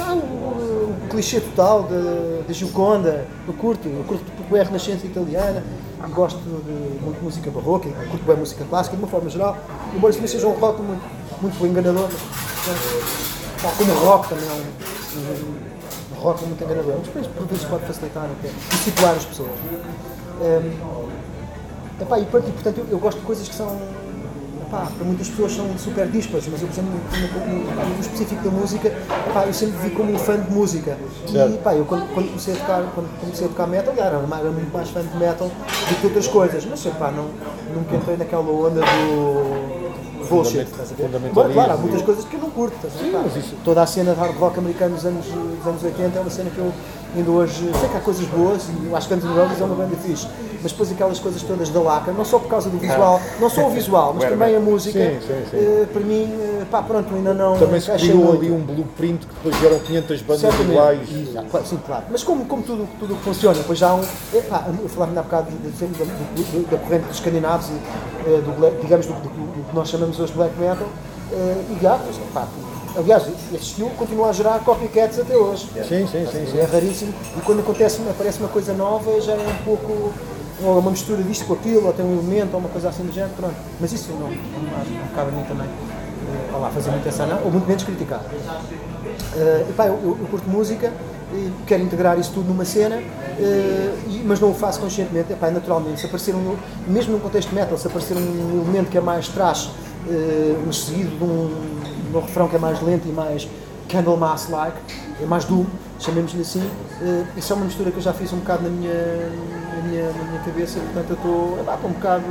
ah, o, o clichê total da, da Gioconda, eu curto, eu curto porque é a Renascença italiana, gosto de muito música barroca, curto bem música clássica, de uma forma geral, embora isso seja um rock muito, muito enganador, tal como o rock também é um, um, um rock muito enganador, mas depois por vezes pode facilitar até e situar as pessoas. Ehm, Epá, e, portanto eu, eu gosto de coisas que são epá, para muitas pessoas são super dispas, mas eu por exemplo no, no- específico da música, epá, eu sempre vi como um fã de música. Certo. E epá, eu quando, quando comecei a tocar, quando comecei a tocar metal, era, era muito mais fã de metal do que outras coisas, mas epá, não, nunca entrei naquela onda do bullshit. Embora, claro, há muitas coisas que eu não curto? Pá, mas isso- Toda a cena de hard rock americano dos anos, dos anos 80 é uma cena que eu ainda hoje sei que há coisas boas e acho que Guns N' Roses é uma banda fixe, mas depois aquelas coisas todas da laca, não só por causa do visual, não só o visual, mas também a música, Sim, sim, sim. eh, para mim, eh, pá, pronto, ainda não Também se criou muito. ali um blueprint que depois vieram 500 bandas Certamente. iguais. Sim, claro. Mas como, como tudo tudo que funciona, depois já há um. Epá, eu falava há bocado de- de- do- da corrente dos escandinavos e eh, do, digamos do, do- do que nós chamamos hoje de black metal. eh, e já, pois, epá, aliás, esse estilo continua a gerar copycats até hoje. Sim, sim, sim. sim. É raríssimo e quando acontece, aparece uma coisa nova já é um pouco ou uma mistura disto com aquilo, ou tem um elemento, ou uma coisa assim do género, pronto. Mas isso não, não, cabe a mim também. eh, vá lá, fazer muito essa análise, ou muito menos criticar. Eh, epá, eu, eu, eu curto música, e quero integrar isso tudo numa cena, eh, e- mas não o faço conscientemente. Epá, naturalmente, se aparecer um, mesmo num contexto metal, se aparecer um elemento que é mais trash, eh, mas seguido de um, um refrão que é mais lento e mais Candlemass-like, é mais doom, chamemos-lhe assim, eh, isso é uma mistura que eu já fiz um bocado na minha, na minha, na minha cabeça, portanto eu estou um bocado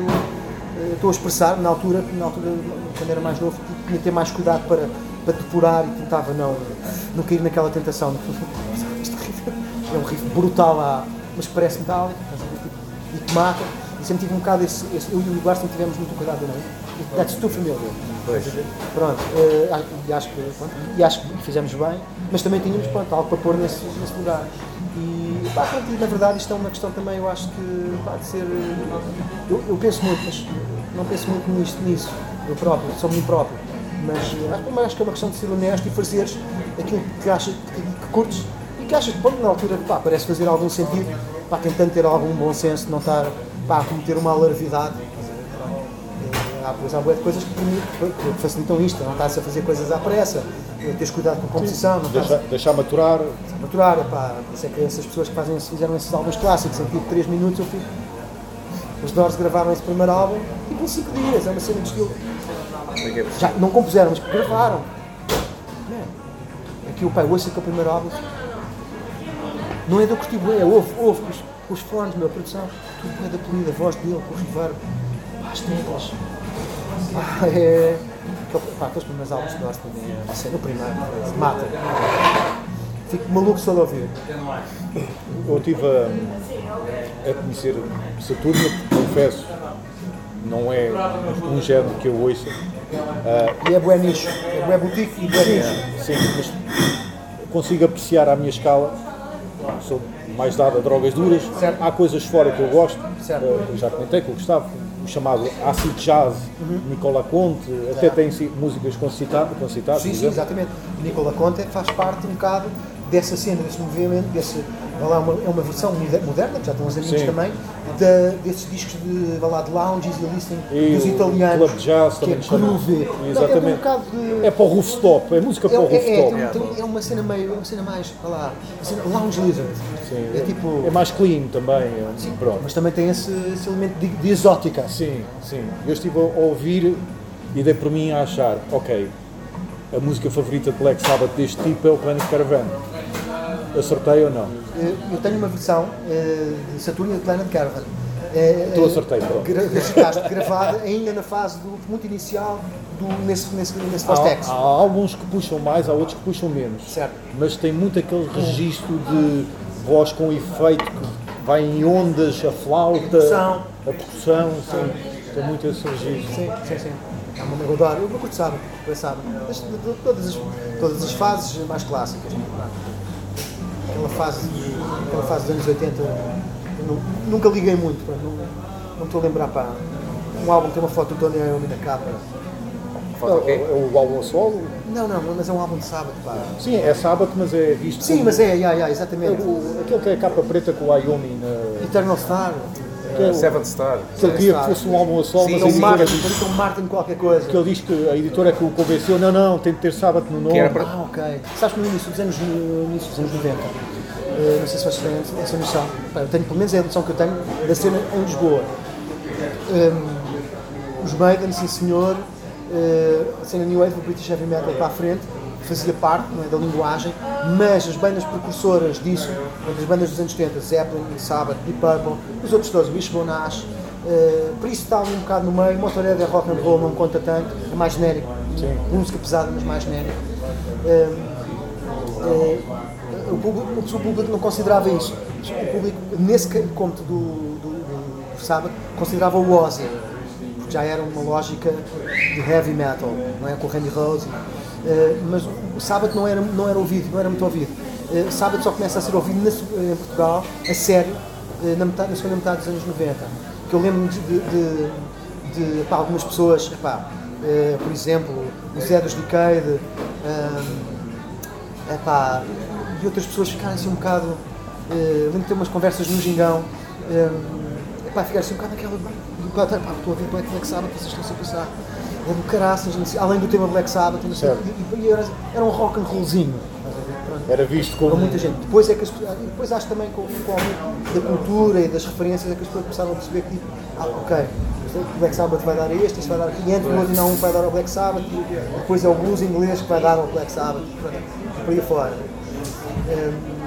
eh, estou a expressar na altura, na altura quando era mais novo, tinha que ter mais cuidado para, para depurar e tentava não, não cair naquela tentação. [laughs] Riff é um riff brutal lá, mas parece ver, tipo, e que mata. E sempre tive um bocado esse, esse- eu e o Eduardo sempre tivemos muito cuidado não that's too familiar Ver? pronto, eh, e acho que pronto, e acho que fizemos bem mas também tínhamos pronto, algo para pôr nesse, nesse lugar E, pá, pronto, e na verdade isto é uma questão também, eu acho que pá, de ser. Eu, eu penso muito, mas não penso muito nisto, nisso, eu próprio, sobre mim próprio. Mas eh, acho, que é uma questão de ser honesto e fazeres aquilo que achas que, que curtes e que achas que na altura pá, parece fazer algum sentido, pá, tentando ter algum bom senso, não estar pá, a cometer uma alarvidade. Há, pois, há coisas que, que facilitam isto, não estás a fazer coisas à pressa, eh, teres cuidado com a composição, Deixar, deixar maturar. a maturar, pá, por isso é que essas pessoas que fazem, fizeram esses álbuns clássicos em tipo 3 minutos, eu fico. Os Doors gravaram esse primeiro álbum tipo em 5 dias, é uma cena de estilo. Já não compuseram, mas gravaram. Man, aqui o pai ouça aquele primeiro álbum. Não é do curti bué, ouve, ouve com os, os fones, meu, a produção, tudo bué da polida, a voz dele, com o reverb, pá, as teclas. Pá, é. Pá, aqueles primeiros álbuns de Doors também é uma cena, o primeiro, mata. Fico maluco só de ouvir. Eu estive a, a conhecer Saturno, confesso, não é um género que eu ouço. E é bué nicho, é bué boutique e bué nicho. Sim, mas consigo apreciar à minha escala. Sou mais dado a drogas duras. Certo. Há coisas fora que eu gosto. Certo. Eh, já comentei com o Gustavo, o chamado acid jazz, Uhum. Nicola Conte, até tem si- músicas com citado, com citado Sim, sim, exatamente. Nicola Conte faz parte um bocado dessa cena, desse movimento, desse, lá, uma, é uma versão moder- moderna, que já estão os amigos Sim. também, da- desses discos de, vai lá, de lounges e listening E dos italianos, Club Jazz que é groove. Não, é um Exatamente. de... É para o rooftop, é música para o É, é, é, rooftop. tem- tem- é uma cena meio, é uma cena mais, vai lá, cena lounge lizard. Sim, É tipo, é mais clean também. é- pronto. mas também tem esse, esse elemento de, de exótica. Sim, sim. Eu estive a ouvir e dei por mim a achar, ok, a música favorita de Black Sabbath deste tipo é o Planet Caravan. Acertei ou não? Eh, Eu tenho uma versão eh, de Saturno e de Planet Caravan. Eh, Tu acertei, pronto. gravada ainda na fase do, muito inicial do, nesse, nesse, nesse Há, há alguns que puxam mais, há outros que puxam menos. Certo. Mas tem muito aquele registro de voz com efeito que vai em ondas, a flauta, a percussão, sim. Tem muito esse registro. Sim, sim, sim. É uma megodora. Eu curto sábado, eu sábado. Mas Todas as, todas as fases mais clássicas. Aquela fase, aquela fase dos anos 80, eu nu- nunca liguei muito. pá, Não, não estou a lembrar para um álbum que tem uma foto do Tony Iommi na capa. É, é o álbum solo? Não, não, mas é um álbum de sábado. Pá. Sim, é sábado, mas é visto Sim, como- mas é, yeah, yeah, é exatamente. o- aquele que é a capa preta com o Wyoming na. Eternal Star. Que é o- Seventh Star. que ele queria que fosse um álbum a solo, mas É a um editora parece um Martin qualquer coisa. que ele diz que a editora que o convenceu, não, não, tem de ter sábado no nome. Para- Ah, ok. Sabes que no início dos anos, no início dos anos 90, eh, não sei se vocês têm essa- essa noção, eu tenho, pelo menos é a noção que eu tenho da cena em Lisboa. Um, os Maiden, sim senhor, eh, a cena New Wave, o British Heavy Metal para a frente, fazia parte é, da linguagem, mas as bandas precursoras disso, as bandas dos anos 70, Zeppelin, Sabbath, Deep Purple, os outros todos, Wishbone Ash, eh, por isso está um bocado no meio, Motorhead é rock and roll, não conta tanto, é mais genérico, música pesada, mas mais genérico. Eh, eh, o, público, o público não considerava isso. O público, nesse cômputo do, do, do, do sábado, considerava o Ozzy, porque já era uma lógica de heavy metal, não é? Com o Randy Rose. Eh, mas o sábado não era, não era ouvido, não era muito ouvido. Eh, sábado só começa a ser ouvido na- em Portugal, a sério, eh, na, metade, na segunda metade dos anos 90. Que eu lembro-me de, de, de, de pá, algumas pessoas, epá, eh, por exemplo, o Zé dos Decade, eh, e outras pessoas ficarem assim um bocado. eh, lembro de ter umas conversas no Gingão, eh, epá, ficar assim um bocado naquela. Pá, tá, estou a ouvir Black, Black Sabbath, vocês estão a pensar. É do caraças, além do tema Black Sabbath, e, e era, era um rock and rollzinho. Era visto como. para muita gente. Depois é que as e depois acho também com, com o aumento da cultura e das referências é que as pessoas começaram a perceber que tipo, ah, ok, o Black Sabbath vai dar a este, este vai dar a 500, o outro não, um vai dar ao Black Sabbath, e depois é o blues inglês que vai dar ao Black Sabbath, pronto, por aí fora. Hum,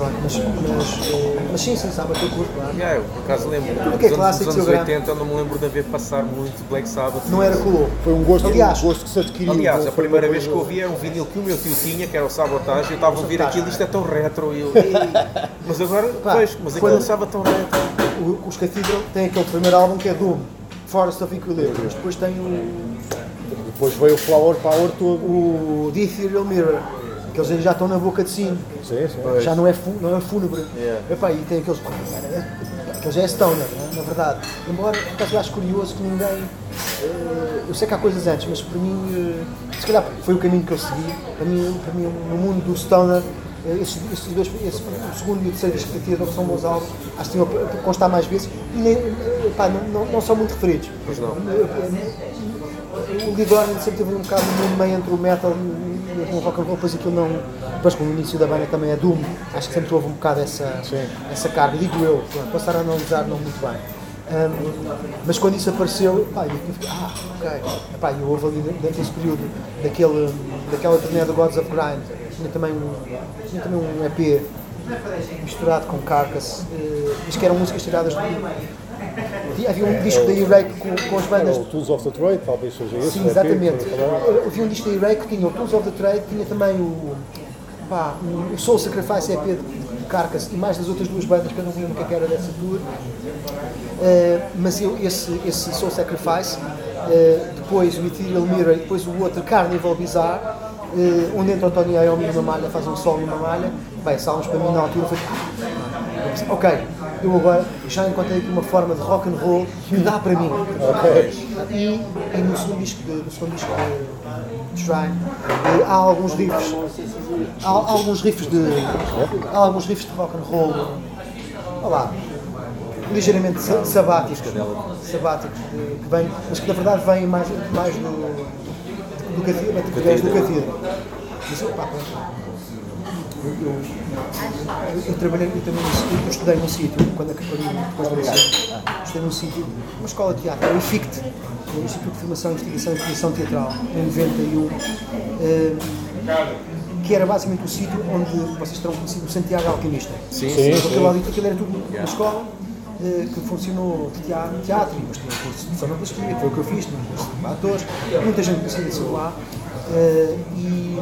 Pronto, mas, mas, eh, mas sim, sim, sabe, eu curto, claro. Yeah, eu por acaso lembro. Tudo que é dos anos, clássico, dos anos seu 80 eu não me lembro de haver passar muito Black Sabbath. Não era cool. Foi um gosto, Aliás- um gosto que se adquiriu. Aliás, a primeira vez que eu ouvi era um vinil que o meu tio tinha, que era o Sabotage, eu estava a ouvir aquilo, isto é tão retro, e eu, [laughs] mas agora, Pá, pois, mas aquilo quando- estava tão retro. O- Os Cathedral têm aquele primeiro álbum que é Doom, Forest of Equilibrium, mas depois tem o, Depois veio o Flower Power todo. o The Ethereal Mirror, que eles já estão na boca de sino. Sim, sim. Já não é, fu- não é fúnebre. Yeah. Epá, e tem aqueles. Aqueles é stoner, né, na verdade. Embora, acaso, eu acho curioso que ninguém. eh, eu sei que há coisas antes, mas para mim, eh, se calhar foi o caminho que eu segui. Para mim, para mim no mundo do stoner, eh, esses, esses dois, esse, o segundo e o terceiro disco que eu são bons álbuns, acho que tinham a constar mais vezes e nem, não, não, não são muito referidos. Pois não. O Lee Dornan sempre teve um bocado no meio entre o metal o rock and roll, depois aquilo não. Depois, como o início da banda também é Doom, acho que sempre houve um bocado essa, essa carga, digo eu, pronto, posso estar a analisar não muito bem. Ahm, mas quando isso apareceu, pá, eu fiquei, ah, ok. Epá, eu houve ali dentro desse período, daquele, daquela turnê do Gods of Grind, tinha também um, tinha também um EP misturado com Carcass, eh, mas que eram músicas tiradas do. Havia um disco da E-Rake com, com as bandas O Tools of the Trade, talvez seja esse. Sim, é? exatamente. Havia um disco da E-Ray que tinha o Tools of the Trade, tinha também o, pá, o Soul Sacrifice EP de Carcass e mais das outras duas bandas que eu não lembro o que é era dessa tour. Eh, mas eu, esse, esse Soul Sacrifice, eh, depois o Ethereal Mirror e depois o outro Carnival Bizarre, eh, onde entra o Tony Iommi numa malha, faz um solo numa malha. Bem, salmos para mim na altura foi. Ok, eu agora já encontrei aqui uma forma de rock and roll que dá para mim. E, e no segundo disco, de, no segundo disco de, Shrine há alguns riffs, há, há alguns riffs de, há alguns riffs de rock and roll, olha lá, ligeiramente sa- sabáticos, sabáticos que vêm, mas que na verdade vêm mais, mais do, do, do pronto. Eu, eu, eu, eu trabalhei, eu também eu estudei num sítio, quando acabei depois do liceu, estudei num sítio, uma escola de teatro, o IFICT, o Instituto de Formação, Investigação e Criação Teatral, em 91, eh, que era basicamente o sítio onde vocês terão conhecido o Santiago Alquimista. Sim, Sim, sim. Aquilo, aquilo era tudo na escola eh, que funcionou de teatro, teatro e depois tinha um curso de sonoplastia, que foi o que eu fiz, tinha um curso de atores, muita gente conhecida de lá. eh, e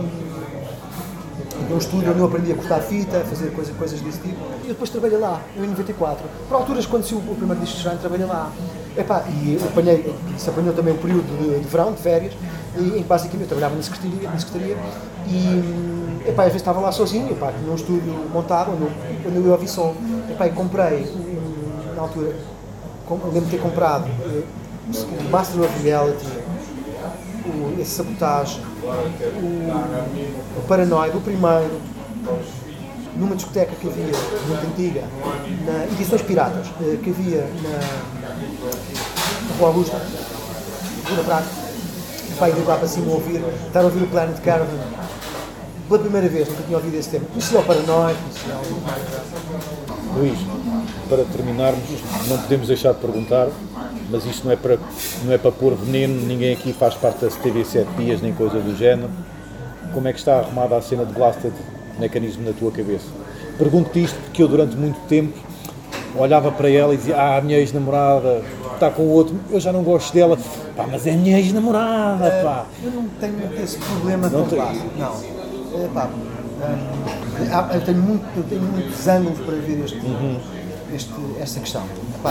num estúdio onde eu aprendi a cortar fita, a fazer coisa, coisas desse tipo. E depois trabalhei lá, em 94. Por alturas, quando saiu o primeiro disco de Shrine, trabalhei lá. Epá, e apanhei, se apanhou também um período de, de verão, de férias, e, em que basicamente eu trabalhava na secretaria, na secretaria e epá, às vezes estava lá sozinho, epá, tinha um estúdio montado onde eu, eu ia ouvir som. Epá, e comprei, um, na altura, com, lembro de ter comprado eh, o Master of Reality, o, esse sabotagem, o, o Paranoide, o primeiro, numa discoteca que havia, muito antiga, na Edições Piratas, eh, que havia na, Rua Augusta, Rua Prata, pai de lá para cima ouvir, estar a ouvir o Planet Caravan pela primeira vez, nunca tinha ouvido esse tema. Conhecia o Paranoide, conhecia o... Luís, para terminarmos, não podemos deixar de perguntar, mas isto não é para, não é para pôr veneno, ninguém aqui faz parte da TV 7 dias nem coisa do género. Como é que está arrumada a cena de Blasted Mecanismo na tua cabeça? Pergunto-te isto porque eu durante muito tempo olhava para ela e dizia, ah, a minha ex-namorada está com o outro, eu já não gosto dela, pá, mas é a minha ex-namorada, pá. Eu não tenho esse problema Não tem- classe. Não. É, pá, eu, tenho muito, eu tenho muitos ângulos para ver este, Uhum. este, esta questão. Eh,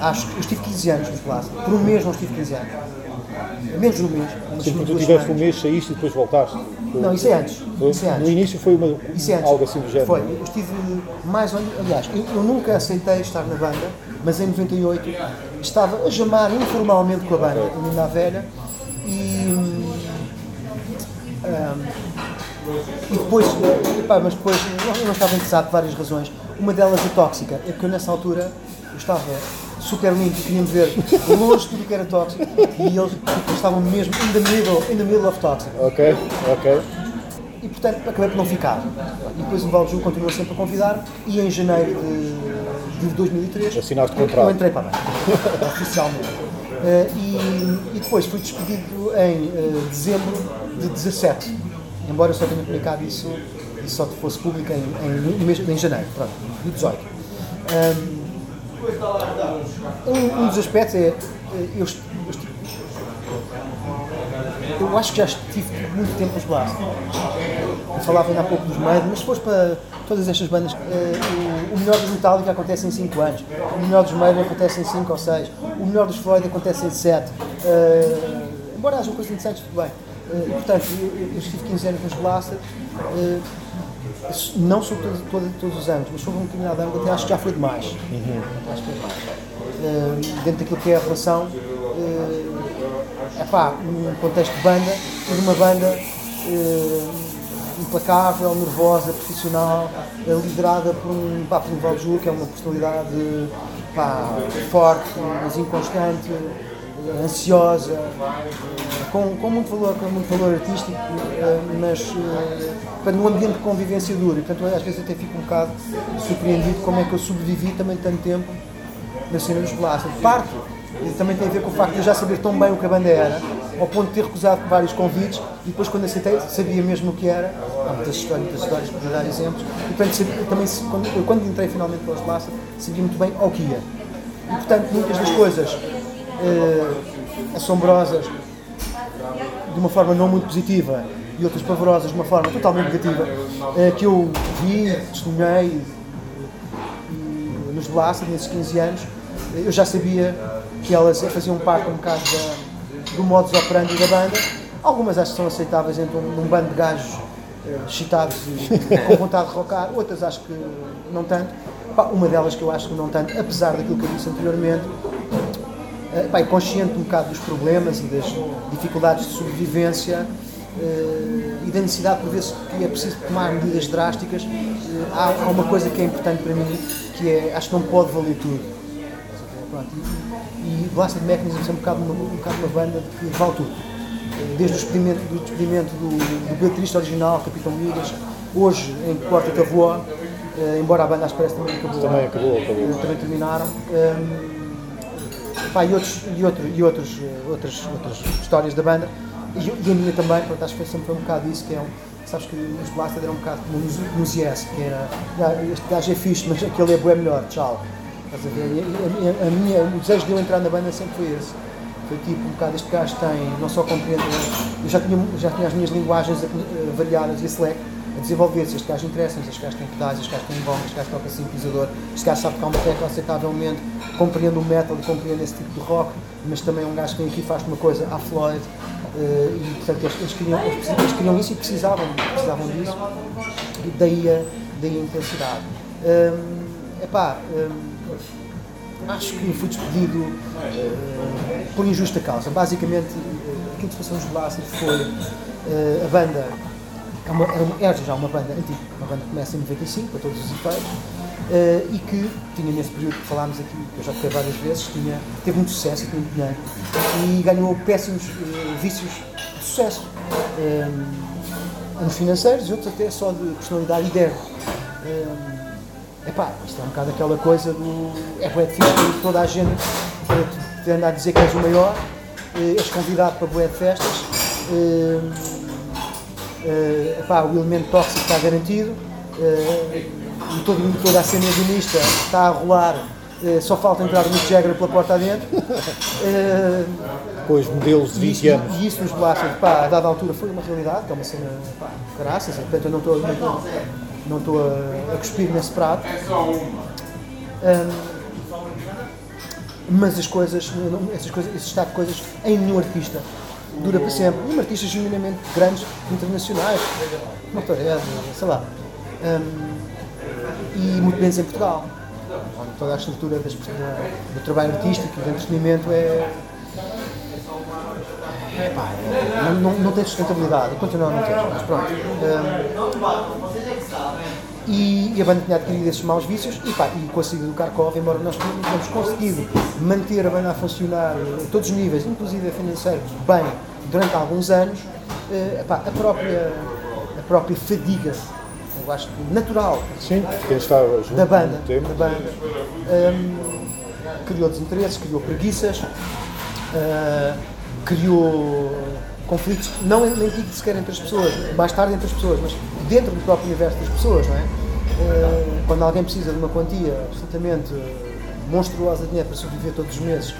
acho que eu estive 15 anos no classe. Por um mês não estive 15 anos. Menos de um mês. que tu tiveste um mês, saíste e depois voltaste. Não, isso é antes. Foi? Isso é antes. No início foi uma, é algo assim do género. Foi. Eu estive mais ou menos. Aliás, eu, eu nunca aceitei estar na banda, mas em 98 estava a jamar informalmente com a banda, em Linda a Velha, e. hum, e depois, eh, epá, mas depois eu não estava interessado por várias razões. Uma delas a tóxica, é que eu nessa altura estava super limpo, queriam ver longe tudo que era tóxico e eles estavam mesmo in the middle, in the middle of toxic Ok, ok. e portanto acabei por não ficar. E depois o Valju continuou sempre a convidar e em janeiro de, de 2003 Assinaste eu- contrato. eu entrei para a banda, [laughs] oficialmente. Eh, e, e depois fui despedido em eh, dezembro de 17, embora eu só tenha publicado isso e só fosse público em, em, mês- em janeiro, pronto, de 18. Um, um dos aspectos é, eh, eu, eu acho que já estive muito tempo nos Blast. Eu falava ainda há pouco dos Maiden, mas se fores para todas estas bandas, eh, o, o melhor dos Metallica acontece em 5 anos, o melhor dos Maiden acontece em 5 ou 6, o melhor dos Floyd acontece em 7. embora haja coisas interessantes, tudo bem. Eh, e, portanto, eu, eu- estive 15 anos nos Blaster, eh, não sobre todos, todos, os anos, mas sobre um determinado ano, até acho que já foi demais. Acho que foi demais. Eh, dentro daquilo que é a relação, é epá, num contexto de banda, de uma banda eh, implacável, nervosa, profissional, eh, liderada por um, pá, por um Valju, que é uma personalidade pá, forte, mas inconstante, ansiosa, com, com muito valor, com muito valor artístico, eh, mas eh, num ambiente de convivência duro. E, portanto, às vezes até fico um bocado surpreendido como é que eu sobrevivi também tanto tempo na cena dos Blaster. Parte também tem a ver com o facto de eu já saber tão bem o que a banda era, ao ponto de ter recusado vários convites e depois quando aceitei sabia mesmo o que era. Há muitas histórias, muitas histórias, podia dar exemplos. E portanto, sabia- também, quando, eu, quando entrei finalmente pelas Blaster, sabia muito bem ao que ia. E portanto, muitas das coisas eh, assombrosas de uma forma não muito positiva e outras pavorosas de uma forma totalmente negativa, eh, que eu vi, testemunhei e nos Blaster nesses 15 anos, eu já sabia que elas faziam parte um bocado da, do modus operandi da banda. Algumas acho que são aceitáveis entre um, num bando de gajos excitados e [laughs] com vontade de rocar, outras acho que não tanto. Pá, uma delas que eu acho que não tanto, apesar daquilo que eu disse anteriormente, eh, pá, e consciente um bocado dos problemas e das dificuldades de sobrevivência eh, e da necessidade por vezes que é preciso tomar medidas drásticas, eh, há, há uma coisa que é importante para mim, que é, acho que não pode valer tudo. Pronto, e, e Blasted Mechanism é um bocado, uma, um bocado uma banda que vale tudo. Eh, Desde o despedimento do, despedimento do, do baterista original, Capitão Migas, hoje em Porta Tavoa, eh, embora a banda acho que parece também acabou. Também acabou, acabou. Eh, também terminaram. Ehm, pá, e, outros, e, outro, e outros, eh, outras, outras histórias da banda. E, e a minha também, pronto, acho que sempre foi um bocado isso, que é um, sabes que os Blaster eram um bocado como nos, Yes, que era, "Ah, este gajo é fixe, mas aquele é bué melhor, tchau. Estás a ver? E a, a minha, o desejo de eu entrar na banda sempre foi esse. Foi tipo, um bocado, este gajo tem, não só compreende, eu já tinha, já tinha as minhas linguagens eh, variadas e esse a desenvolver-se. Este gajo interessa-me, este gajo tem pedais, este gajo tem bom, este gajo toca sintetizador, este gajo sabe tocar uma tecla aceitavelmente, compreende o metal, compreende esse tipo de rock, mas também é um gajo que vem aqui e faz uma coisa à Floyd, eh, e portanto eles, eles, queriam, eles, eles queriam isso e precisavam, precisavam disso, e daí a, daí a intensidade. Hum, epá, hum, acho que fui despedido eh, por injusta causa. Basicamente, eh, aquilo que se passou nos Blasters foi eh, a banda, é, uma, uma- era já uma banda antiga, uma banda que começa em 95, para todos os efeitos, eh, e que tinha nesse período que falámos aqui, que eu já toquei várias vezes, tinha, teve muito sucesso muito dinheiro, e ganhou péssimos eh, vícios de sucesso. Eh, uns financeiros e outros até só de personalidade e de ego. Eh, Epá, isto é um bocado aquela coisa do. É bué de toda a gente te, andar a dizer que és o maior, eh, és convidado para bué de festas, eh, epá, o elemento tóxico está garantido, e todo, toda a cena evangelista está a rolar, eh, só falta entrar o Mick Jagger pela porta adentro. Eh, Com os modelos de e 20 isso, anos. e isso nos Blasters, pá, a dada altura foi uma realidade, que é uma cena, pá, caraças, e, portanto eu não estou, não não a, a cuspir nesse prato. Hum, mas as coisas, essas coisas, esse estado de coisas em nenhum artista dura para sempre. Mesmo artistas genuinamente grandes, internacionais, Motorhead, sei lá. Hum, e muito menos em Portugal. onde Toda a estrutura das- da- do trabalho artístico e do entretenimento é, é pá, não, não, não tem sustentabilidade, continua a não ter, mas pronto. Hum, e, e a banda tinha adquirido esses maus vícios e, pá, e com a saída do Kharkov, embora nós tenhamos conseguido manter a banda a funcionar a todos os níveis, inclusive financeiros, bem, durante alguns anos, eh, pá, a, própria, a própria fadiga, eu acho que natural Sim, quem estava junto da banda, tempo. da banda hum, criou desinteresses, criou preguiças, ah, criou conflitos, não nem digo sequer entre as pessoas, mais tarde entre as pessoas, mas dentro do próprio universo das pessoas, não é? Ah, quando alguém precisa de uma quantia absolutamente monstruosa de dinheiro para sobreviver todos os meses,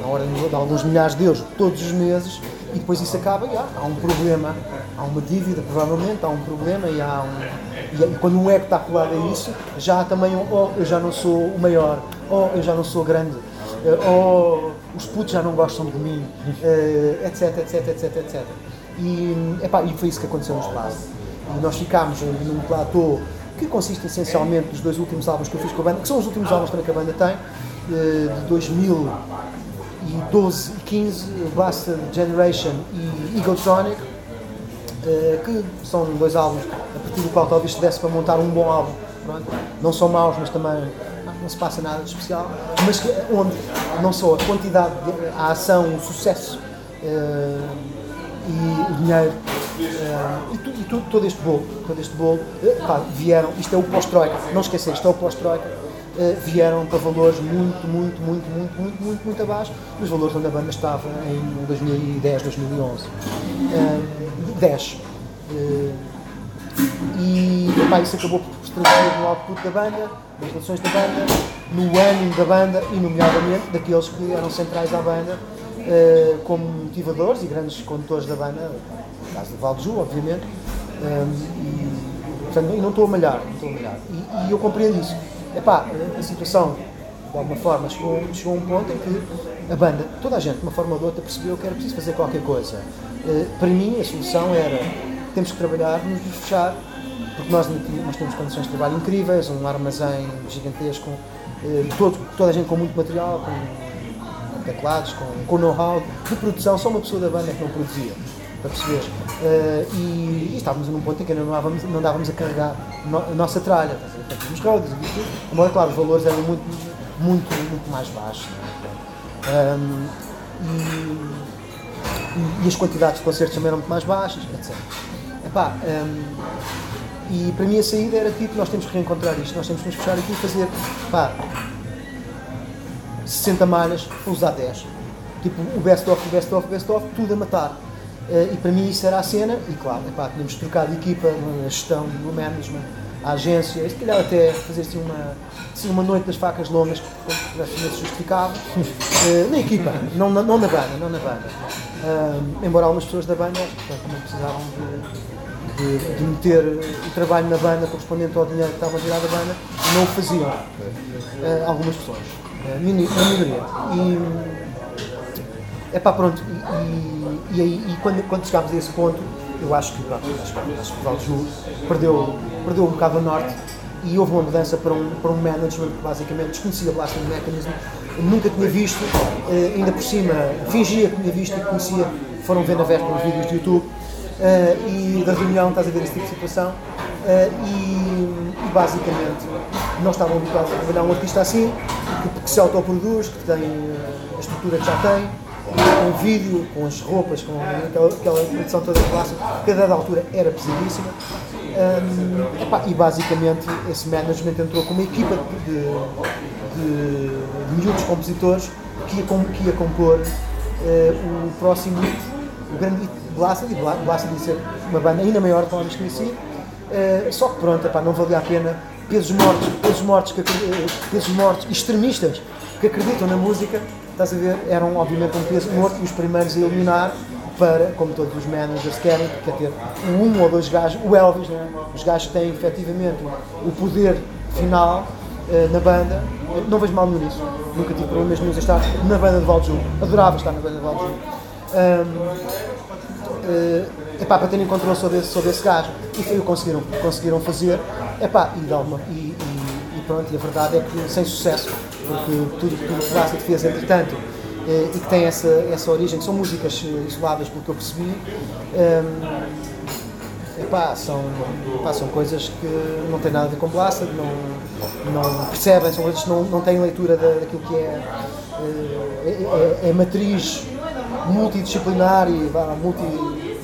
na ordem de alguns milhares de euros todos os meses, e depois isso acaba e há, há um problema, há uma dívida, provavelmente, há um problema e há um. E, e quando um ego está colado a isso, já há também um, oh, eu já não sou o maior, oh, eu já não sou grande, eh, oh, os putos já não gostam de mim, eh, etc, etc, etc, etc. E, epá, e foi isso que aconteceu no espaço. E nós ficámos num platô que consiste essencialmente dos dois últimos álbuns que eu fiz com a banda, que são os últimos álbuns também que a banda tem, eh, de 2012 e 15, Blasted Generation e Egotronic, eh, que são dois álbuns a partir do qual talvez se desse para montar um bom álbum. Não são maus, mas também se passa nada de especial. Mas que, onde não só a quantidade, de, a ação, o sucesso eh, e o dinheiro eh, e, tu- e tu- todo este bolo, todo este bolo eh, pá, vieram, isto é o pós-troika, não esquecer, isto é o pós-troika, vieram para valores muito, muito, muito, muito, muito, muito, muito abaixo dos valores onde a banda estava em 2010, 2011. Eh, 10. Eh, e epá, isso acabou por se traduzir no output da banda, nas relações da banda, no ânimo da banda e, nomeadamente, daqueles que eram centrais à banda, eh, como motivadores e grandes condutores da banda, no caso do Valdeju, obviamente, eh, e, portanto, e não estou a malhar, não estou a malhar. E, e eu compreendo isso. Epá, a situação, de alguma forma, chegou, chegou a um ponto em que a banda, toda a gente, de uma forma ou de outra, percebeu que era preciso fazer qualquer coisa. Eh, para mim, a solução era, temos que trabalhar, nos fechar, porque nós, nós temos condições de trabalho incríveis, um armazém gigantesco, eh, todo, toda a gente com muito material, com teclados, com, com know-how de produção, só uma pessoa da banda é que não produzia, para perceber. Eh, e, e estávamos num ponto em que não não andávamos a carregar no- a nossa tralha, os rodas embora, claro, os valores eram muito, muito, muito mais baixos. não é? E, e as quantidades de concertos também eram muito mais baixas, etc. Epá, ahm, e para mim a saída era tipo, nós temos que reencontrar isto, nós temos que nos fechar aqui e fazer, pá, 60 malhas, usar 10. Tipo, o best-of, o best-of, o best-of, tudo a matar. Eh, e para mim isso era a cena, e claro, epá, tínhamos de trocar de equipa, a gestão, do management, a agência, se calhar até fazer assim uma, assim, uma noite das facas longas, que completamente se justificava, [laughs] Eh, na equipa, não na, não na banda, não na banda. Ah, embora algumas pessoas da banda também precisavam de, de, de meter o trabalho na banda correspondente ao dinheiro que estava a tirar da banda, não o faziam. Eh, algumas pessoas, mini- uma minoria. E, é pá, pronto, e, e- e aí, e quando, quando chegámos a esse ponto, eu acho que, pronto, acho, que- acho que o Valju perdeu, perdeu um bocado a norte e houve uma mudança para um, para um management que basicamente desconhecia Blasting Mechanism, nunca tinha visto, eh, ainda por cima fingia que tinha visto e conhecia, foram ver na véspera os vídeos do YouTube eh, e da reunião, estás a ver esse tipo de situação, eh, e, e basicamente não estavam habituados a trabalhar um artista assim, que, que se autoproduz, que tem eh, a estrutura que já tem, com vídeo, com as roupas, com aquela, aquela produção toda clássica, que a dada altura era pesadíssima. Hum, epá, e basicamente esse management entrou com uma equipa de, de, de miúdos compositores que ia, que ia compor eh, o próximo hit, o grande hit Blasted, e Bla- Blasted ia ser uma banda ainda maior que nós conheci, eh, só que pronto, epá, não valia a pena. Pesos mortos, pesos mortos, que, eh, pesos mortos extremistas que acreditam na música, estás a ver, eram obviamente um peso morto e os primeiros a eliminar para, como todos os managers querem, que quer ter um ou dois gajos, o Elvis, né? os gajos têm efetivamente o poder final eh, na banda, não vejo mal nenhum nisso, nunca tive problemas nenhum em estar na banda de Valju, adorava estar na banda de Valju. Eh, epá, para terem controle sobre esse, sobre esse gajo. E o conseguiram, conseguiram fazer. Epá, e, e, e, e pronto, e a verdade é que sem sucesso, porque tudo o que Blasted fez entretanto, eh, e que tem essa, essa origem, que são músicas eh, isoladas, pelo que eu percebi, ehm, epá, são, epá, são coisas que não têm nada a ver com Blasted, não, não percebem, são coisas que não, não têm leitura da, daquilo que é, é, é- é matriz multidisciplinar e multi,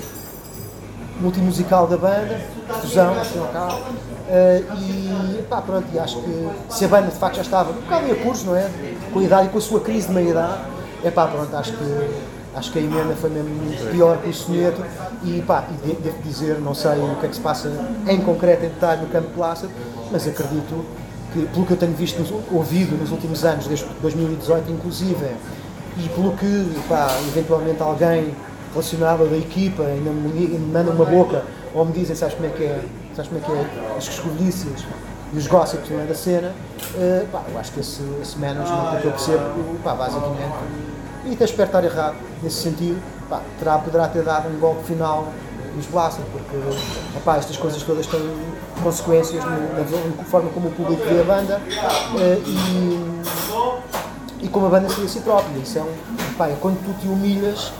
multimusical da banda, fusão, e ao cabo. Eh, e pá, pronto, e acho que se a banda de facto já estava um bocado em apuros, não é? Com a idade e com a sua crise de meia-idade, é pá, pronto, acho que, acho que a emenda foi mesmo muito pior que o soneto e pá, e de- devo dizer, não sei o que é que se passa em concreto, em detalhe no campo Plácido, mas acredito que, pelo que eu tenho visto, ouvido nos últimos anos, desde 2018 inclusive, e pelo que, pá, eventualmente alguém relacionado da equipa ainda me, manda uma boca ou me dizem, sabes como é que é, sabes como é que é, as escovilícias e os gossips não é, da cena, eh, pá, eu acho que esse, esse management, que eu percebo, pá, basicamente E até espero estar errado nesse sentido. Pá, terá, poderá ter dado um golpe final nos Blasters, porque epá, estas coisas todas têm consequências na, forma como o público vê a banda eh, e, e como a banda se vê a si própria. Isso é, um, epá, é quando tu te humilhas,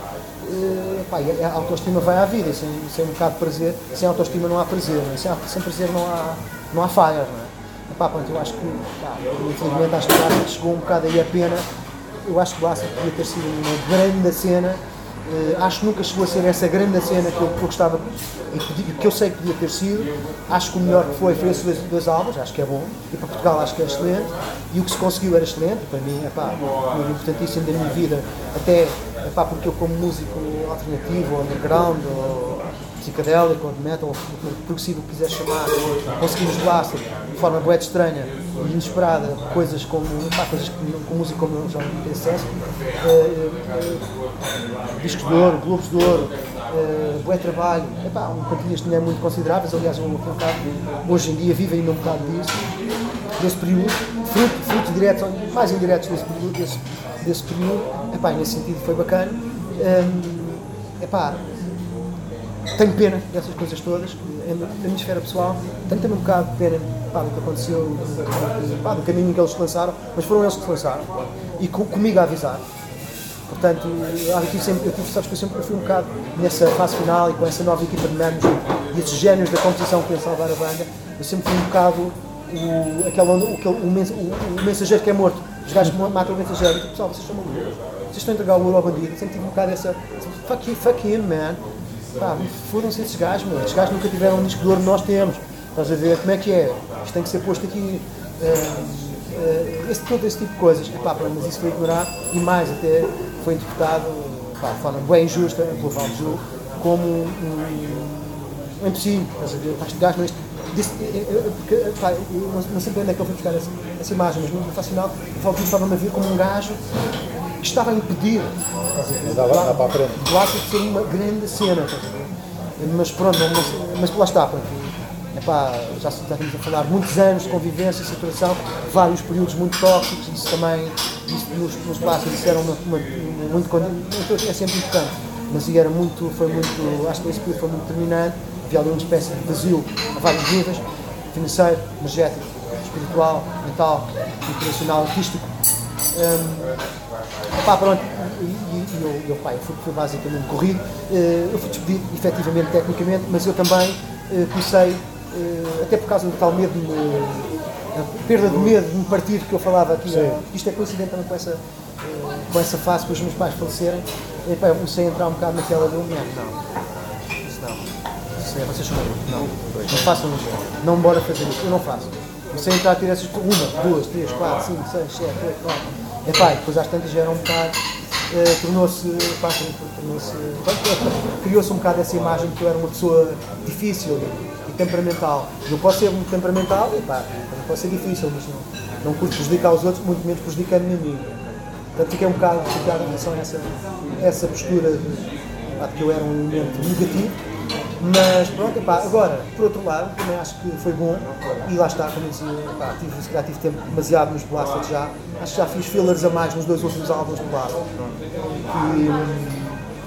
epá, e a autoestima vai à vida. Sem, sem um bocado de prazer, sem autoestima não há prazer. É? sem, sem prazer não há, não há falhas. Não é? Epá, pronto, eu acho que, pá, infelizmente, acho que chegou um bocado aí a pena. Eu acho que o Blaster podia ter sido uma grande cena. Eh, acho que nunca chegou a ser essa grande cena que eu, que eu gostava e que, que eu sei que podia ter sido. Acho que o melhor que foi foi esses dois, dois álbuns, acho que é bom. E para Portugal acho que é excelente. E o que se conseguiu era excelente. Para mim, epá, foi importantíssimo da minha vida. Até epá, porque eu, como músico alternativo, ou underground, ou psicadélico, ou de metal, ou progressivo que quiser chamar, conseguimos Blaster de forma de estranha inesperada, coisas como pá, coisas que, com música como eu já não discos de ouro, globos de ouro, eh, bué trabalho, epá, um quantias de dinheiro muito consideráveis, aliás, um bocado, hoje em dia vivo ainda um bocado disso, desse período, fruto, fruto diretos, ou mais indiretos desse período, desse, desse período, epá, nesse sentido foi bacana. Hum, epá, tenho pena dessas coisas todas, que, na minha esfera pessoal, tenho também um bocado de pena pá, do que aconteceu, pá, do caminho que eles lançaram, mas foram eles que se lançaram, e co- comigo a avisar. Portanto, eu, tive sempre, eu tive, sabes que eu sempre fui um bocado nessa fase final e com essa nova equipa de membros e esses génios da competição que iam salvar a banda, eu sempre fui um bocado o, aquele, o, o, o- mensageiro que é morto. Os gajos matam o mensageiro, tipo, pessoal, vocês são malucos, vocês estão a entregar o ouro ao bandido. Sempre tive um bocado essa, fuck, you, fuck him, man. Pá, fodam-se esses gajos, meu. Esses gajos nunca tiveram um disco de ouro, nós temos. Estás a ver como é que é? Isto tem que ser posto aqui. eh, eh, esse, todo esse tipo de coisas. Epá, mas isso foi ignorado e mais, até foi interpretado de forma bem injusta pelo Valju como um, um, um impossível. Estás a ver? Pá, Este gajo disse, eh, porque, pá, eu não, sei bem onde é que ele foi buscar essa, essa imagem, mas no final o Valju estava-me a ver como um gajo estava a impedir. dá para a frente. do Ácido ser uma grande cena? Mas pronto, mas, mas lá está, pronto. Epá, já, estamos a falar de muitos anos de convivência, saturação, vários períodos muito tóxicos, isso também, isso nos, nos clássicos, isso era uma, uma, muito- é sempre importante, mas era muito, foi muito, acho que esse período foi muito determinante, havia ali uma espécie de vazio a vários níveis, financeiro, energético, espiritual, mental, internacional, artístico. Hum, Pá, pronto, e, e- e eu, eu, pá, eu fui, fui basicamente corrido. Eh, eu fui despedido, efetivamente, tecnicamente, mas eu também eh, comecei, eh, até por causa do tal medo, de a perda de medo de me partir que eu falava aqui. isto é coincidente também com essa, com essa fase, com os meus pais falecerem. E, pá, eu comecei a entrar um bocado naquela do, não, não, isso não. Isso é, vocês são malucos. Não, não façam isso. Não bora fazer isso. Eu não faço. Comecei a entrar a ter essas uma, duas, três, quatro, cinco, seis, sete, oito, nove. Epá, e depois às tantas já era um bocado. eh, tornou-se. pá, tornou-se. Criou-se um bocado essa imagem de que eu era uma pessoa difícil e, temperamental. Eu posso ser muito temperamental, e pá, posso ser difícil, mas não, não curto prejudicar os outros, muito menos prejudicando-me a mim. Portanto, fiquei um bocado chateado em relação a essa, essa postura de, pá, de que eu era um elemento negativo. Mas pronto, epá, agora, por outro lado, também acho que foi bom e lá está, como eu dizia, epá, tive, se calhar tive tempo demasiado nos Blasters já. Acho que já fiz fillers a mais nos dois últimos álbuns do Blaster. E,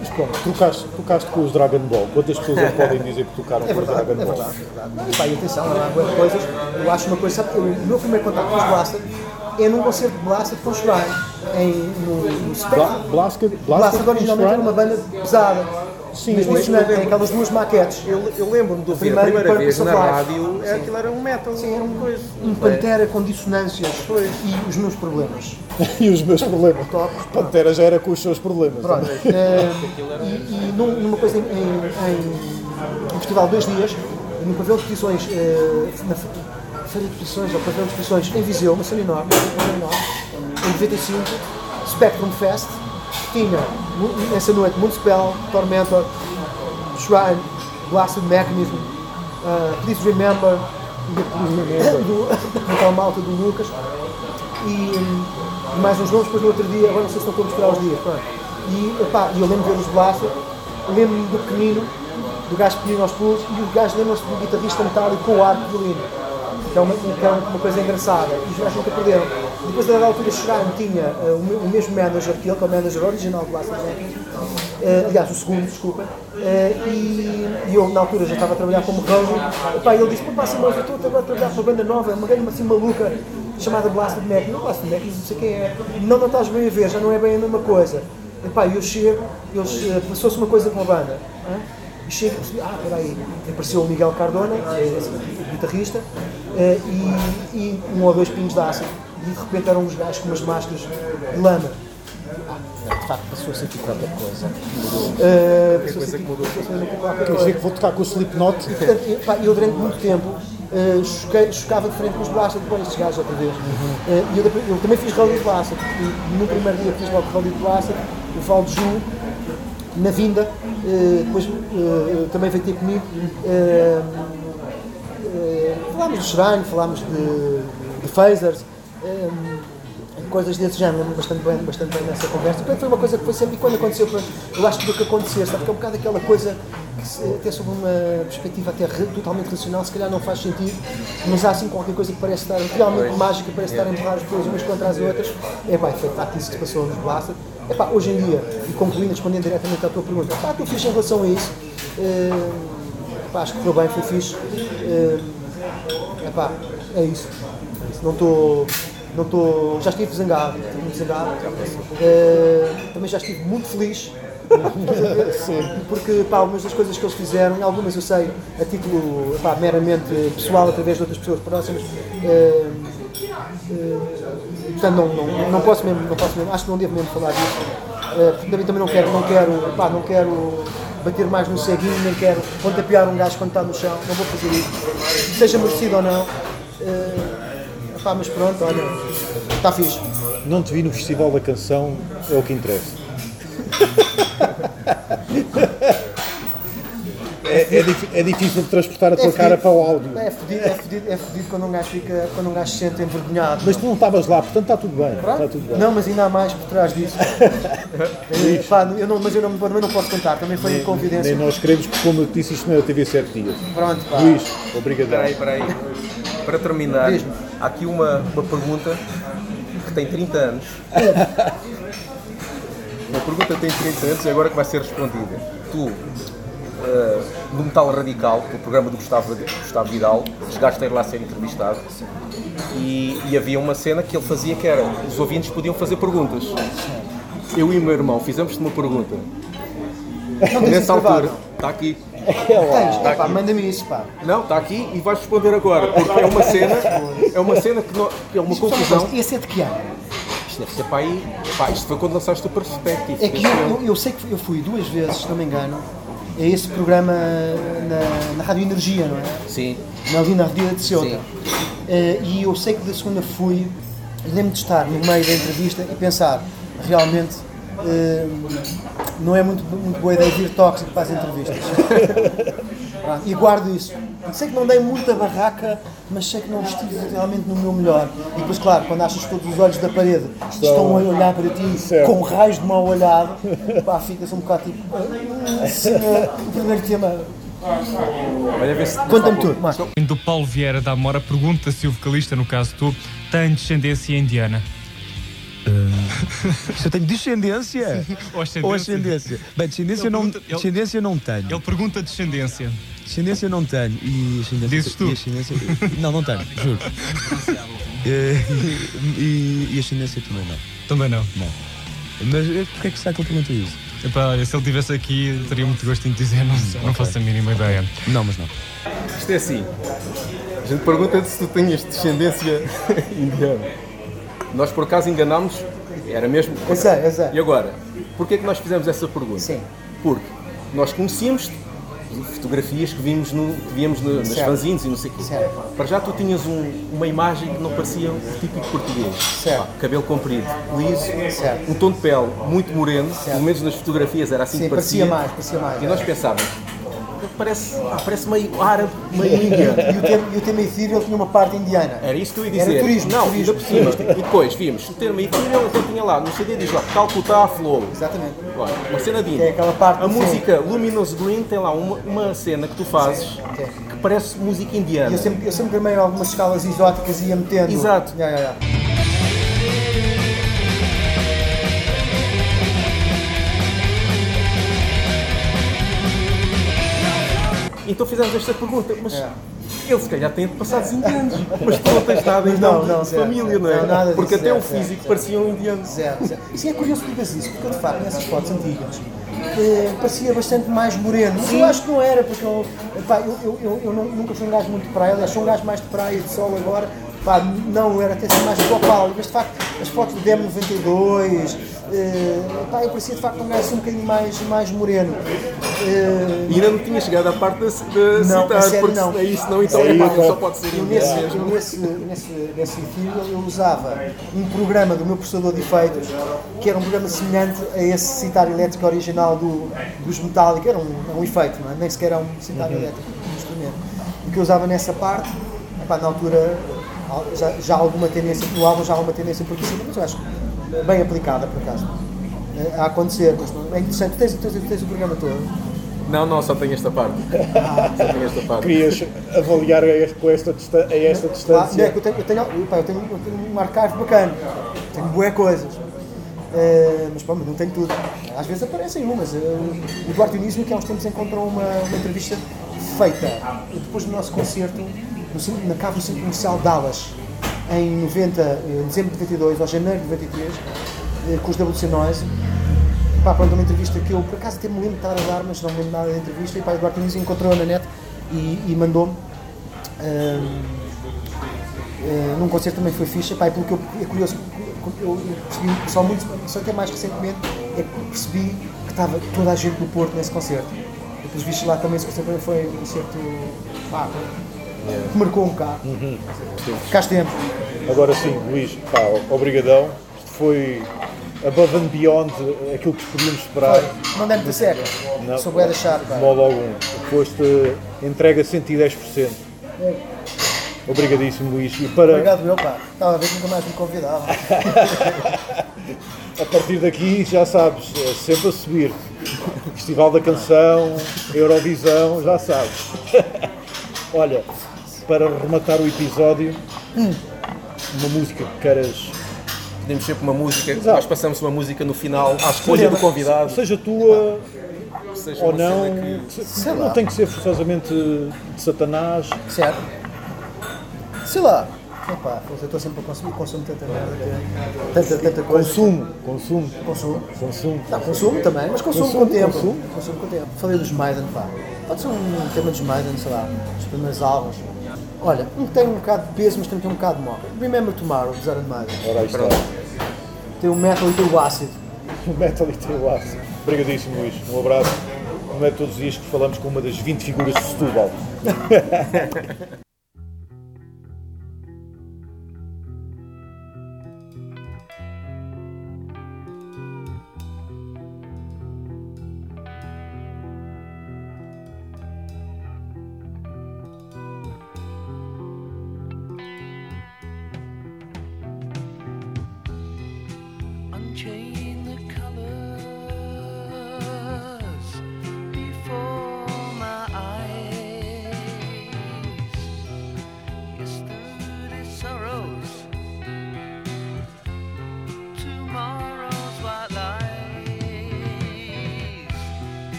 Mas pronto, trocaste, tocaste com os Dragon Ball. Quantas pessoas é que podem dizer que tocaram é com os Dragon é Ball? verdade, é verdade. Não, e pá, e atenção, não há boas coisas. Eu acho uma coisa, sabe, o meu primeiro contato com os Blaster é num concerto de Blaster com Shrine, em, no, no Spectrum. Bla- Blaster, Blaster Blaster originalmente era uma banda pesada. Sim, mesmo mas- impressionante, tem aquelas duas maquetes. Eu, eu lembro-me de ouvir a Primeiro primeira vez na rádio, é, aquilo era um metal. Sim, era um, um pantera com dissonâncias e os meus problemas. [laughs] e os meus problemas. Top. Pantera já era com os seus problemas. Pronto. eh, e, e num- numa coisa em, em, em um festival de dois dias, no pavilhão de exposições, eh, na fe- feira de exposições, ou pavilhão de exposições em Viseu, uma cena enorme, uma cena enorme, em 95, Spectrum Fest, tinha nessa noite Municipal, Tormentor, Shrine, Blasted Mechanism, uh, Please Remember, [laughs] do, [laughs] daquela malta do Lucas, e hum, mais uns nomes, depois no outro dia, agora não sei se estão todos para os dias, pronto. E epá, eu lembro de ver os Blaster, lembro-me do pequenino, do gajo pequenino aos pulos, e o gajo lembra-se do guitarrista metálico com o arco violino, que é uma, que é uma coisa engraçada, e os gajos nunca perderam. Depois, a dada altura, Shrine tinha eh, o, me- o mesmo manager que ele, que é o manager original do Blaster Records. Eh, aliás, o segundo, desculpa. Eh, e, e eu, na altura, já estava a trabalhar como roadie. Epá, ele disse: Pá, Simão, eu estou a trabalhar para uma banda nova, uma banda assim maluca, chamada Blasted Mac. Não, Blasted Mac, não sei quem é. Não, não estás bem a ver, já não é bem a mesma coisa. Epá, eu chego, eh, passou-se uma coisa com a banda. E chego e ah, peraí, apareceu o Miguel Cardona, esse guitarrista, e, e um ou dois pingos de ácido. E de repente eram uns gajos com umas máscaras de lama. Ah, de facto, passou-se aqui qualquer coisa. Aqui qualquer Quer coisa. dizer que vou tocar com o Slipknot. E, portanto, eu, pá, eu durante muito tempo eh, choquei- chocava de frente com os blasters depois estes gajos outra vez. E eu, eu também fiz rally de blaster. E no primeiro dia fiz logo rally de blaster, o Valdo Ju, na vinda, eh, depois eh, também veio ter comigo. falámos de Shrine, falámos de, de phasers. Eh, coisas desse género, lembro-me bastante bem, bastante bem nessa conversa. Portanto, foi uma coisa que foi sempre, e quando aconteceu, foi- eu acho que do que acontecer, sabe? Porque é um bocado aquela coisa que, até sob uma perspectiva até totalmente racional, se calhar não faz sentido, mas há assim qualquer coisa que parece estar realmente mágica, parece estar a empurrar as pessoas umas contra as outras. É pá, foi de facto isso que se passou nos Blaster. É pá, hoje em dia, e concluindo, respondendo diretamente à tua pergunta, pá, estou fixe em relação a isso. Eh, pá, acho que correu bem, foi fixe. Eh, Epá, é isso. É isso. Não estou. Não estou. Já estive zangado, estive muito zangado. Eh, também já estive muito feliz. [laughs] Porque pá, algumas das coisas que eles fizeram, algumas eu sei a título pá, meramente pessoal, através de outras pessoas próximas. eh, eh, portanto, não, não, não posso mesmo, não posso mesmo, acho que não devo mesmo falar disso. Porque também, também não quero, não quero, pá, não quero bater mais no ceguinho, nem quero pontapear um gajo quando está no chão, não vou fazer isso. Seja merecido ou não. Pá, mas pronto, olha, está fixe. Não te vi no Festival da Canção, é o que interessa. É, é é difícil de transportar a tua fedido. cara para o áudio. É fedido, é fedido, é fedido quando um gajo fica, quando um gajo se sente envergonhado. Mas tu não estavas lá, portanto está tudo bem. Está tudo bem. Não, mas ainda há mais por trás disso. [laughs] Pá, eu não, mas eu não, também não posso contar, também foi em confidência. Nem nós queremos, porque como eu disse, isto não é a TV 7 dias. Pronto, pá. Luís, obrigado. Espera aí, espera aí. Para terminar, Diz-me. Há aqui uma, uma pergunta que tem 30 anos. Uma pergunta que tem 30 anos e agora que vai ser respondida. Tu, eh, no Metal Radical, no programa do Gustavo, Gustavo Vidal, chegaste a ir lá ser entrevistado e, e havia uma cena que ele fazia que era, os ouvintes podiam fazer perguntas. Eu e o meu irmão fizemos-te uma pergunta. Nessa altura, está aqui. Tens, pá, manda-me isso, pá. Não, está aqui e vais responder agora, porque é uma cena, é uma cena que, não- que é uma confusão. coisa, Esse é de que ano? Isto deve ser para aí. Pá, isto foi quando lançaste o Perspective. É que eu, eu, sei que eu fui duas vezes, se não me engano, a esse programa na, na Rádio Energia, não é? Sim. Na ali na Revista de Ceuta. Eh, e eu sei que da segunda fui, lembro de estar no meio da entrevista e pensar, realmente eh, não é muito, muito boa ideia vir tóxico para as entrevistas. [laughs] E guardo isso. Sei que não dei muita barraca, mas sei que não estive realmente no meu melhor. E depois, claro, quando achas que todos os olhos da parede estão a olhar para ti Certo. com raios de mal olhado, pá, ficas um bocado tipo. "Ah, senhor, o primeiro tema. Conta-me tudo, Marco. Do Paulo Vieira da Amora pergunta se o vocalista, no caso tu, tem descendência indiana. Se eu tenho descendência Ou ascendência. ou ascendência? Bem, descendência, Ele não, pergunta- ele- descendência não tenho. Ele pergunta descendência. Descendência não tenho. E ascendência, Dizes tu? E ascendência, não, não tenho, [laughs] juro. Eh, e, e ascendência também não. Também não. Não. Mas eh, porquê é que será que ele pergunta isso? Epá, olha, se ele estivesse aqui, teria muito gosto em dizer, não, sei, não faço a mínima ideia. Não, mas não. Isto é assim. A gente pergunta se tu tinhas descendência [laughs] indiana. Nós por acaso enganámos, era mesmo. Eu sei, eu sei. E agora, porquê é que nós fizemos essa pergunta? Sim. Porque nós conhecíamos fotografias que vimos no, que víamos no, nas fanzines e não sei o quê. Certo. Para já tu tinhas um- uma imagem que não parecia o típico português. Certo. Cabelo comprido, liso, Certo. um tom de pele muito moreno, pelo menos nas fotografias era assim Sim, que parecia parecia. mais, parecia mais. E nós é. pensávamos, ele parece, ah, parece meio árabe, meio [laughs] índia. E o tema, e o Ethereal tinha uma parte indiana. Era isso que eu ia Era dizer. turismo, não, turismo, ainda por cima. E depois vimos, o termo Ethereal então tinha lá, no CD diz lá, Calcutá Flow. Exatamente. Olha, Uma cena de é aquela parte A sim. música Luminous Green tem lá uma, uma cena que tu fazes sim. que parece música E indiana. eu sempre, eu sempre gramei algumas escalas exóticas e ia metendo. Exato. Ya, ya, ya. Então fizemos esta pergunta, mas É. ele se calhar tem passados indianos, mas tu não tens nada então Não, não, zero. família, não é? Não, nada Porque disso, até o zero, físico zero, parecia um indiano. Zero, zero. Sim, é curioso que digas isso, porque de facto, nessas fotos antigas, eh, parecia bastante mais moreno. Mas eu acho que não era, porque eu, pá, eu, eu, eu, eu nu- nunca fui um gajo muito de praia, aliás, sou um gajo mais de praia e de sol agora. Pá, não, era até ser mais global, mas de facto, as fotos do DM92, eh, pá, eu parecia de facto um gajo assim um bocadinho mais, mais moreno. Eh, E ainda não tinha chegado à parte de, de não, citar, a sério porque não. é isso, não, então epá, então. só pode ser Eu nesse, mesmo. nesse, nesse, nesse filme eu usava um programa do meu processador de efeitos, que era um programa semelhante a esse citar elétrico original do, dos Metallica, era um, um efeito, não é? nem sequer era um citar elétrico, um instrumento. O que eu usava nessa parte, epá, na altura já, já há alguma tendência, no álbum já há alguma tendência progressiva, mas eu acho bem aplicada por acaso. eh, A acontecer, mas não- é interessante. Tu tens, tens, tens o programa todo. Não, não, só tenho esta parte. Só tenho esta parte. Querias avaliar a esta, a esta é distância? que eu, tenho, eu, tenho, pá, eu, tenho, eu tenho um archive bacana, tenho boé coisas, Eh, mas mas não tenho tudo. Às vezes aparecem umas. Eh, o Duarte Dionísio, que há uns tempos encontrou uma, uma entrevista feita depois do nosso concerto no, na cave do Centro Comercial Dallas, em 90, eh, dezembro de 92 ou janeiro de 93, eh, com os WC Noise. Pá, pronto, uma entrevista que eu por acaso até me lembro de estar a dar, mas não me lembro nada da entrevista. E pá, o Duarte Dionísio encontrou na net e, e mandou-me. Ahm, eh, num concerto também foi ficha, pá, e pelo que eu, é curioso, eu, percebi só muito, só até mais recentemente, é que percebi que estava toda a gente do Porto nesse concerto. E pelos vistos lá também esse concerto foi um concerto pá, que marcou um bocado. Cá estemos. Agora sim, Luís, pá, obrigadão. Isto foi above and beyond aquilo que podíamos esperar. Mandei muita seca. Não, Sou da chato, pá. De modo algum. Foste entrega 110%. Obrigadíssimo, Luís. E para, Obrigado, meu pá. Estava a ver que nunca mais me convidava. [laughs] a partir daqui, já sabes, é sempre a subir. Festival da Canção, Eurovisão, já sabes. [laughs] Olha, para rematar o episódio, uma música que queiras, Pedimos sempre uma música, Exato. nós passamos uma música no final, à escolha do convidado. seja tua seja ou não, que- se- não tem que ser forçosamente de Satanás. Certo? Sei lá. Epá, eu estou sempre a consumir, consumo tanta merda, que- tanta, tanta coisa. Consumo, consumo, Consumo. consumo. Não, consumo também, mas consumo, Consumo, com tempo. consumo. Consumo com tempo. Falei dos Maiden, pá. Pode ser um tema dos Maiden, sei lá, os primeiros álbuns. Olha, um que tem um bocado de peso, mas também tem um bocado de moca. Remember Tomorrow, dos Iron Maiden. Ora aí está. Tem o metal e tem o ácido. O [laughs] Metal e teu aço. Obrigadíssimo, Luís. Um abraço. Não é todos os dias que falamos com uma das 20 figuras de Setúbal. [laughs]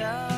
I